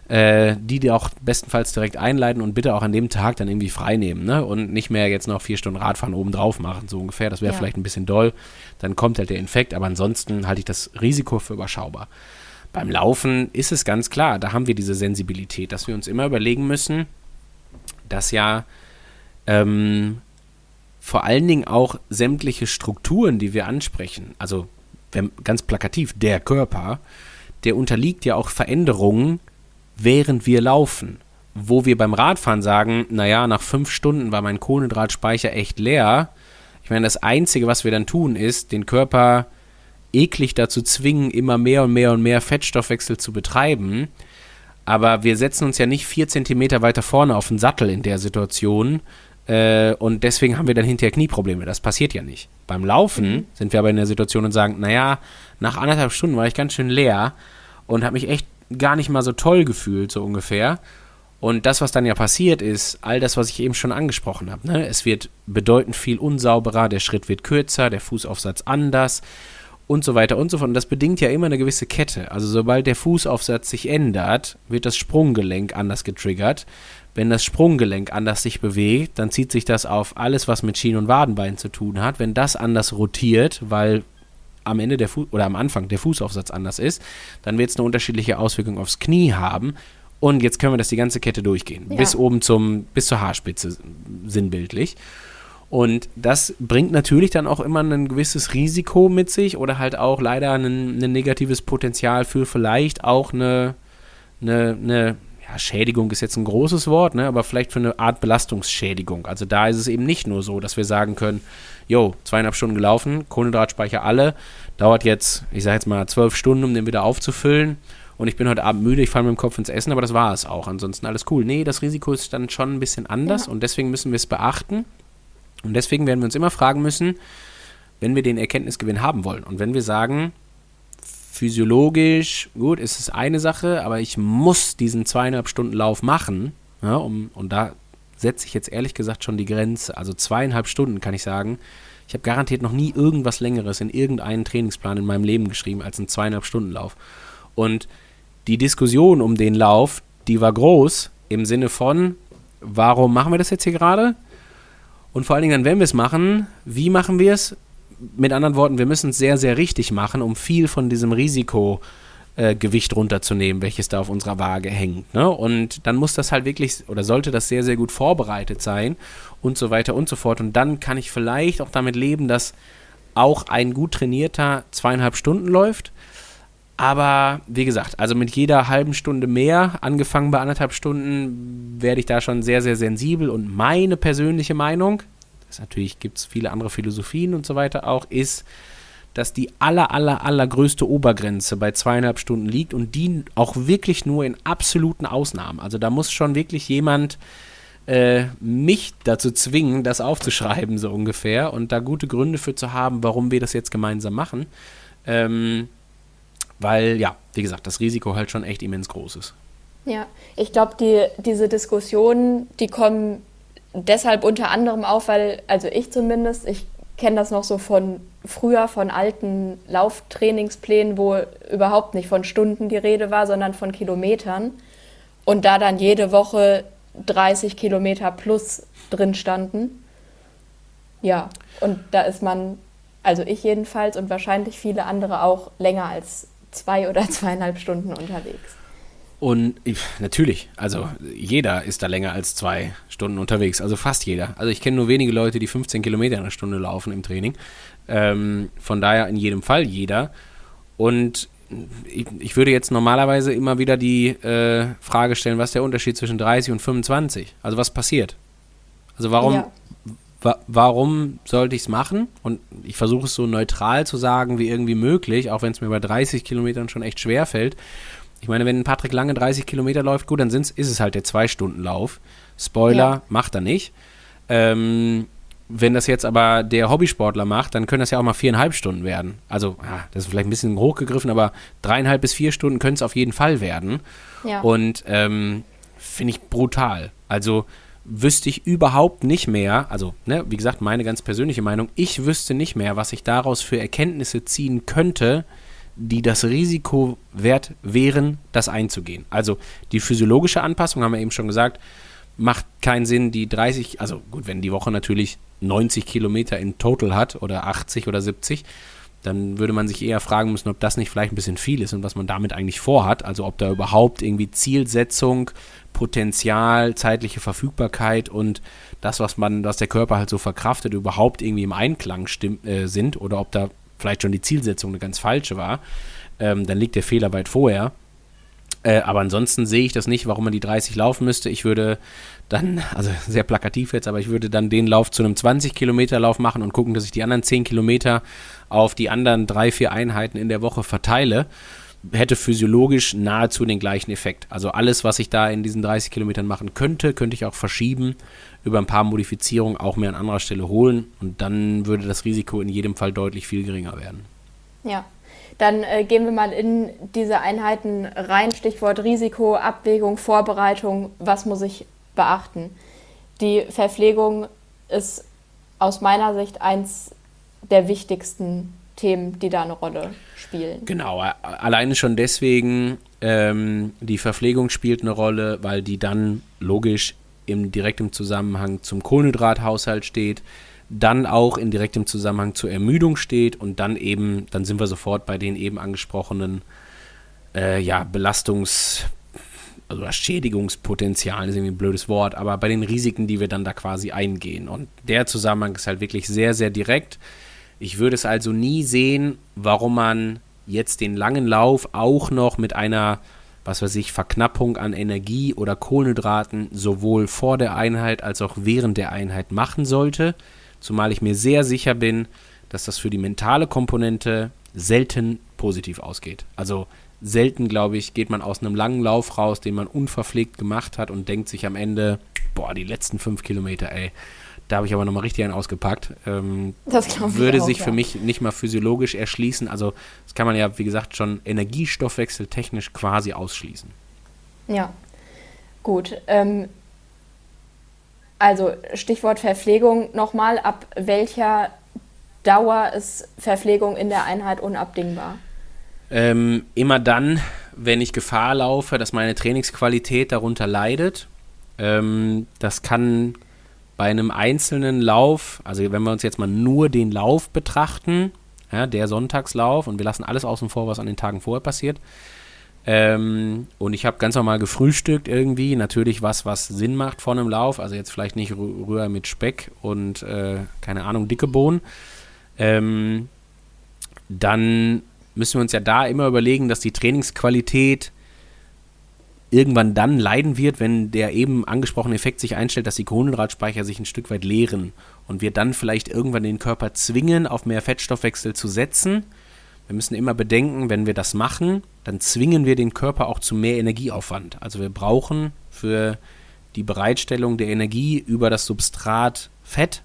äh, die dir auch bestenfalls direkt einleiten und bitte auch an dem Tag dann irgendwie frei nehmen, ne? Und nicht mehr jetzt noch vier Stunden Radfahren oben drauf machen, so ungefähr. Das wäre ja. vielleicht ein bisschen doll. Dann kommt halt der Infekt, aber ansonsten halte ich das Risiko für überschaubar. Beim Laufen ist es ganz klar, da haben wir diese Sensibilität, dass wir uns immer überlegen müssen, dass ja ähm, vor allen Dingen auch sämtliche Strukturen, die wir ansprechen, also ganz plakativ, der Körper, der unterliegt ja auch Veränderungen, während wir laufen. Wo wir beim Radfahren sagen, naja, nach fünf Stunden war mein Kohlenhydratspeicher echt leer. Ich meine, das Einzige, was wir dann tun, ist, den Körper eklig dazu zwingen, immer mehr und mehr und mehr Fettstoffwechsel zu betreiben. Aber wir setzen uns ja nicht vier Zentimeter weiter vorne auf den Sattel in der Situation. Äh, und deswegen haben wir dann hinterher Knieprobleme. Das passiert ja nicht. Beim Laufen mhm. sind wir aber in der Situation und sagen, naja, nach anderthalb Stunden war ich ganz schön leer und habe mich echt gar nicht mal so toll gefühlt, so ungefähr. Und das, was dann ja passiert, ist all das, was ich eben schon angesprochen habe. Ne? Es wird bedeutend viel unsauberer, der Schritt wird kürzer, der Fußaufsatz anders und so weiter und so fort. Und das bedingt ja immer eine gewisse Kette. Also sobald der Fußaufsatz sich ändert, wird das Sprunggelenk anders getriggert. Wenn das Sprunggelenk anders sich bewegt, dann zieht sich das auf alles, was mit Schien- und Wadenbein zu tun hat. Wenn das anders rotiert, weil am Ende der Fu oder am Anfang der Fußaufsatz anders ist, dann wird es eine unterschiedliche Auswirkung aufs Knie haben. Und jetzt können wir das die ganze Kette durchgehen. Ja. Bis oben zum, bis zur Haarspitze sinnbildlich. Und das bringt natürlich dann auch immer ein gewisses Risiko mit sich oder halt auch leider ein, ein negatives Potenzial für vielleicht auch eine, eine, eine ja, Schädigung ist jetzt ein großes Wort, ne, aber vielleicht für eine Art Belastungsschädigung. Also da ist es eben nicht nur so, dass wir sagen können, jo, zweieinhalb Stunden gelaufen, Kohlenhydratspeicher alle, dauert jetzt, ich sage jetzt mal, zwölf Stunden, um den wieder aufzufüllen. Und ich bin heute Abend müde, ich falle mit dem Kopf ins Essen, aber das war es auch. Ansonsten alles cool. Nee, das Risiko ist dann schon ein bisschen anders ja. und deswegen müssen wir es beachten. Und deswegen werden wir uns immer fragen müssen, wenn wir den Erkenntnisgewinn haben wollen. Und wenn wir sagen, physiologisch, gut, ist es eine Sache, aber ich muss diesen zweieinhalb Stunden Lauf machen, ja, um, und da setze ich jetzt ehrlich gesagt schon die Grenze. Also zweieinhalb Stunden kann ich sagen. Ich habe garantiert noch nie irgendwas Längeres in irgendeinen Trainingsplan in meinem Leben geschrieben als einen zweieinhalb Stunden Lauf. Und die Diskussion um den Lauf, die war groß im Sinne von, warum machen wir das jetzt hier gerade? Und vor allen Dingen dann, wenn wir es machen, wie machen wir es? Mit anderen Worten, wir müssen es sehr, sehr richtig machen, um viel von diesem Risiko äh, äh, Gewicht runterzunehmen, welches da auf unserer Waage hängt. Ne? Und dann muss das halt wirklich oder sollte das sehr, sehr gut vorbereitet sein und so weiter und so fort. Und dann kann ich vielleicht auch damit leben, dass auch ein gut trainierter zweieinhalb Stunden läuft. Aber wie gesagt, also mit jeder halben Stunde mehr, angefangen bei anderthalb Stunden, werde ich da schon sehr, sehr sensibel. Und meine persönliche Meinung, das natürlich gibt es viele andere Philosophien und so weiter auch, ist, dass die aller, aller, allergrößte Obergrenze bei zweieinhalb Stunden liegt und die auch wirklich nur in absoluten Ausnahmen. Also da muss schon wirklich jemand äh, mich dazu zwingen, das aufzuschreiben, so ungefähr, und da gute Gründe für zu haben, warum wir das jetzt gemeinsam machen. Ähm, weil, ja, wie gesagt, das Risiko halt schon echt immens groß ist. Ja, ich glaube, die, diese Diskussionen, die kommen deshalb unter anderem auf, weil, also ich zumindest, ich kenne das noch so von früher, von alten Lauftrainingsplänen, wo überhaupt nicht von Stunden die Rede war, sondern von Kilometern. Und da dann jede Woche 30 Kilometer plus drin standen. Ja, und da ist man, also ich jedenfalls und wahrscheinlich viele andere auch länger als zwei oder zweieinhalb Stunden unterwegs. Und ich, natürlich, also jeder ist da länger als zwei Stunden unterwegs, also fast jeder. Also ich kenne nur wenige Leute, die 15 Kilometer in einer Stunde laufen im Training. Ähm, von daher in jedem Fall jeder. Und ich, ich würde jetzt normalerweise immer wieder die äh, Frage stellen, was ist der Unterschied zwischen 30 und 25? Also was passiert? Also warum, ja. wa warum sollte ich es machen? Und ich versuche es so neutral zu sagen wie irgendwie möglich, auch wenn es mir bei 30 Kilometern schon echt schwer fällt. Ich meine, wenn Patrick Lange 30 Kilometer läuft, gut, dann ist es halt der Zwei-Stunden-Lauf. Spoiler, ja. macht er nicht. Ähm, wenn das jetzt aber der Hobbysportler macht, dann können das ja auch mal viereinhalb Stunden werden. Also, ja, das ist vielleicht ein bisschen hochgegriffen, aber dreieinhalb bis vier Stunden können es auf jeden Fall werden. Ja. Und ähm, finde ich brutal. Also wüsste ich überhaupt nicht mehr, also, ne, wie gesagt, meine ganz persönliche Meinung, ich wüsste nicht mehr, was ich daraus für Erkenntnisse ziehen könnte, die das Risiko wert wären, das einzugehen. Also die physiologische Anpassung, haben wir eben schon gesagt, macht keinen Sinn, die 30, also gut, wenn die Woche natürlich 90 Kilometer in Total hat oder 80 oder 70, dann würde man sich eher fragen müssen, ob das nicht vielleicht ein bisschen viel ist und was man damit eigentlich vorhat. Also ob da überhaupt irgendwie Zielsetzung, Potenzial, zeitliche Verfügbarkeit und das, was man, was der Körper halt so verkraftet, überhaupt irgendwie im Einklang äh, sind oder ob da vielleicht schon die Zielsetzung eine ganz falsche war, ähm, dann liegt der Fehler weit vorher. Äh, aber ansonsten sehe ich das nicht, warum man die 30 laufen müsste. Ich würde dann, also sehr plakativ jetzt, aber ich würde dann den Lauf zu einem 20-Kilometer-Lauf machen und gucken, dass ich die anderen 10 Kilometer auf die anderen drei, vier Einheiten in der Woche verteile. Hätte physiologisch nahezu den gleichen Effekt. Also alles, was ich da in diesen 30 Kilometern machen könnte, könnte ich auch verschieben, über ein paar Modifizierungen auch mehr an anderer Stelle holen und dann würde das Risiko in jedem Fall deutlich viel geringer werden. Ja, dann äh, gehen wir mal in diese Einheiten rein. Stichwort Risiko, Abwägung, Vorbereitung. Was muss ich beachten? Die Verpflegung ist aus meiner Sicht eins der wichtigsten Themen, die da eine Rolle spielen. Genau, alleine schon deswegen, ähm, die Verpflegung spielt eine Rolle, weil die dann logisch im direktem Zusammenhang zum Kohlenhydrathaushalt steht dann auch in direktem Zusammenhang zur Ermüdung steht und dann eben, dann sind wir sofort bei den eben angesprochenen äh, ja, Belastungs- also Schädigungspotenzial ist irgendwie ein blödes Wort, aber bei den Risiken, die wir dann da quasi eingehen. Und der Zusammenhang ist halt wirklich sehr, sehr direkt. Ich würde es also nie sehen, warum man jetzt den langen Lauf auch noch mit einer, was weiß ich, Verknappung an Energie oder Kohlenhydraten sowohl vor der Einheit als auch während der Einheit machen sollte zumal ich mir sehr sicher bin, dass das für die mentale Komponente selten positiv ausgeht. Also selten, glaube ich, geht man aus einem langen Lauf raus, den man unverpflegt gemacht hat und denkt sich am Ende, boah, die letzten fünf Kilometer, ey, da habe ich aber nochmal richtig einen ausgepackt. Ähm, das würde auch, sich ja. für mich nicht mal physiologisch erschließen. Also das kann man ja, wie gesagt, schon energiestoffwechseltechnisch quasi ausschließen. Ja, gut. Ähm, also Stichwort Verpflegung nochmal, ab welcher Dauer ist Verpflegung in der Einheit unabdingbar? Ähm, immer dann, wenn ich Gefahr laufe, dass meine Trainingsqualität darunter leidet. Ähm, das kann bei einem einzelnen Lauf, also wenn wir uns jetzt mal nur den Lauf betrachten, ja, der Sonntagslauf, und wir lassen alles außen vor, was an den Tagen vorher passiert, ähm, und ich habe ganz normal gefrühstückt irgendwie. Natürlich was, was Sinn macht vor einem Lauf. Also jetzt vielleicht nicht Rührer mit Speck und äh, keine Ahnung, dicke Bohnen. Ähm, dann müssen wir uns ja da immer überlegen, dass die Trainingsqualität irgendwann dann leiden wird, wenn der eben angesprochene Effekt sich einstellt, dass die Kohlenhydratspeicher sich ein Stück weit leeren und wir dann vielleicht irgendwann den Körper zwingen, auf mehr Fettstoffwechsel zu setzen wir müssen immer bedenken, wenn wir das machen, dann zwingen wir den Körper auch zu mehr Energieaufwand. Also wir brauchen für die Bereitstellung der Energie über das Substrat Fett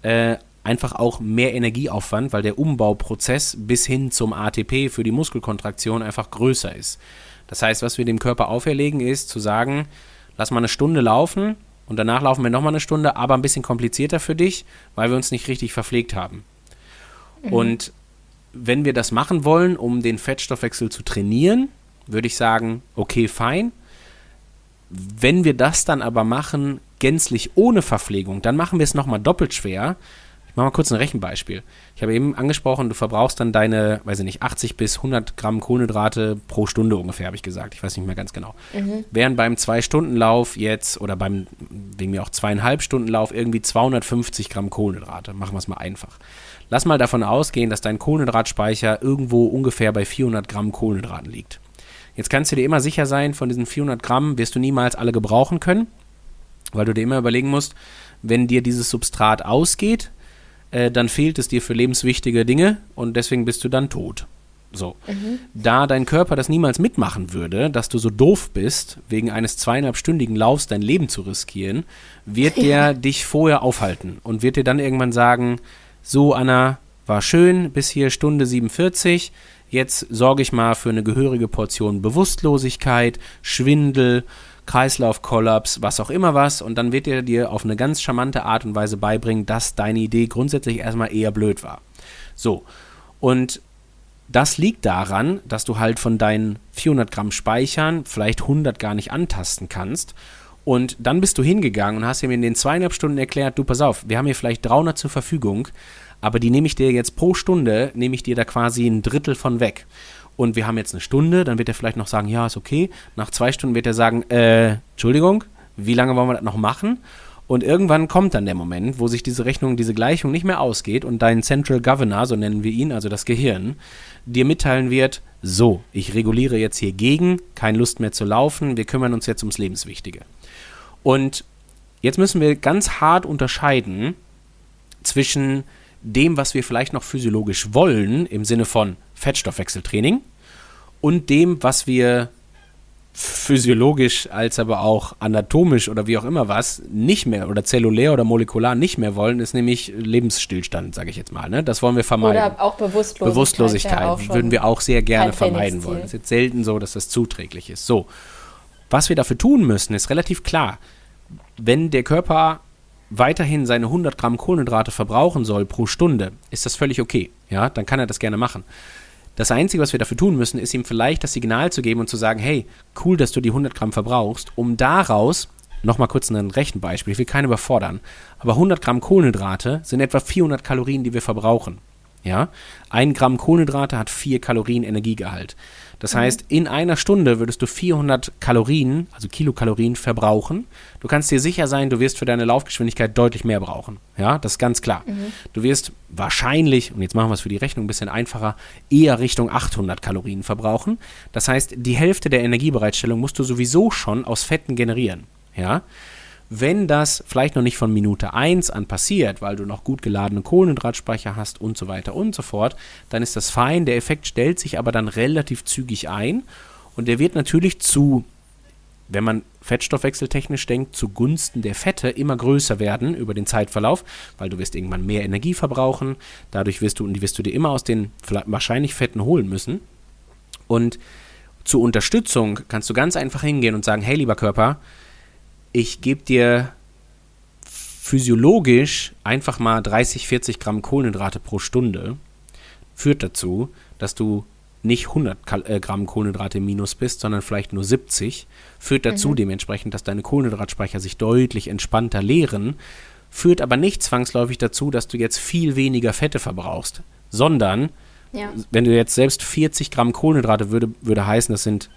äh, einfach auch mehr Energieaufwand, weil der Umbauprozess bis hin zum ATP für die Muskelkontraktion einfach größer ist. Das heißt, was wir dem Körper auferlegen, ist zu sagen, lass mal eine Stunde laufen und danach laufen wir nochmal eine Stunde, aber ein bisschen komplizierter für dich, weil wir uns nicht richtig verpflegt haben. Mhm. Und wenn wir das machen wollen, um den Fettstoffwechsel zu trainieren, würde ich sagen, okay, fein. Wenn wir das dann aber machen, gänzlich ohne Verpflegung, dann machen wir es nochmal doppelt schwer, ich mache mal kurz ein Rechenbeispiel. Ich habe eben angesprochen, du verbrauchst dann deine, weiß ich nicht, 80 bis 100 Gramm Kohlenhydrate pro Stunde ungefähr, habe ich gesagt. Ich weiß nicht mehr ganz genau. Mhm. Während beim Zwei-Stunden-Lauf jetzt oder beim, wegen mir auch zweieinhalb Stunden Lauf irgendwie 250 Gramm Kohlenhydrate. Machen wir es mal einfach. Lass mal davon ausgehen, dass dein Kohlenhydratspeicher irgendwo ungefähr bei 400 Gramm Kohlenhydraten liegt. Jetzt kannst du dir immer sicher sein, von diesen 400 Gramm wirst du niemals alle gebrauchen können, weil du dir immer überlegen musst, wenn dir dieses Substrat ausgeht, äh, dann fehlt es dir für lebenswichtige Dinge und deswegen bist du dann tot. So. Mhm. Da dein Körper das niemals mitmachen würde, dass du so doof bist, wegen eines zweieinhalbstündigen Laufs dein Leben zu riskieren, wird der dich vorher aufhalten und wird dir dann irgendwann sagen, so Anna, war schön, bis hier Stunde 47, jetzt sorge ich mal für eine gehörige Portion Bewusstlosigkeit, Schwindel, Kreislaufkollaps, was auch immer was. Und dann wird er dir auf eine ganz charmante Art und Weise beibringen, dass deine Idee grundsätzlich erstmal eher blöd war. So. Und das liegt daran, dass du halt von deinen 400 Gramm Speichern vielleicht 100 gar nicht antasten kannst. Und dann bist du hingegangen und hast ihm in den zweieinhalb Stunden erklärt, du pass auf, wir haben hier vielleicht 300 zur Verfügung, aber die nehme ich dir jetzt pro Stunde, nehme ich dir da quasi ein Drittel von weg und wir haben jetzt eine Stunde, dann wird er vielleicht noch sagen, ja, ist okay. Nach zwei Stunden wird er sagen, äh, Entschuldigung, wie lange wollen wir das noch machen? Und irgendwann kommt dann der Moment, wo sich diese Rechnung, diese Gleichung nicht mehr ausgeht und dein Central Governor, so nennen wir ihn, also das Gehirn, dir mitteilen wird, so, ich reguliere jetzt hier gegen, keine Lust mehr zu laufen, wir kümmern uns jetzt ums Lebenswichtige. Und jetzt müssen wir ganz hart unterscheiden zwischen dem, was wir vielleicht noch physiologisch wollen, im Sinne von Fettstoffwechseltraining, und dem, was wir physiologisch als aber auch anatomisch oder wie auch immer was nicht mehr oder zellulär oder molekular nicht mehr wollen, ist nämlich Lebensstillstand, sage ich jetzt mal. Ne? Das wollen wir vermeiden. Oder auch Bewusstlosigkeit. Bewusstlosigkeit würden wir auch sehr gerne vermeiden wollen. Es ist jetzt selten so, dass das zuträglich ist. So, was wir dafür tun müssen, ist relativ klar. Wenn der Körper weiterhin seine 100 Gramm Kohlenhydrate verbrauchen soll pro Stunde, ist das völlig okay. Ja, dann kann er das gerne machen. Das Einzige, was wir dafür tun müssen, ist ihm vielleicht das Signal zu geben und zu sagen, hey, cool, dass du die 100 Gramm verbrauchst, um daraus, nochmal kurz ein Rechenbeispiel, ich will keinen überfordern, aber 100 Gramm Kohlenhydrate sind etwa 400 Kalorien, die wir verbrauchen. Ja, ein Gramm Kohlenhydrate hat 4 Kalorien Energiegehalt. Das mhm. heißt, in einer Stunde würdest du 400 Kalorien, also Kilokalorien, verbrauchen. Du kannst dir sicher sein, du wirst für deine Laufgeschwindigkeit deutlich mehr brauchen. Ja, das ist ganz klar. Mhm. Du wirst wahrscheinlich, und jetzt machen wir es für die Rechnung ein bisschen einfacher, eher Richtung 800 Kalorien verbrauchen. Das heißt, die Hälfte der Energiebereitstellung musst du sowieso schon aus Fetten generieren. Ja, wenn das vielleicht noch nicht von Minute 1 an passiert, weil du noch gut geladene Kohlenhydratspeicher hast und so weiter und so fort, dann ist das fein. Der Effekt stellt sich aber dann relativ zügig ein und der wird natürlich zu, wenn man fettstoffwechseltechnisch denkt, zugunsten der Fette immer größer werden über den Zeitverlauf, weil du wirst irgendwann mehr Energie verbrauchen, dadurch wirst du, und die wirst du dir immer aus den wahrscheinlich Fetten holen müssen. Und zur Unterstützung kannst du ganz einfach hingehen und sagen, hey lieber Körper, ich gebe dir physiologisch einfach mal 30, 40 Gramm Kohlenhydrate pro Stunde, führt dazu, dass du nicht 100 Kal äh, Gramm Kohlenhydrate im Minus bist, sondern vielleicht nur 70, führt dazu mhm. dementsprechend, dass deine Kohlenhydratspeicher sich deutlich entspannter leeren, führt aber nicht zwangsläufig dazu, dass du jetzt viel weniger Fette verbrauchst, sondern ja. wenn du jetzt selbst 40 Gramm Kohlenhydrate würde, würde heißen, das sind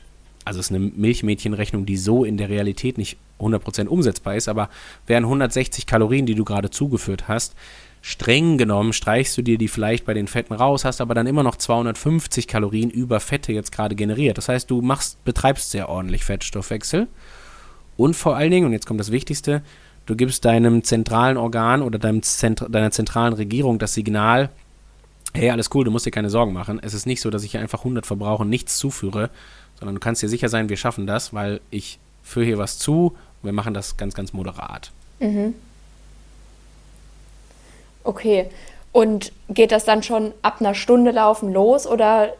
also es ist eine Milchmädchenrechnung, die so in der Realität nicht 100% umsetzbar ist, aber wären 160 Kalorien, die du gerade zugeführt hast, streng genommen streichst du dir die vielleicht bei den Fetten raus, hast aber dann immer noch 250 Kalorien über Fette jetzt gerade generiert. Das heißt, du machst, betreibst sehr ordentlich Fettstoffwechsel und vor allen Dingen, und jetzt kommt das Wichtigste, du gibst deinem zentralen Organ oder deinem Zentr deiner zentralen Regierung das Signal, hey, alles cool, du musst dir keine Sorgen machen. Es ist nicht so, dass ich hier einfach 100 verbrauche und nichts zuführe, sondern du kannst dir sicher sein, wir schaffen das, weil ich führe hier was zu und wir machen das ganz, ganz moderat. Mhm. Okay. Und geht das dann schon ab einer Stunde laufen los oder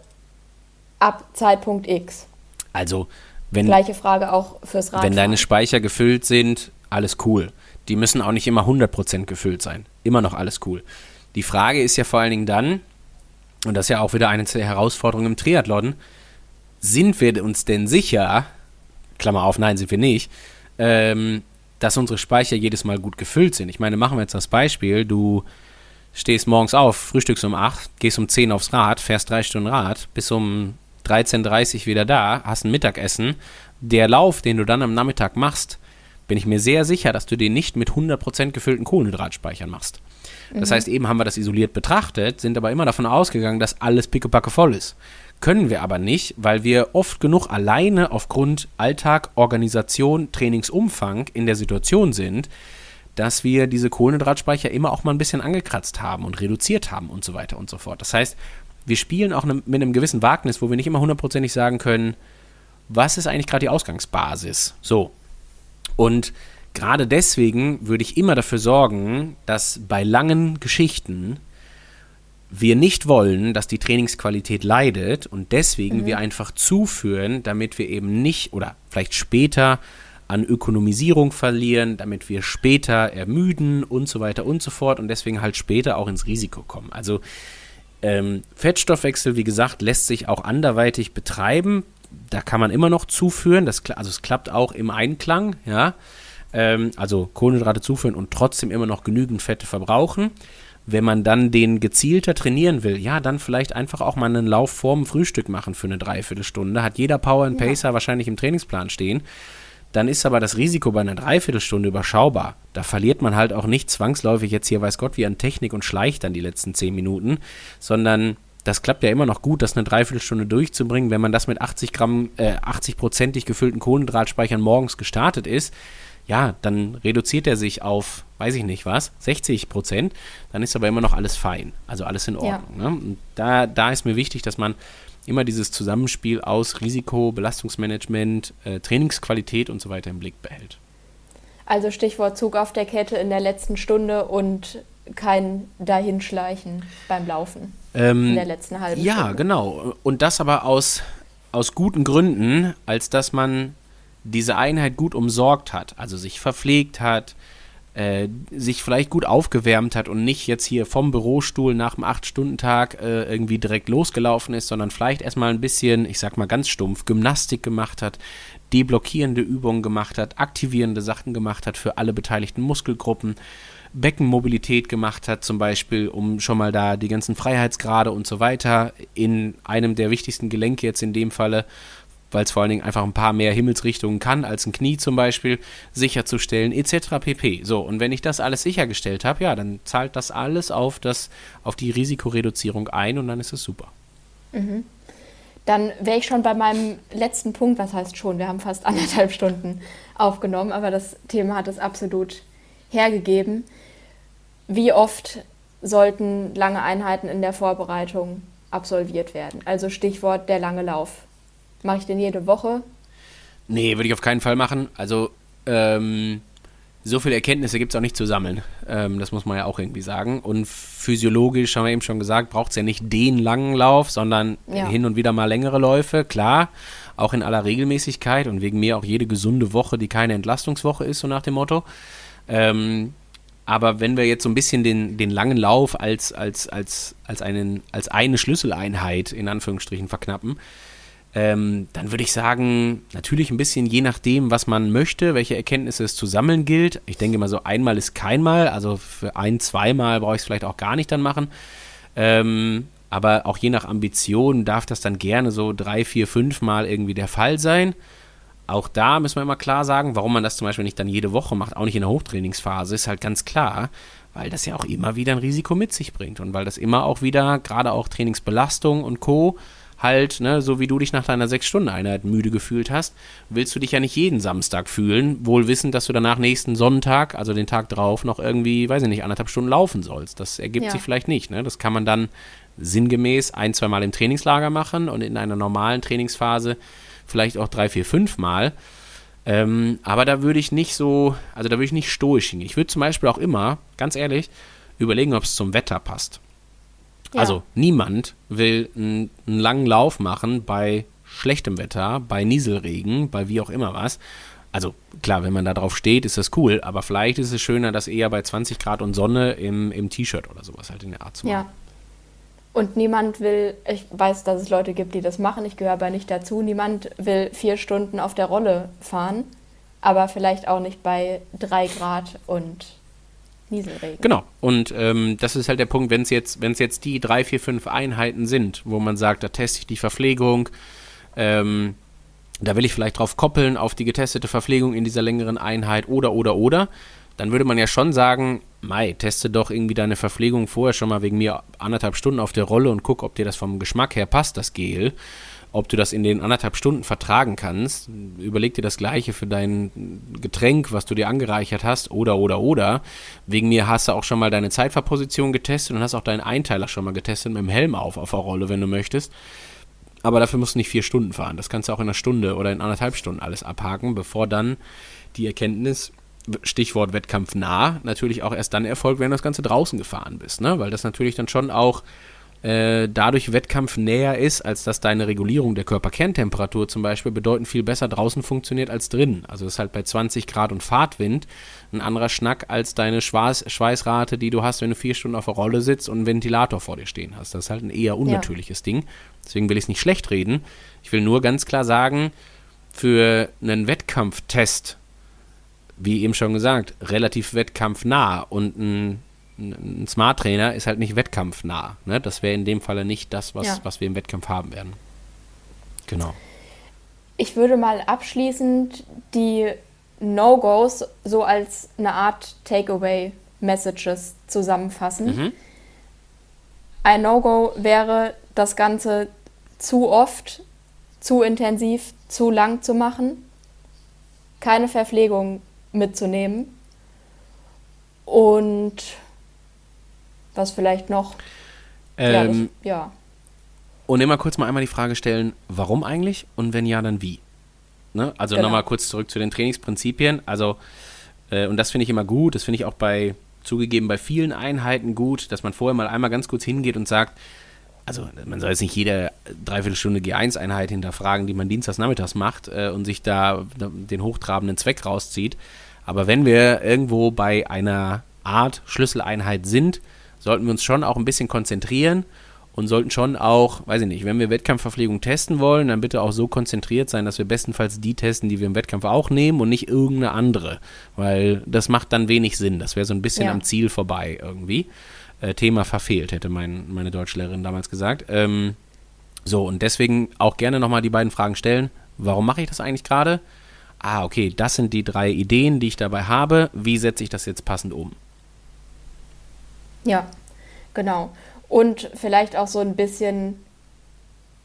ab Zeitpunkt X? Also, wenn. Gleiche Frage auch fürs Radfahren. Wenn deine Speicher gefüllt sind, alles cool. Die müssen auch nicht immer 100% gefüllt sein. Immer noch alles cool. Die Frage ist ja vor allen Dingen dann, und das ist ja auch wieder eine der Herausforderungen im Triathlon, sind wir uns denn sicher, Klammer auf, nein, sind wir nicht, ähm, dass unsere Speicher jedes Mal gut gefüllt sind. Ich meine, machen wir jetzt das Beispiel, du stehst morgens auf, frühstückst um 8, gehst um 10 aufs Rad, fährst drei Stunden Rad, bis um 13.30 Uhr wieder da, hast ein Mittagessen. Der Lauf, den du dann am Nachmittag machst, bin ich mir sehr sicher, dass du den nicht mit 100% gefüllten Kohlenhydratspeichern machst. Das mhm. heißt, eben haben wir das isoliert betrachtet, sind aber immer davon ausgegangen, dass alles pickepacke voll ist. Können wir aber nicht, weil wir oft genug alleine aufgrund Alltag, Organisation, Trainingsumfang in der Situation sind, dass wir diese Kohlenhydratspeicher immer auch mal ein bisschen angekratzt haben und reduziert haben und so weiter und so fort. Das heißt, wir spielen auch mit einem gewissen Wagnis, wo wir nicht immer hundertprozentig sagen können, was ist eigentlich gerade die Ausgangsbasis? So. Und gerade deswegen würde ich immer dafür sorgen, dass bei langen Geschichten wir nicht wollen, dass die Trainingsqualität leidet und deswegen mhm. wir einfach zuführen, damit wir eben nicht oder vielleicht später an Ökonomisierung verlieren, damit wir später ermüden und so weiter und so fort und deswegen halt später auch ins Risiko kommen. Also ähm, Fettstoffwechsel, wie gesagt, lässt sich auch anderweitig betreiben. Da kann man immer noch zuführen. Das, also es klappt auch im Einklang, ja. Ähm, also Kohlenhydrate zuführen und trotzdem immer noch genügend Fette verbrauchen. Wenn man dann den gezielter trainieren will, ja, dann vielleicht einfach auch mal einen Lauf vorm Frühstück machen für eine Dreiviertelstunde. Hat jeder Power and Pacer ja. wahrscheinlich im Trainingsplan stehen. Dann ist aber das Risiko bei einer Dreiviertelstunde überschaubar. Da verliert man halt auch nicht zwangsläufig jetzt hier, weiß Gott, wie an Technik und schleicht dann die letzten zehn Minuten, sondern das klappt ja immer noch gut, das eine Dreiviertelstunde durchzubringen, wenn man das mit 80 Gramm, äh, 80-prozentig gefüllten Kohlenhydratspeichern morgens gestartet ist ja, dann reduziert er sich auf, weiß ich nicht was, 60 Prozent, dann ist aber immer noch alles fein, also alles in Ordnung. Ja. Ne? Und da, da ist mir wichtig, dass man immer dieses Zusammenspiel aus Risiko, Belastungsmanagement, äh, Trainingsqualität und so weiter im Blick behält. Also Stichwort Zug auf der Kette in der letzten Stunde und kein Dahinschleichen beim Laufen ähm, in der letzten halben ja, Stunde. Ja, genau. Und das aber aus, aus guten Gründen, als dass man diese Einheit gut umsorgt hat, also sich verpflegt hat, äh, sich vielleicht gut aufgewärmt hat und nicht jetzt hier vom Bürostuhl nach dem 8-Stunden-Tag äh, irgendwie direkt losgelaufen ist, sondern vielleicht erstmal ein bisschen, ich sag mal ganz stumpf, Gymnastik gemacht hat, deblockierende Übungen gemacht hat, aktivierende Sachen gemacht hat für alle beteiligten Muskelgruppen, Beckenmobilität gemacht hat, zum Beispiel, um schon mal da die ganzen Freiheitsgrade und so weiter in einem der wichtigsten Gelenke jetzt in dem Falle weil es vor allen Dingen einfach ein paar mehr Himmelsrichtungen kann als ein Knie zum Beispiel, sicherzustellen, etc. pp. So, und wenn ich das alles sichergestellt habe, ja, dann zahlt das alles auf, das, auf die Risikoreduzierung ein und dann ist es super. Mhm. Dann wäre ich schon bei meinem letzten Punkt, was heißt schon, wir haben fast anderthalb Stunden aufgenommen, aber das Thema hat es absolut hergegeben. Wie oft sollten lange Einheiten in der Vorbereitung absolviert werden? Also Stichwort der lange Lauf. Mache ich den jede Woche? Nee, würde ich auf keinen Fall machen. Also, ähm, so viele Erkenntnisse gibt es auch nicht zu sammeln. Ähm, das muss man ja auch irgendwie sagen. Und physiologisch, haben wir eben schon gesagt, braucht es ja nicht den langen Lauf, sondern ja. hin und wieder mal längere Läufe. Klar, auch in aller Regelmäßigkeit und wegen mir auch jede gesunde Woche, die keine Entlastungswoche ist, so nach dem Motto. Ähm, aber wenn wir jetzt so ein bisschen den, den langen Lauf als, als, als, als, einen, als eine Schlüsseleinheit in Anführungsstrichen verknappen, ähm, dann würde ich sagen, natürlich ein bisschen je nachdem, was man möchte, welche Erkenntnisse es zu sammeln gilt. Ich denke mal so, einmal ist keinmal, also für ein, zweimal brauche ich es vielleicht auch gar nicht dann machen. Ähm, aber auch je nach Ambition darf das dann gerne so drei, vier, fünf Mal irgendwie der Fall sein. Auch da müssen wir immer klar sagen, warum man das zum Beispiel nicht dann jede Woche macht, auch nicht in der Hochtrainingsphase, ist halt ganz klar, weil das ja auch immer wieder ein Risiko mit sich bringt und weil das immer auch wieder, gerade auch Trainingsbelastung und Co., halt, ne, so wie du dich nach deiner Sechs-Stunden-Einheit müde gefühlt hast, willst du dich ja nicht jeden Samstag fühlen, wohl wissend, dass du danach nächsten Sonntag, also den Tag drauf, noch irgendwie, weiß ich nicht, anderthalb Stunden laufen sollst. Das ergibt ja. sich vielleicht nicht. Ne? Das kann man dann sinngemäß ein, zwei Mal im Trainingslager machen und in einer normalen Trainingsphase vielleicht auch drei, vier, fünf Mal. Ähm, aber da würde ich nicht so, also da würde ich nicht stoisch hingehen. Ich würde zum Beispiel auch immer, ganz ehrlich, überlegen, ob es zum Wetter passt. Ja. Also niemand will einen, langen Lauf machen bei schlechtem Wetter, bei Nieselregen, bei wie auch immer was. also klar, wenn man da drauf steht, ist das cool, aber vielleicht ist es schöner, das eher bei 20 Grad und Sonne im, im T-Shirt oder sowas halt in der Art zu machen. Ja. Und niemand will, ich weiß, dass es Leute gibt, die das machen, ich gehöre aber nicht dazu, niemand will vier Stunden auf der Rolle fahren, aber vielleicht auch nicht bei drei Grad und Nieselregen. Genau. Und ähm, das ist halt der Punkt, wenn es jetzt, wenn es jetzt die drei, vier, fünf Einheiten sind, wo man sagt, da teste ich die Verpflegung, ähm, da will ich vielleicht drauf koppeln auf die getestete Verpflegung in dieser längeren Einheit oder oder oder, dann würde man ja schon sagen, Mai, teste doch irgendwie deine Verpflegung vorher schon mal wegen mir anderthalb Stunden auf der Rolle und guck, ob dir das vom Geschmack her passt, das Gel. Ob du das in den anderthalb Stunden vertragen kannst. Überleg dir das Gleiche für dein Getränk, was du dir angereichert hast, oder, oder, oder. Wegen mir hast du auch schon mal deine Zeitverposition getestet und hast auch deinen Einteiler schon mal getestet mit dem Helm auf, auf der Rolle, wenn du möchtest. Aber dafür musst du nicht vier Stunden fahren. Das kannst du auch in einer Stunde oder in anderthalb Stunden alles abhaken, bevor dann die Erkenntnis, Stichwort Wettkampf nah, natürlich auch erst dann erfolgt, wenn du das Ganze draußen gefahren bist. Ne? Weil das natürlich dann schon auch äh, dadurch Wettkampf näher ist, als dass deine Regulierung der Körperkerntemperatur zum Beispiel bedeutend viel besser draußen funktioniert als drin. Also ist halt bei 20 Grad und Fahrtwind ein anderer Schnack als deine Schweiß Schweißrate, die du hast, wenn du vier Stunden auf der Rolle sitzt und einen Ventilator vor dir stehen hast. Das ist halt ein eher unnatürliches ja. Ding. Deswegen will ich es nicht schlecht reden. Ich will nur ganz klar sagen, für einen Wettkampftest, wie eben schon gesagt, relativ wettkampfnah und ein ein Smart Trainer ist halt nicht wettkampfnah. Ne? Das wäre in dem Falle nicht das, was, ja. was wir im Wettkampf haben werden. Genau. Ich würde mal abschließend die No-Gos so als eine Art Takeaway-Messages zusammenfassen. Mhm. Ein No-Go wäre, das Ganze zu oft, zu intensiv, zu lang zu machen, keine Verpflegung mitzunehmen und was vielleicht noch. Ähm, ja, ja. Und immer kurz mal einmal die Frage stellen, warum eigentlich und wenn ja, dann wie? Ne? Also genau. nochmal kurz zurück zu den Trainingsprinzipien. Also, äh, und das finde ich immer gut, das finde ich auch bei, zugegeben, bei vielen Einheiten gut, dass man vorher mal einmal ganz kurz hingeht und sagt, also man soll jetzt nicht jede Dreiviertelstunde G1-Einheit hinterfragen, die man dienstags nachmittags macht äh, und sich da den hochtrabenden Zweck rauszieht. Aber wenn wir irgendwo bei einer Art Schlüsseleinheit sind, sollten wir uns schon auch ein bisschen konzentrieren und sollten schon auch, weiß ich nicht, wenn wir Wettkampfverpflegung testen wollen, dann bitte auch so konzentriert sein, dass wir bestenfalls die testen, die wir im Wettkampf auch nehmen und nicht irgendeine andere, weil das macht dann wenig Sinn. Das wäre so ein bisschen ja. am Ziel vorbei irgendwie. Äh, Thema verfehlt, hätte mein, meine Deutschlehrerin damals gesagt. Ähm, so, und deswegen auch gerne nochmal die beiden Fragen stellen. Warum mache ich das eigentlich gerade? Ah, okay, das sind die drei Ideen, die ich dabei habe. Wie setze ich das jetzt passend um? Ja, genau. Und vielleicht auch so ein bisschen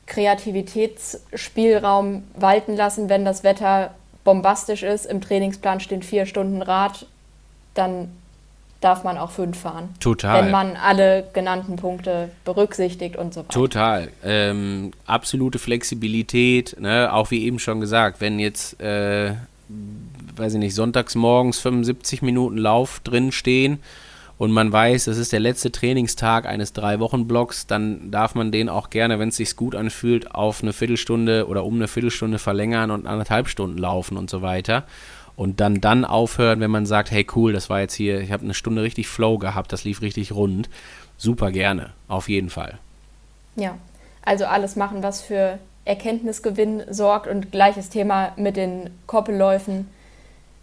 Kreativitätsspielraum walten lassen, wenn das Wetter bombastisch ist. Im Trainingsplan stehen vier Stunden Rad, dann darf man auch fünf fahren. Total. Wenn man alle genannten Punkte berücksichtigt und so weiter. Total. Ähm, absolute Flexibilität, ne? auch wie eben schon gesagt, wenn jetzt, äh, weiß ich nicht, sonntags morgens 75 Minuten Lauf drin stehen und man weiß, es ist der letzte Trainingstag eines Drei-Wochen-Blocks, dann darf man den auch gerne, wenn es sich gut anfühlt, auf eine Viertelstunde oder um eine Viertelstunde verlängern und anderthalb Stunden laufen und so weiter. Und dann dann aufhören, wenn man sagt, hey cool, das war jetzt hier, ich habe eine Stunde richtig Flow gehabt, das lief richtig rund. Super gerne, auf jeden Fall. Ja, also alles machen, was für Erkenntnisgewinn sorgt und gleiches Thema mit den Koppelläufen.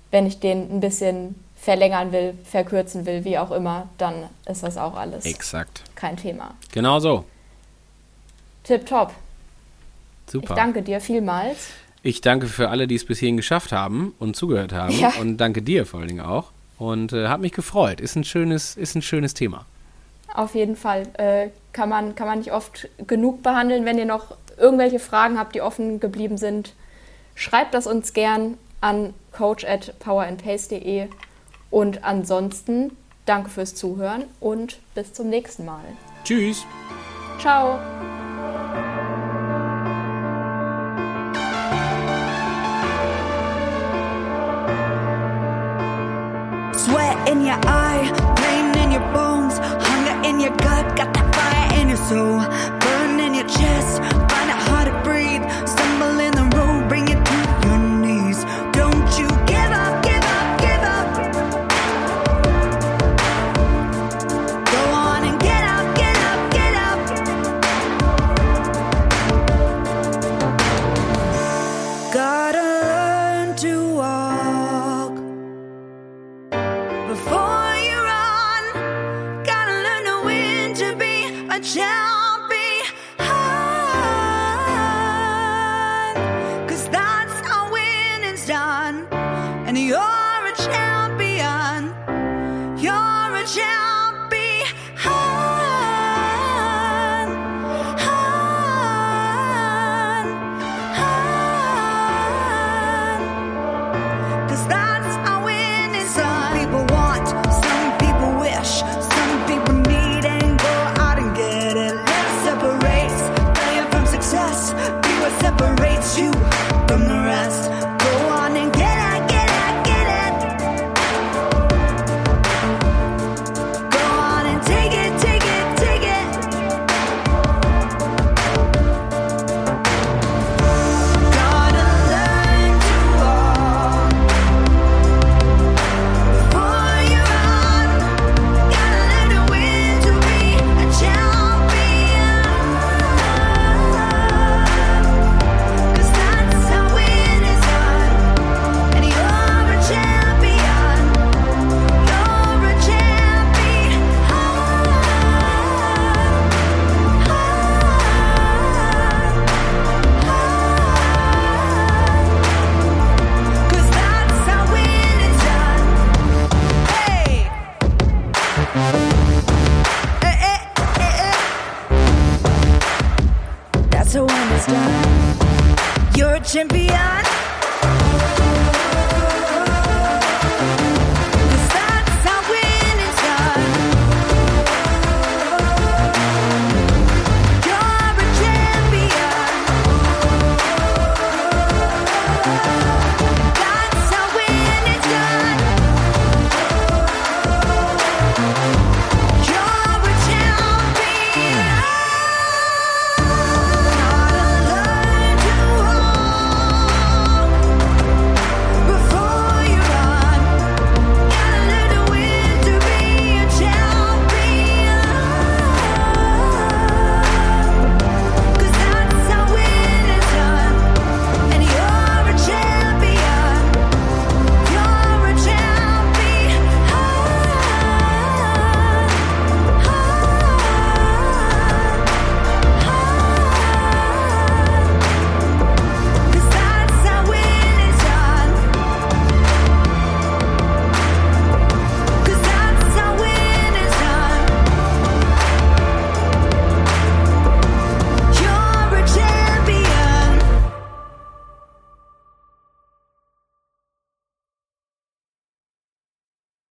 Wenn ich den ein bisschen verlängern will, verkürzen will, wie auch immer, dann ist das auch alles. Exakt. Kein Thema. Genau so. Tipptopp. Super. Ich danke dir vielmals. Ich danke für alle, die es bis hierhin geschafft haben und zugehört haben. Ja. Und danke dir vor allen Dingen auch. Und äh, hat mich gefreut. Ist ein schönes, ist ein schönes Thema. Auf jeden Fall. Äh, kann, man, kann man nicht oft genug behandeln. Wenn ihr noch irgendwelche Fragen habt, die offen geblieben sind, schreibt das uns gern an coach at powerandpace.de und ansonsten danke fürs Zuhören und bis zum nächsten Mal. Tschüss. Ciao. Sweat in your eye, pain in your bones, hunger in your gut, got that fire in your soul, burn in your chest, find it hard to breathe,